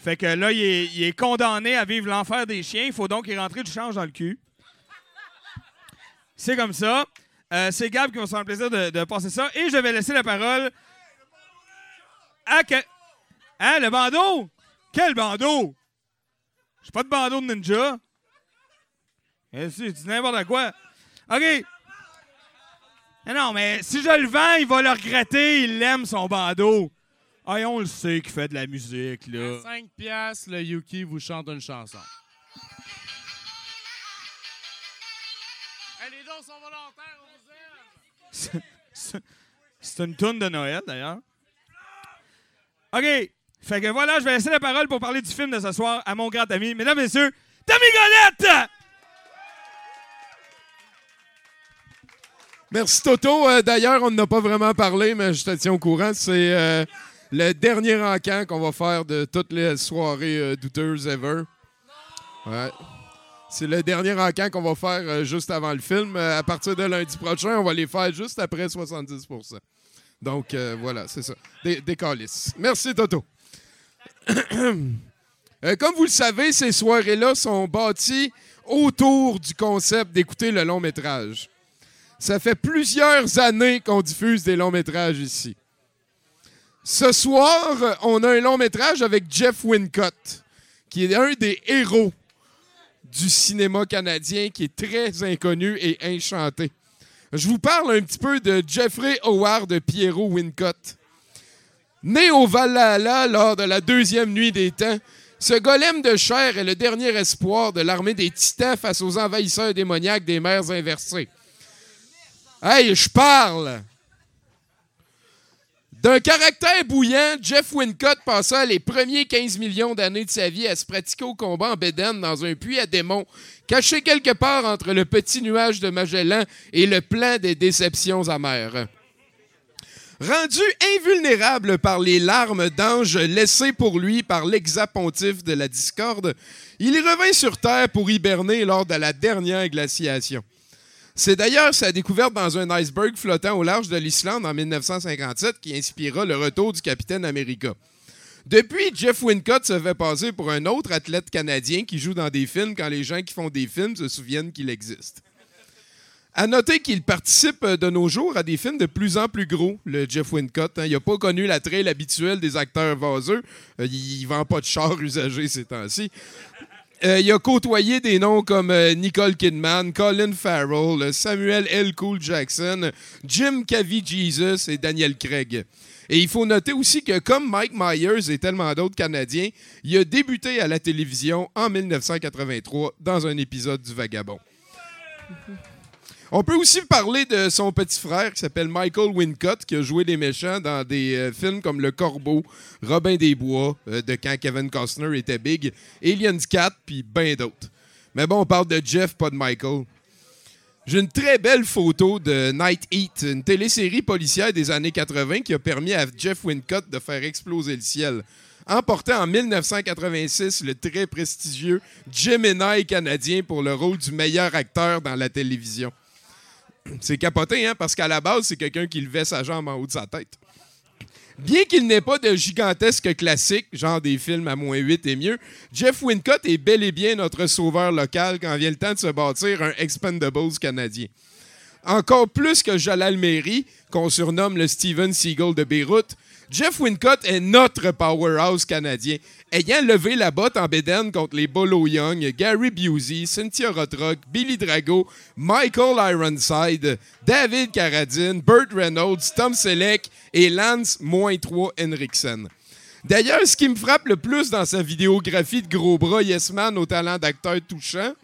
Fait que là, il est, condamné à vivre l'enfer des chiens. Il faut donc y rentrer du change dans le cul. C'est comme ça. Euh, c'est Gab qui va se faire le plaisir de, passer ça. Et je vais laisser la parole à... Hein, le bandeau? Quel bandeau? J'ai pas de bandeau de ninja. Eh, si, dis n'importe quoi. OK. Mais non, mais si je le vends, il va le regretter. Il aime son bandeau. Ah, et on le sait qu'il fait de la musique, là. 5 piastres, le Yuki vous chante une chanson. les dons sont volontaires, on vous aime. C'est- une toune de Noël, d'ailleurs. OK. Fait que voilà, je vais laisser la parole pour parler du film de ce soir à mon grand ami, mesdames et messieurs, Tommy Golette! Merci Toto. Euh, D'ailleurs, on n'a pas vraiment parlé, mais je te tiens au courant. C'est euh, le dernier encamp qu'on va faire de toutes les soirées euh, douteuses ever. C'est le dernier encamp qu'on va faire euh, juste avant le film. Euh, à partir de lundi prochain, on va les faire juste après 70% Donc euh, voilà, c'est ça. Des, des calices. Merci Toto. Comme vous le savez, ces soirées-là sont bâties autour du concept d'écouter le long métrage. Ça fait plusieurs années qu'on diffuse des longs métrages ici. Ce soir, on a un long métrage avec Jeff Wincott, qui est un des héros du cinéma canadien, qui est très inconnu et enchanté. Je vous parle un petit peu de Jeffrey Howard Pierrot Wincott. Né au Valhalla lors de la deuxième nuit des temps, ce golem de chair est le dernier espoir de l'armée des Titans face aux envahisseurs démoniaques des mers inversées. Hey, je parle! D'un caractère bouillant, Jeff Wincott passa les premiers 15 millions d'années de sa vie à se pratiquer au combat en bédaine dans un puits à démons, caché quelque part entre le petit nuage de Magellan et le plan des déceptions amères. Rendu invulnérable par les larmes d'ange laissées pour lui par l'exapontif de la discorde, il revint sur Terre pour hiberner lors de la dernière glaciation. C'est d'ailleurs sa découverte dans un iceberg flottant au large de l'Islande en 1957 qui inspira le retour du capitaine America. Depuis, Jeff Wincott se fait passer pour un autre athlète canadien qui joue dans des films quand les gens qui font des films se souviennent qu'il existe. À noter qu'il participe de nos jours à des films de plus en plus gros, le Jeff Wincott. hein. Il n'a pas connu la traîne habituelle des acteurs vaseux. Euh, il vend pas de char usagé ces temps-ci. Euh, il a côtoyé des noms comme euh, Nicole Kidman, Colin Farrell, Samuel L. Cool Jackson, Jim Cavie Jesus et Daniel Craig. Et il faut noter aussi que, comme Mike Myers et tellement d'autres Canadiens, il a débuté à la télévision en 1983 dans un épisode du Vagabond. On peut aussi parler de son petit frère qui s'appelle Michael Wincott, qui a joué des méchants dans des euh, films comme Le Corbeau, Robin des Bois, euh, de quand Kevin Costner était big, Aliens 4, puis bien d'autres. Mais bon, on parle de Jeff, pas de Michael. J'ai une très belle photo de Night Heat, une télésérie policière des années 80 qui a permis à Jeff Wincott de faire exploser le ciel. Emportant en 1986 le très prestigieux Gemini canadien pour le rôle du meilleur acteur dans la télévision. C'est capoté, hein, parce qu'à la base, c'est quelqu'un qui levait sa jambe en haut de sa tête. Bien qu'il n'ait pas de gigantesque classique, genre des films à moins 8 et mieux, Jeff Wincott est bel et bien notre sauveur local quand vient le temps de se bâtir un Expendables canadien. Encore plus que Jalal Meri, qu'on surnomme le Steven Seagal de Beyrouth, Jeff Wincott est notre powerhouse canadien, ayant levé la botte en bédaine contre les Bolo Young, Gary Busey, Cynthia Rothrock, Billy Drago, Michael Ironside, David Carradine, Burt Reynolds, Tom Selleck et Lance -3 Henriksen. D'ailleurs, ce qui me frappe le plus dans sa vidéographie de gros bras Yes Man au talent d'acteur touchant,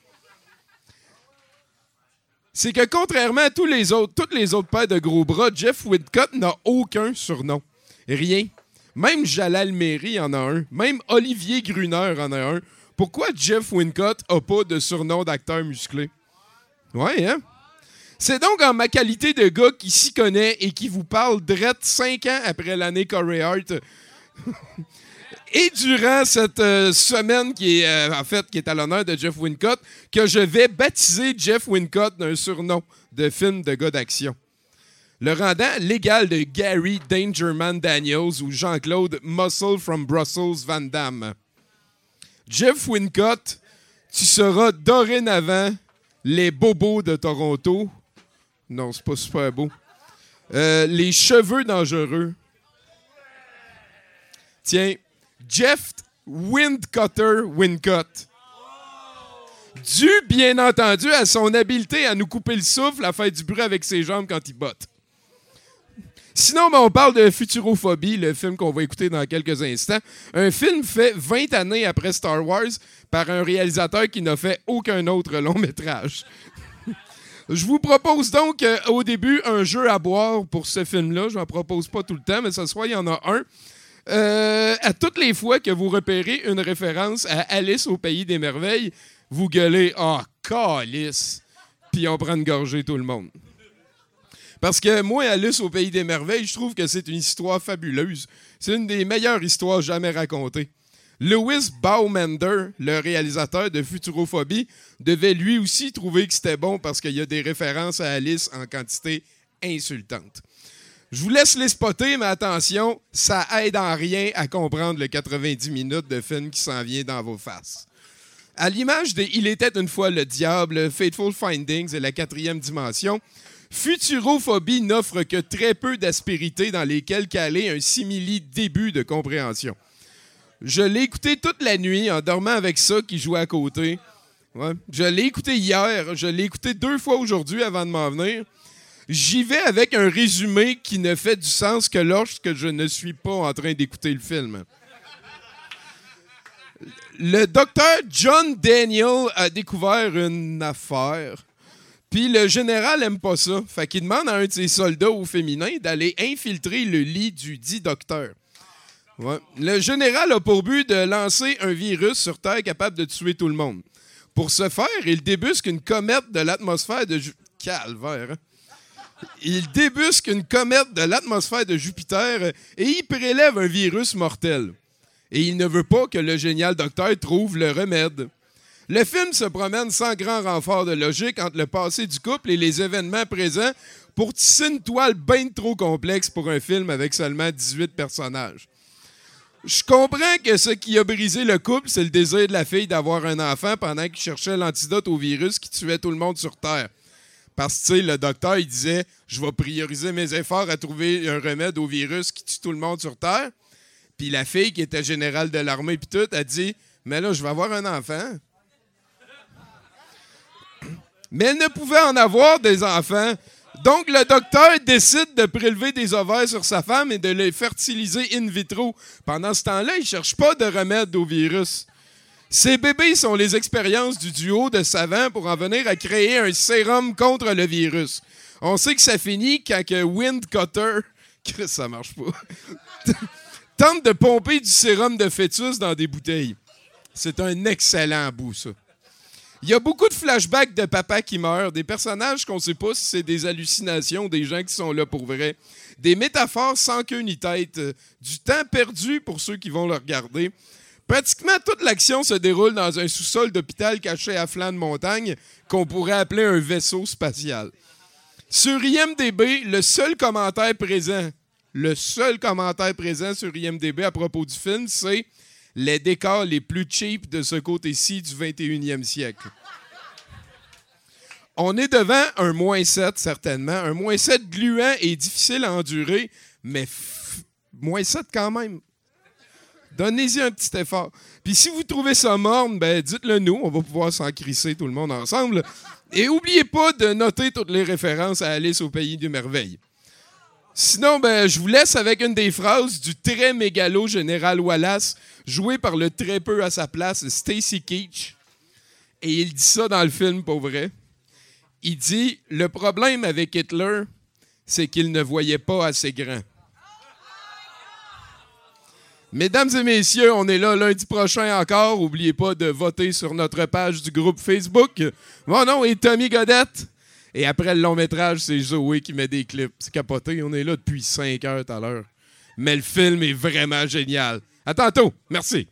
c'est que contrairement à tous les autres, toutes les autres paires de gros bras, Jeff Whitcott n'a aucun surnom. Rien. Même Jalal Meri en a un. Même Olivier Gruner en a un. Pourquoi Jeff Wincott a pas de surnom d'acteur musclé? Ouais, hein? C'est donc en ma qualité de gars qui s'y connaît et qui vous parle drette cinq ans après l'année Corey Hart et durant cette euh, semaine qui est euh, en fait qui est à l'honneur de Jeff Wincott que je vais baptiser Jeff Wincott d'un surnom de film de gars d'action. Le rendant l'égal de Gary Dangerman Daniels ou Jean-Claude Muscle from Brussels Van Damme. Jeff Wincott, tu seras dorénavant les bobos de Toronto. Non, c'est pas super beau. Euh, les cheveux dangereux. Tiens, Jeff Windcutter Wincott. Dû, bien entendu, à son habileté à nous couper le souffle, à faire du bruit avec ses jambes quand il botte. Sinon, ben, on parle de Futurophobie, le film qu'on va écouter dans quelques instants. Un film fait 20 années après Star Wars par un réalisateur qui n'a fait aucun autre long métrage. Je vous propose donc euh, au début un jeu à boire pour ce film-là. Je n'en propose pas tout le temps, mais ce soir, il y en a un. Euh, à toutes les fois que vous repérez une référence à Alice au Pays des Merveilles, vous gueulez Ah, calice! Puis on prend une gorgée tout le monde. Parce que moi, Alice au Pays des Merveilles, je trouve que c'est une histoire fabuleuse. C'est une des meilleures histoires jamais racontées. Lewis Baumender, le réalisateur de Futurophobie, devait lui aussi trouver que c'était bon parce qu'il y a des références à Alice en quantité insultante. Je vous laisse les spotter, mais attention, ça aide en rien à comprendre le 90 minutes de film qui s'en vient dans vos faces. À l'image de Il était une fois le diable, Fateful Findings et la quatrième dimension, Futurophobie n'offre que très peu d'aspérités dans lesquelles caler un simili début de compréhension. Je l'ai écouté toute la nuit en dormant avec ça qui jouait à côté. Je l'ai écouté hier, je l'ai écouté deux fois aujourd'hui avant de m'en venir. J'y vais avec un résumé qui ne fait du sens que lorsque je ne suis pas en train d'écouter le film. Le docteur John Daniel a découvert une affaire. Puis le général aime pas ça. Fait qu'il demande à un de ses soldats au féminin d'aller infiltrer le lit du dit docteur. Le général a pour but de lancer un virus sur Terre capable de tuer tout le monde. Pour ce faire, il débusque une comète de l'atmosphère de hein? Il débusque une comète de l'atmosphère de Jupiter et il prélève un virus mortel. Et il ne veut pas que le génial docteur trouve le remède. Le film se promène sans grand renfort de logique entre le passé du couple et les événements présents pour tisser une toile bien trop complexe pour un film avec seulement 18 personnages. Je comprends que ce qui a brisé le couple, c'est le désir de la fille d'avoir un enfant pendant qu'il cherchait l'antidote au virus qui tuait tout le monde sur Terre. Parce que, le docteur, il disait Je vais prioriser mes efforts à trouver un remède au virus qui tue tout le monde sur Terre. Puis la fille, qui était générale de l'armée, puis tout, a dit Mais là, je vais avoir un enfant. Mais elle ne pouvait en avoir des enfants. Donc, le docteur décide de prélever des ovaires sur sa femme et de les fertiliser in vitro. Pendant ce temps-là, il ne cherche pas de remède au virus. Ces bébés sont les expériences du duo de savants pour en venir à créer un sérum contre le virus. On sait que ça finit quand que Wind Cutter, ça marche pas, tente de pomper du sérum de fœtus dans des bouteilles. C'est un excellent bout, ça. Il y a beaucoup de flashbacks de papa qui meurt, des personnages qu'on sait pas si c'est des hallucinations, des gens qui sont là pour vrai, des métaphores sans queue ni tête, euh, du temps perdu pour ceux qui vont le regarder. Pratiquement toute l'action se déroule dans un sous-sol d'hôpital caché à flanc de montagne qu'on pourrait appeler un vaisseau spatial. Sur IMDB, le seul commentaire présent, le seul commentaire présent sur IMDB à propos du film, c'est les décors les plus cheap de ce côté-ci du 21e siècle. On est devant un moins 7, certainement. Un moins 7 gluant et difficile à endurer, mais moins 7 quand même. Donnez-y un petit effort. Puis si vous trouvez ça morne, ben dites-le nous. On va pouvoir s'en crisser tout le monde ensemble. Et oubliez pas de noter toutes les références à Alice au Pays des Merveilles. Sinon, ben, je vous laisse avec une des phrases du très mégalo général Wallace, joué par le très peu à sa place Stacy Keach. Et il dit ça dans le film, pour vrai. Il dit Le problème avec Hitler, c'est qu'il ne voyait pas assez grand. Mesdames et messieurs, on est là lundi prochain encore. Oubliez pas de voter sur notre page du groupe Facebook. Mon nom est Tommy Godette. Et après le long métrage, c'est Zoé qui met des clips. C'est capoté. On est là depuis 5 heures tout à l'heure. Mais le film est vraiment génial. À tantôt. Merci.